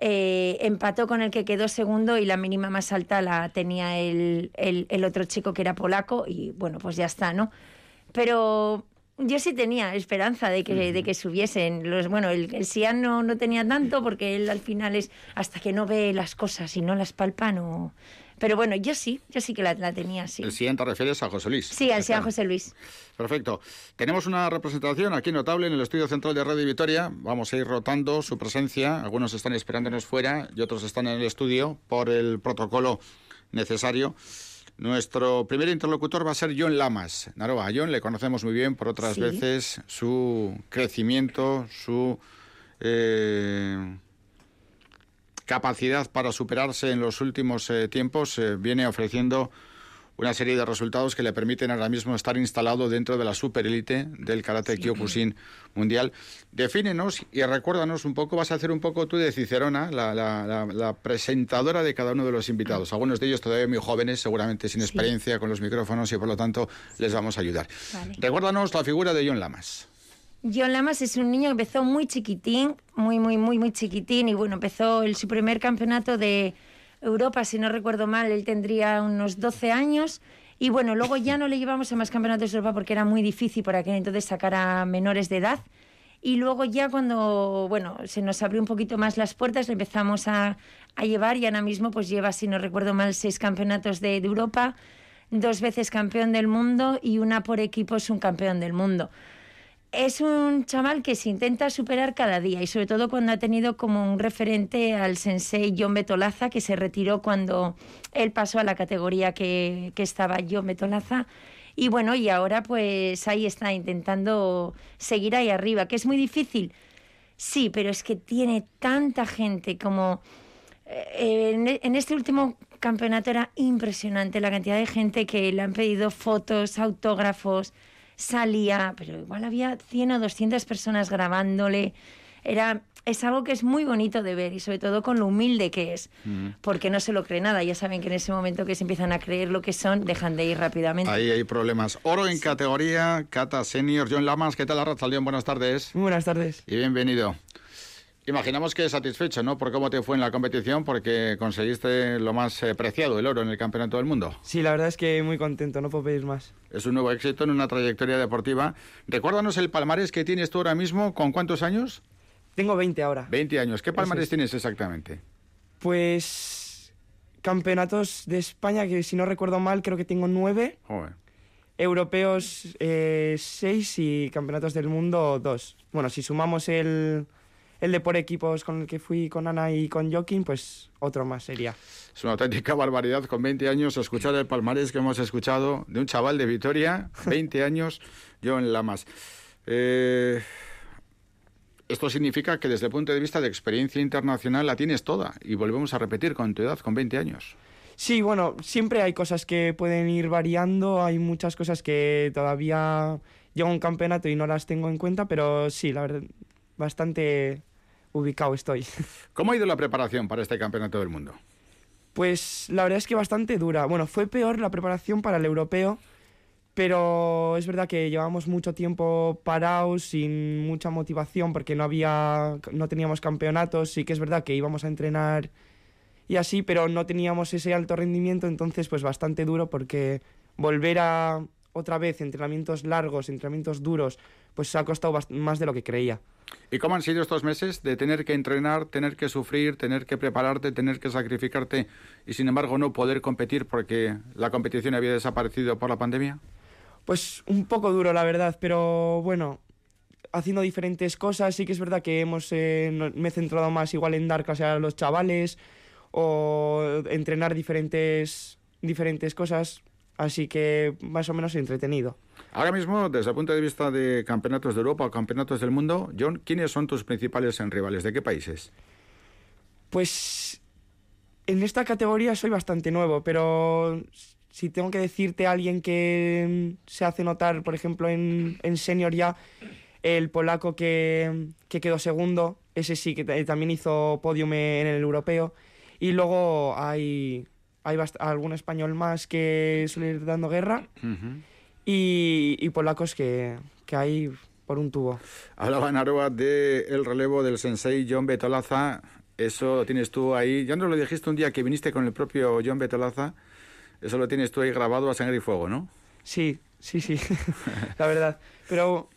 eh, empató con el que quedó segundo y la mínima más alta la tenía el, el, el otro chico que era polaco y bueno, pues ya está, ¿no? Pero yo sí tenía esperanza de que, de que subiesen. Los, bueno, el, el Sian no, no tenía tanto porque él al final es hasta que no ve las cosas y no las palpa, no... Pero bueno, yo sí, yo sí que la, la tenía, sí. El siguiente te refieres a José Luis. Sí, al Sian José Luis. Perfecto. Tenemos una representación aquí notable en el estudio central de Radio Vitoria. Vamos a ir rotando su presencia. Algunos están esperándonos fuera y otros están en el estudio por el protocolo necesario. Nuestro primer interlocutor va a ser John Lamas. Naroa, a John le conocemos muy bien por otras Sí. veces su crecimiento, su eh, capacidad para superarse en los últimos eh, tiempos. eh, viene ofreciendo una serie de resultados que le permiten ahora mismo estar instalado dentro de la superélite del karate Kyokushin mundial. Defínenos y recuérdanos un poco, vas a hacer un poco tú de Cicerona, la, la- la- la presentadora de cada uno de los invitados. Algunos de ellos todavía muy jóvenes, seguramente sin experiencia con los micrófonos y por lo tanto les vamos a ayudar. Vale. Recuérdanos la figura de John Lamas. John Lamas es un niño que empezó muy chiquitín, muy, muy, muy, muy chiquitín, y bueno, empezó el, su primer campeonato de Europa, si no recuerdo mal, él tendría unos 12 años, y bueno, luego ya no le llevamos a más campeonatos de Europa porque era muy difícil por aquel entonces sacar a menores de edad, y luego ya cuando, bueno, se nos abrió un poquito más las puertas, le empezamos a, llevar, y ahora mismo pues lleva, si no recuerdo mal, seis campeonatos de, de Europa, dos veces campeón del mundo y una por equipo es un campeón del mundo. Es un chaval que se intenta superar cada día y sobre todo cuando ha tenido como un referente al sensei John Betolaza, que se retiró cuando él pasó a la categoría que, que estaba John Betolaza. Y bueno, y ahora pues ahí está intentando seguir ahí arriba, que es muy difícil. Sí, pero es que tiene tanta gente como... eh, en, en este último campeonato era impresionante la cantidad de gente que le han pedido fotos, autógrafos, salía, pero igual había 100 o 200 personas grabándole. Era, es algo que es muy bonito de ver y sobre todo con lo humilde que es, porque no se lo cree nada. Ya saben que en ese momento que se empiezan a creer lo que son, dejan de ir rápidamente. Ahí hay problemas. Oro en categoría, Cata Senior, John Lamas, ¿qué tal, Arrachaldeón? Buenas tardes. Muy buenas tardes. Y bienvenido. Imaginamos que satisfecho, ¿no? Por cómo te fue en la competición, porque conseguiste lo más eh, preciado, el oro en el Campeonato del Mundo. Sí, la verdad es que muy contento, no puedo pedir más. Es un nuevo éxito en una trayectoria deportiva. Recuérdanos el palmarés que tienes tú ahora mismo, ¿con cuántos años? Tengo 20 ahora. 20 años. ¿Qué palmarés es. tienes exactamente? Pues campeonatos de España, que si no recuerdo mal, creo que tengo 9. Joder. Europeos 6 y campeonatos del mundo 2. Bueno, si sumamos el, el de por equipos con el que fui con Ana y con Joaquín, pues otro más sería. Es una auténtica barbaridad con 20 años escuchar el palmarés que hemos escuchado de un chaval de Vitoria, 20 años, John Lamas. Eh, esto significa que desde el punto de vista de experiencia internacional la tienes toda y volvemos a repetir con tu edad, con 20 años. Sí, bueno, siempre hay cosas que pueden ir variando, hay muchas cosas que todavía llego a un campeonato y no las tengo en cuenta, pero sí, la verdad, bastante ubicado estoy. ¿Cómo ha ido la preparación para este campeonato del mundo? Pues la verdad es que bastante dura. Bueno, fue peor la preparación para el europeo, pero es verdad que llevamos mucho tiempo parados, sin mucha motivación, porque no había, no teníamos campeonatos. Sí que es verdad que íbamos a entrenar y así, pero no teníamos ese alto rendimiento, entonces pues bastante duro porque volver a otra vez entrenamientos largos, entrenamientos duros, pues ha costado más de lo que creía. ¿Y cómo han sido estos meses de tener que entrenar, tener que sufrir, tener que prepararte, tener que sacrificarte y sin embargo no poder competir porque la competición había desaparecido por la pandemia? Pues un poco duro, la verdad, pero bueno, haciendo diferentes cosas. Sí que es verdad que hemos, eh, me he centrado más igual en dar clase a los chavales o entrenar diferentes, diferentes cosas. Así que más o menos entretenido. Ahora mismo, desde el punto de vista de campeonatos de Europa o campeonatos del mundo, John, ¿quiénes son tus principales rivales? ¿De qué países? Pues en esta categoría soy bastante nuevo, pero si tengo que decirte a alguien que se hace notar, por ejemplo, en, en senior ya, el polaco que, que quedó segundo, ese sí que ta- también hizo podium en el europeo. Y luego hay, hay algún español más que suele ir dando guerra y, y polacos que, que hay por un tubo. Hablaba Naroa del relevo del sensei John Betolaza. Eso lo tienes tú ahí. Ya nos lo dijiste un día que viniste con el propio John Betolaza. Eso lo tienes tú ahí grabado a sangre y fuego, ¿no? Sí, sí, sí, la verdad. Pero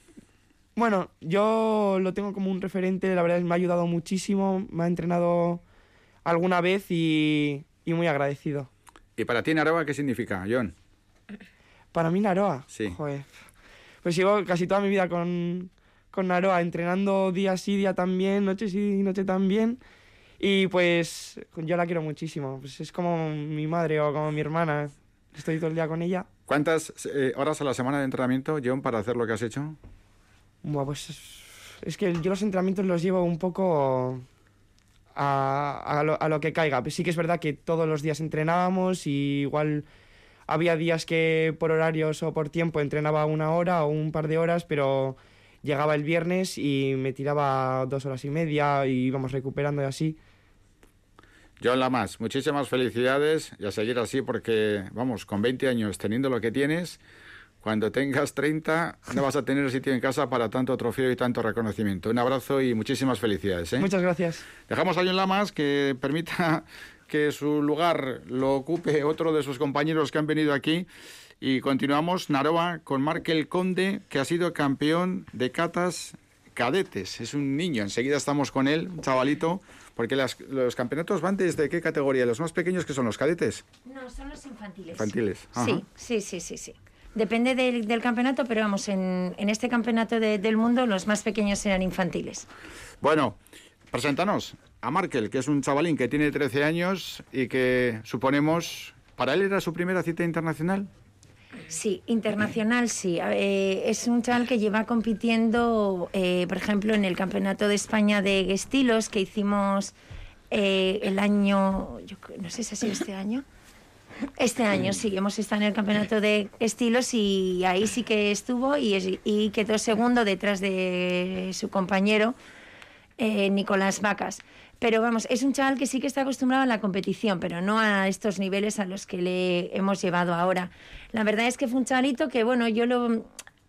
bueno, yo lo tengo como un referente, la verdad es que me ha ayudado muchísimo, me ha entrenado alguna vez y, y muy agradecido. ¿Y para ti, Naroa, qué significa, John? Para mí Naroa, Sí. joder, pues llevo casi toda mi vida con, con Naroa, entrenando día sí, día también, noche sí, noche también. Y pues yo la quiero muchísimo, pues es como mi madre o como mi hermana, estoy todo el día con ella. ¿Cuántas eh, horas a la semana de entrenamiento, John, para hacer lo que has hecho? Buah, pues es, es que yo los entrenamientos los llevo un poco a, a lo, a lo que caiga. Sí que es verdad que todos los días entrenábamos y igual había días que por horarios o por tiempo entrenaba una hora o un par de horas, pero llegaba el viernes y me tiraba dos horas y media y íbamos recuperando y así. John Lamas, muchísimas felicidades y a seguir así porque, vamos, con 20 años teniendo lo que tienes, cuando tengas 30 no vas a tener sitio en casa para tanto trofeo y tanto reconocimiento. Un abrazo y muchísimas felicidades. ¿eh? Muchas gracias. Dejamos a John Lamas que permita que su lugar lo ocupe otro de sus compañeros que han venido aquí. Y continuamos, Naroa, con Markel Conde, que ha sido campeón de catas cadetes. Es un niño, enseguida estamos con él, un chavalito, porque las- los campeonatos van desde qué categoría, los más pequeños que son los cadetes. No, son los infantiles. Infantiles. Ajá. Sí, sí, sí, sí, sí. Depende del, del campeonato, pero vamos, en, en este campeonato de- del mundo los más pequeños eran infantiles. Bueno, preséntanos a Markel, que es un chavalín que tiene 13 años y que suponemos, para él era su primera cita internacional. Sí, internacional sí. Eh, es un chaval que lleva compitiendo, eh, por ejemplo, en el Campeonato de España de estilos que hicimos eh, el año, yo no sé si ha sido este año. Este año sí, hemos estado en el campeonato de estilos y ahí sí que estuvo y, quedó segundo detrás de su compañero eh, Nicolás Vacas. Pero vamos, es un chaval que sí que está acostumbrado a la competición, pero no a estos niveles a los que le hemos llevado ahora. La verdad es que fue un chavalito que, bueno, yo lo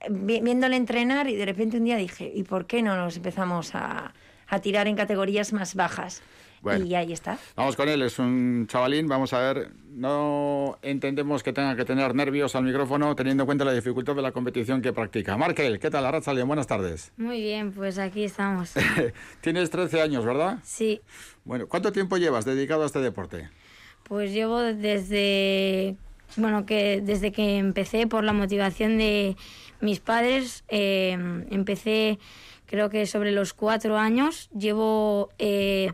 vi- viéndole entrenar y de repente un día dije, ¿y por qué no nos empezamos a, a tirar en categorías más bajas? Bueno. Y ahí está. Vamos con él, es un chavalín, vamos a ver, no entendemos que tenga que tener nervios al micrófono teniendo en cuenta la dificultad de la competición que practica. Markel, ¿qué tal? Arracha León, buenas tardes. Muy bien, pues aquí estamos. Tienes 13 años, ¿verdad? Sí, Bueno, ¿cuánto tiempo llevas dedicado a este deporte? pues llevo desde, bueno, que desde que empecé por la motivación de mis padres, eh, empecé creo que sobre los cuatro años, llevo eh,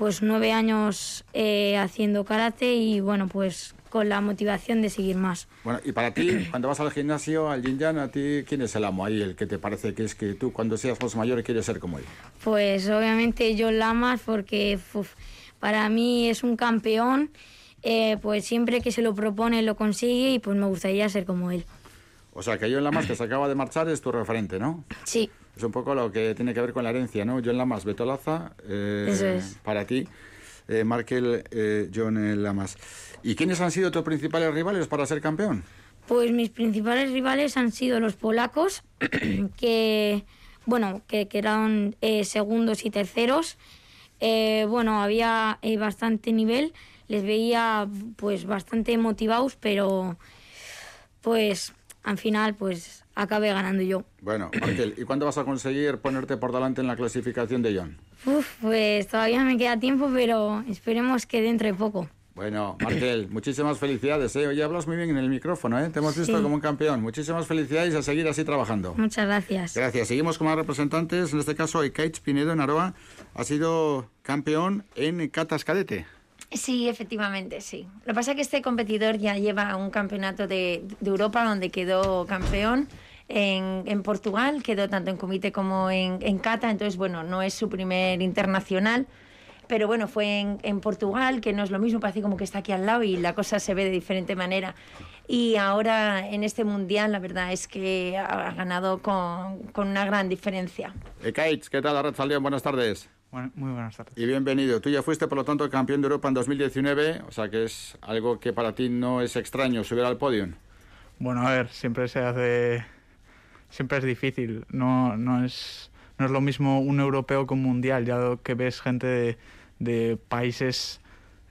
pues nueve años eh, haciendo karate y bueno, pues con la motivación de seguir más. Bueno, y para ti, cuando vas al gimnasio, al yin a ti, ¿quién es el amo ahí? El que te parece que es que tú, cuando seas más mayor, quieres ser como él. Pues obviamente John Lamas porque uf, para mí es un campeón, eh, pues siempre que se lo propone lo consigue y pues me gustaría ser como él. O sea, que John Lamas, que se acaba de marchar, es tu referente, ¿no? Sí, Es un poco lo que tiene que ver con la herencia, ¿no? John Lamas, Beto Laza, eh, Eso es. para ti, eh, Markel, eh, John eh, Lamas. ¿Y quiénes han sido tus principales rivales para ser campeón? pues mis principales rivales han sido los polacos, que bueno, que quedaron eh, segundos y terceros. Eh, bueno, había bastante nivel, les veía pues bastante motivados, pero pues al final pues acabé ganando yo. Bueno, Markel, ¿y cuándo vas a conseguir ponerte por delante en la clasificación de John? Uf, pues todavía me queda tiempo, pero esperemos que dentro de poco. Bueno, Markel, muchísimas felicidades, ¿eh? Oye, hablas muy bien en el micrófono, ¿eh? Te hemos visto Sí. como un campeón. Muchísimas felicidades y a seguir así trabajando. Muchas gracias. Gracias. Seguimos con más representantes. En este caso, Ikaich Pinedo en Aroa ha sido campeón en Catas Cadete. Sí, efectivamente, sí. Lo que pasa es que este competidor ya lleva un campeonato de, Europa donde quedó campeón. En, Portugal quedó tanto en comité como en, en cata, entonces, bueno, no es su primer internacional. Pero bueno, fue en, Portugal, que no es lo mismo, parece como que está aquí al lado y la cosa se ve de diferente manera. Y ahora en este mundial, la verdad es que ha ganado con, una gran diferencia. Ikaich, ¿qué tal? Arracha buenas tardes. Muy buenas tardes. Y bienvenido. Tú ya fuiste, por lo tanto, campeón de Europa en 2019, o sea que es algo que para ti no es extraño subir al podio. Bueno, a ver, siempre se hace. Siempre es difícil. No, no, es, no es lo mismo un europeo que un mundial, ya que ves gente de, de países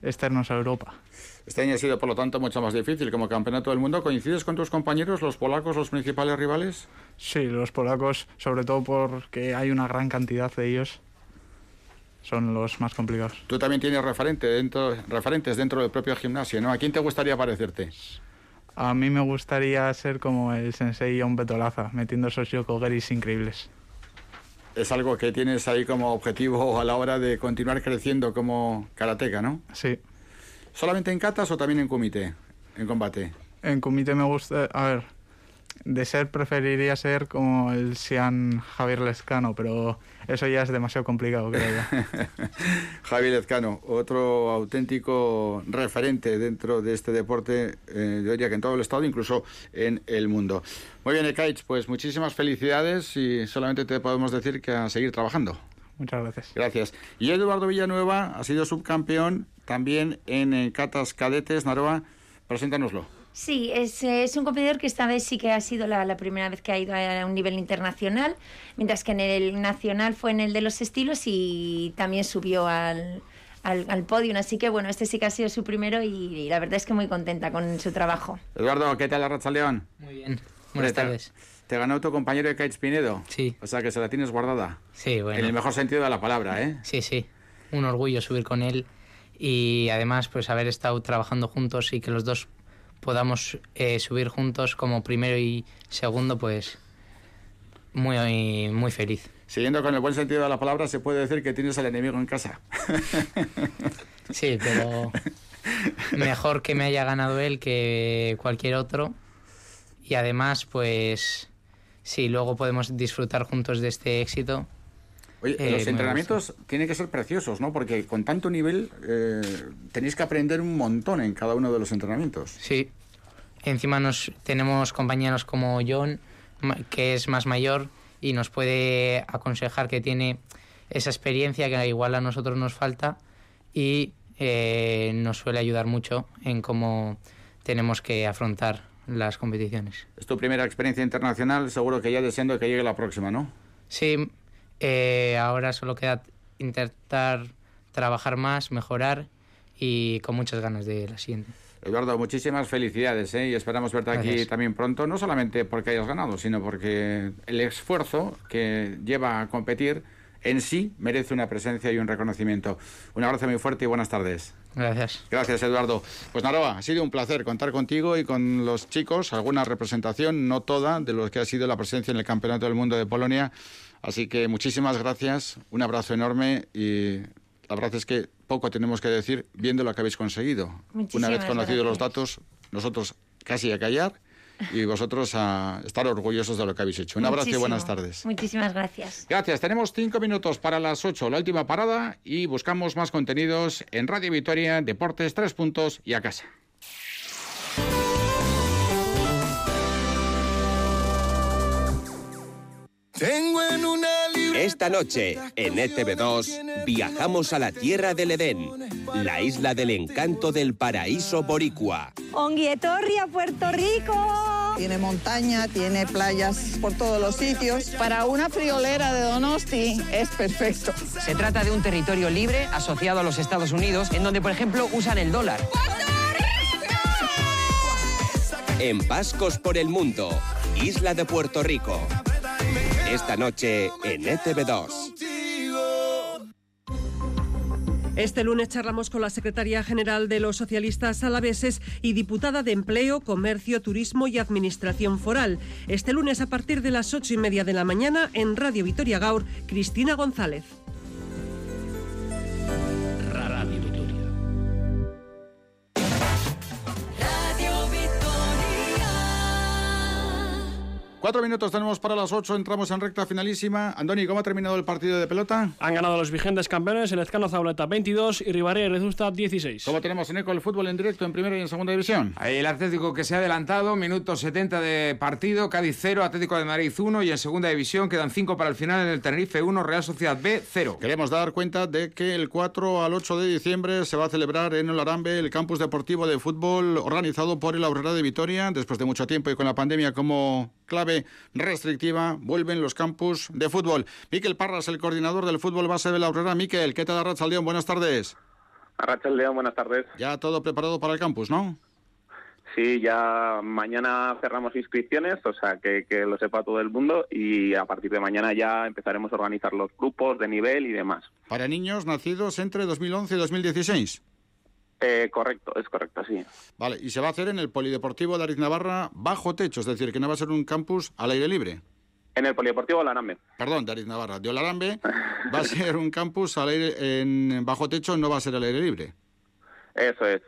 externos a Europa. Este año ha sido, por lo tanto, mucho más difícil como campeonato del mundo. ¿Coincides con tus compañeros, los polacos, los principales rivales? Sí, los polacos, sobre todo porque hay una gran cantidad de ellos, son los más complicados. Tú también tienes referente dentro, referentes dentro del propio gimnasio, ¿no? ¿A quién te gustaría parecerte? A mí me gustaría ser como el sensei John Betolaza, metiendo esos yokogeris increíbles. Es algo que tienes ahí como objetivo a la hora de continuar creciendo como karateca, ¿no? Sí. ¿Solamente en katas o también en kumite, en combate? En comité me gusta, a ver, de ser preferiría ser como el Sian Javier Lescano, pero eso ya es demasiado complicado, creo yo. Javi Lezcano, otro auténtico referente dentro de este deporte, eh, yo diría que en todo el estado, incluso en el mundo. Muy bien, Ekaich, pues muchísimas felicidades y solamente te podemos decir que a seguir trabajando. Muchas gracias. Gracias. Y Eduardo Villanueva ha sido subcampeón también en, eh, catas cadetes. Naroa, preséntanoslo. Sí, es, eh, es un competidor que esta vez sí que ha sido la, la primera vez que ha ido a un nivel internacional, mientras que en el nacional fue en el de los estilos y también subió al, al, al podio. Así que bueno, este sí que ha sido su primero y, y la verdad es que muy contenta con su trabajo. Eduardo, ¿qué tal, Racha León? Muy bien. Buenas tardes. Te ganó tu compañero de Kites Pinedo. Sí. O sea que se la tienes guardada. Sí, bueno. En el mejor sentido de la palabra, ¿eh? Sí, sí. Un orgullo subir con él y además pues haber estado trabajando juntos y que los dos podamos eh, subir juntos como primero y segundo, pues muy, muy feliz. Siguiendo con el buen sentido de la palabra, se puede decir que tienes al enemigo en casa. Sí, pero mejor que me haya ganado él que cualquier otro. Y además, pues sí, luego podemos disfrutar juntos de este éxito. Oye, Eh, los entrenamientos tienen que ser preciosos, ¿no? Porque con tanto nivel eh, tenéis que aprender un montón en cada uno de los entrenamientos. Sí. Encima nos tenemos compañeros como John, que es más mayor y nos puede aconsejar que tiene esa experiencia que igual a nosotros nos falta y eh, nos suele ayudar mucho en cómo tenemos que afrontar las competiciones. Es tu primera experiencia internacional, seguro que ya deseando que llegue la próxima, ¿no? Sí, eh, ahora solo queda intentar trabajar más, mejorar y con muchas ganas de la siguiente. Eduardo, muchísimas felicidades ¿eh? y esperamos verte aquí Gracias. también pronto, no solamente porque hayas ganado, sino porque el esfuerzo que lleva a competir en sí merece una presencia y un reconocimiento. Un abrazo muy fuerte y buenas tardes. Gracias. Gracias, Eduardo. Pues Naroa, ha sido un placer contar contigo y con los chicos, alguna representación, no toda, de lo que ha sido la presencia en el Campeonato del Mundo de Polonia. Así que muchísimas gracias, un abrazo enorme y la verdad es que poco tenemos que decir viendo lo que habéis conseguido. Una vez conocidos los datos, nosotros casi a callar y vosotros a estar orgullosos de lo que habéis hecho. Un abrazo y Muchísimo. buenas tardes. Muchísimas gracias. Gracias. Tenemos cinco minutos para las ocho, la última parada, y buscamos más contenidos en Radio Vitoria, Deportes, Tres Puntos y a casa. Tengo en una Esta noche, en ETV2, viajamos a la tierra del Edén, la isla del encanto del paraíso boricua. Onguietorri a Puerto Rico. Tiene montaña, tiene playas por todos los sitios. Para una friolera de Donosti es perfecto. Se trata de un territorio libre asociado a los Estados Unidos, en donde, por ejemplo, usan el dólar. En Vascos por el Mundo, Isla de Puerto Rico. Esta noche en E ETV2. Este lunes charlamos con la secretaria general de los socialistas alaveses y diputada de Empleo, Comercio, Turismo y Administración Foral. Este lunes a partir de las ocho y media de la mañana en Radio Vitoria Gaur, Cristina González. Cuatro minutos tenemos para las ocho, entramos en recta finalísima. Andoni, ¿cómo ha terminado el partido de pelota? Han ganado los vigentes campeones, el Ezcano Zauleta 22 y Ribaré Rezusta 16. ¿Cómo tenemos en eco el fútbol en directo en primera y en segunda división? Ahí el Atlético que se ha adelantado, minuto 70 de partido, Cádiz 0, Atlético de Madrid 1 y en segunda división quedan 5 para el final en el Tenerife 1, Real Sociedad B 0. Queremos dar cuenta de que el 4 al 8 de diciembre se va a celebrar en el Arambe el campus deportivo de fútbol organizado por el Aurora de Vitoria. Después de mucho tiempo y con la pandemia como clave restrictiva, vuelven los campus de fútbol. Miquel Parras, el coordinador del fútbol base de la Aurora. Miquel, ¿qué tal Arrachaldeón? Buenas tardes. Arrachaldeón, buenas tardes. Ya todo preparado para el campus, ¿no? Sí, ya mañana cerramos inscripciones, o sea, que, que lo sepa todo el mundo y a partir de mañana ya empezaremos a organizar los grupos de nivel y demás. Para niños nacidos entre 2011 y 2016. Eh, correcto, es correcto, sí. Vale, y se va a hacer en el Polideportivo de Ariz Navarra bajo techo, es decir, que no va a ser un campus al aire libre. En el Polideportivo Olarambe. Perdón, de Ariz Navarra. De Olarambe va a ser un campus al aire, en bajo techo, no va a ser al aire libre. Eso es.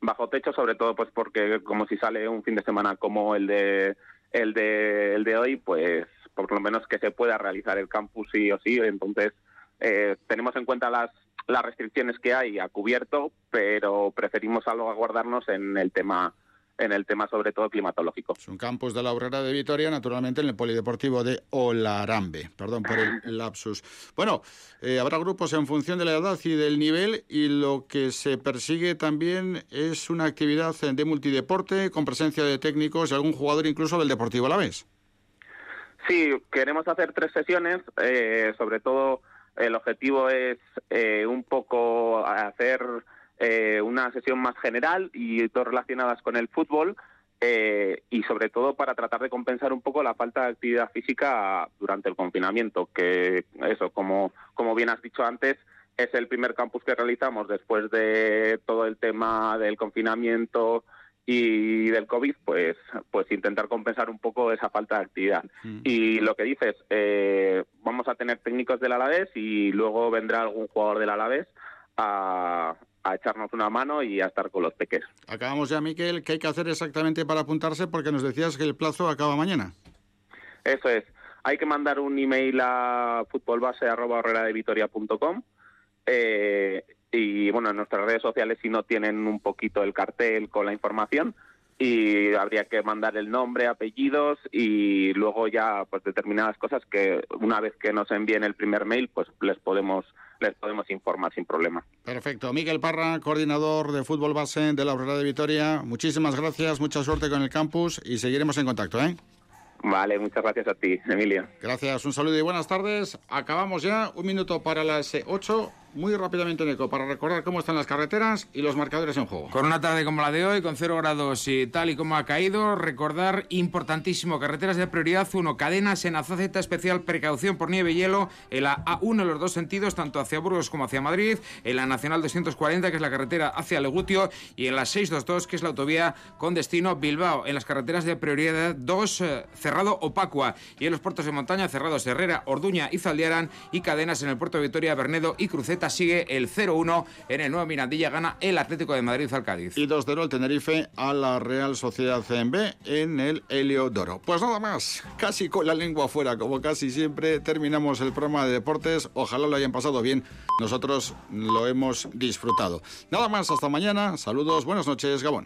Bajo techo, sobre todo, pues porque como si sale un fin de semana como el de el de el de hoy, pues por lo menos que se pueda realizar el campus sí o sí. Entonces eh, tenemos en cuenta las las restricciones que hay a cubierto, pero preferimos salvaguardarnos en el tema en el tema sobre todo climatológico. Es un campus de la Aurora de Vitoria, naturalmente en el Polideportivo de Olarambe. Perdón por el lapsus. Bueno, eh, habrá grupos en función de la edad y del nivel y lo que se persigue también es una actividad de multideporte con presencia de técnicos y algún jugador incluso del Deportivo a la vez. Sí, queremos hacer tres sesiones, eh, sobre todo el objetivo es eh, un poco hacer eh, una sesión más general y todas relacionadas con el fútbol eh, y sobre todo para tratar de compensar un poco la falta de actividad física durante el confinamiento, que eso, como, como bien has dicho antes, es el primer campus que realizamos después de todo el tema del confinamiento y del COVID, pues, pues intentar compensar un poco esa falta de actividad. Y lo que dices, eh, vamos a tener técnicos del Alavés y luego vendrá algún jugador del Alavés a, a echarnos una mano y a estar con los peques. Acabamos ya, Miquel. ¿Qué hay que hacer exactamente para apuntarse? Porque nos decías que el plazo acaba mañana. Eso es. Hay que mandar un email a futbolbase.com eh, y bueno, en nuestras redes sociales si no tienen un poquito el cartel con la información y habría que mandar el nombre, apellidos y luego ya pues determinadas cosas que una vez que nos envíen el primer mail pues les podemos les podemos informar sin problema. Perfecto. Miguel Parra, coordinador de fútbol base de la Aurora de Vitoria. Muchísimas gracias, mucha suerte con el campus y seguiremos en contacto, ¿eh? Vale, muchas gracias a ti, Emilio. Gracias, un saludo y buenas tardes. Acabamos ya, un minuto para las 8 muy rápidamente, Nico, para recordar cómo están las carreteras y los marcadores en juego. Con una tarde como la de hoy, con cero grados y tal y como ha caído, recordar importantísimo, carreteras de prioridad 1, cadenas en Azaceta especial, precaución por nieve y hielo, en la A1 en los dos sentidos, tanto hacia Burgos como hacia Madrid, en la Nacional 240, que es la carretera hacia Legutio, y en la 622, que es la autovía con destino Bilbao, en las carreteras de prioridad 2, eh, cerrado Opacua, y en los puertos de montaña cerrados Herrera, Orduña y Zaldiaran, y cadenas en el puerto de Vitoria, Bernedo y Cruceta sigue el 0-1 en el Nuevo Mirandilla, gana el Atlético de Madrid al Cádiz. Y 2-0 el Tenerife a la Real Sociedad CMB en el Heliodoro. Pues nada más, casi con la lengua afuera, como casi siempre, terminamos el programa de deportes. Ojalá lo hayan pasado bien. Nosotros lo hemos disfrutado. Nada más, hasta mañana. Saludos, buenas noches, Gabón.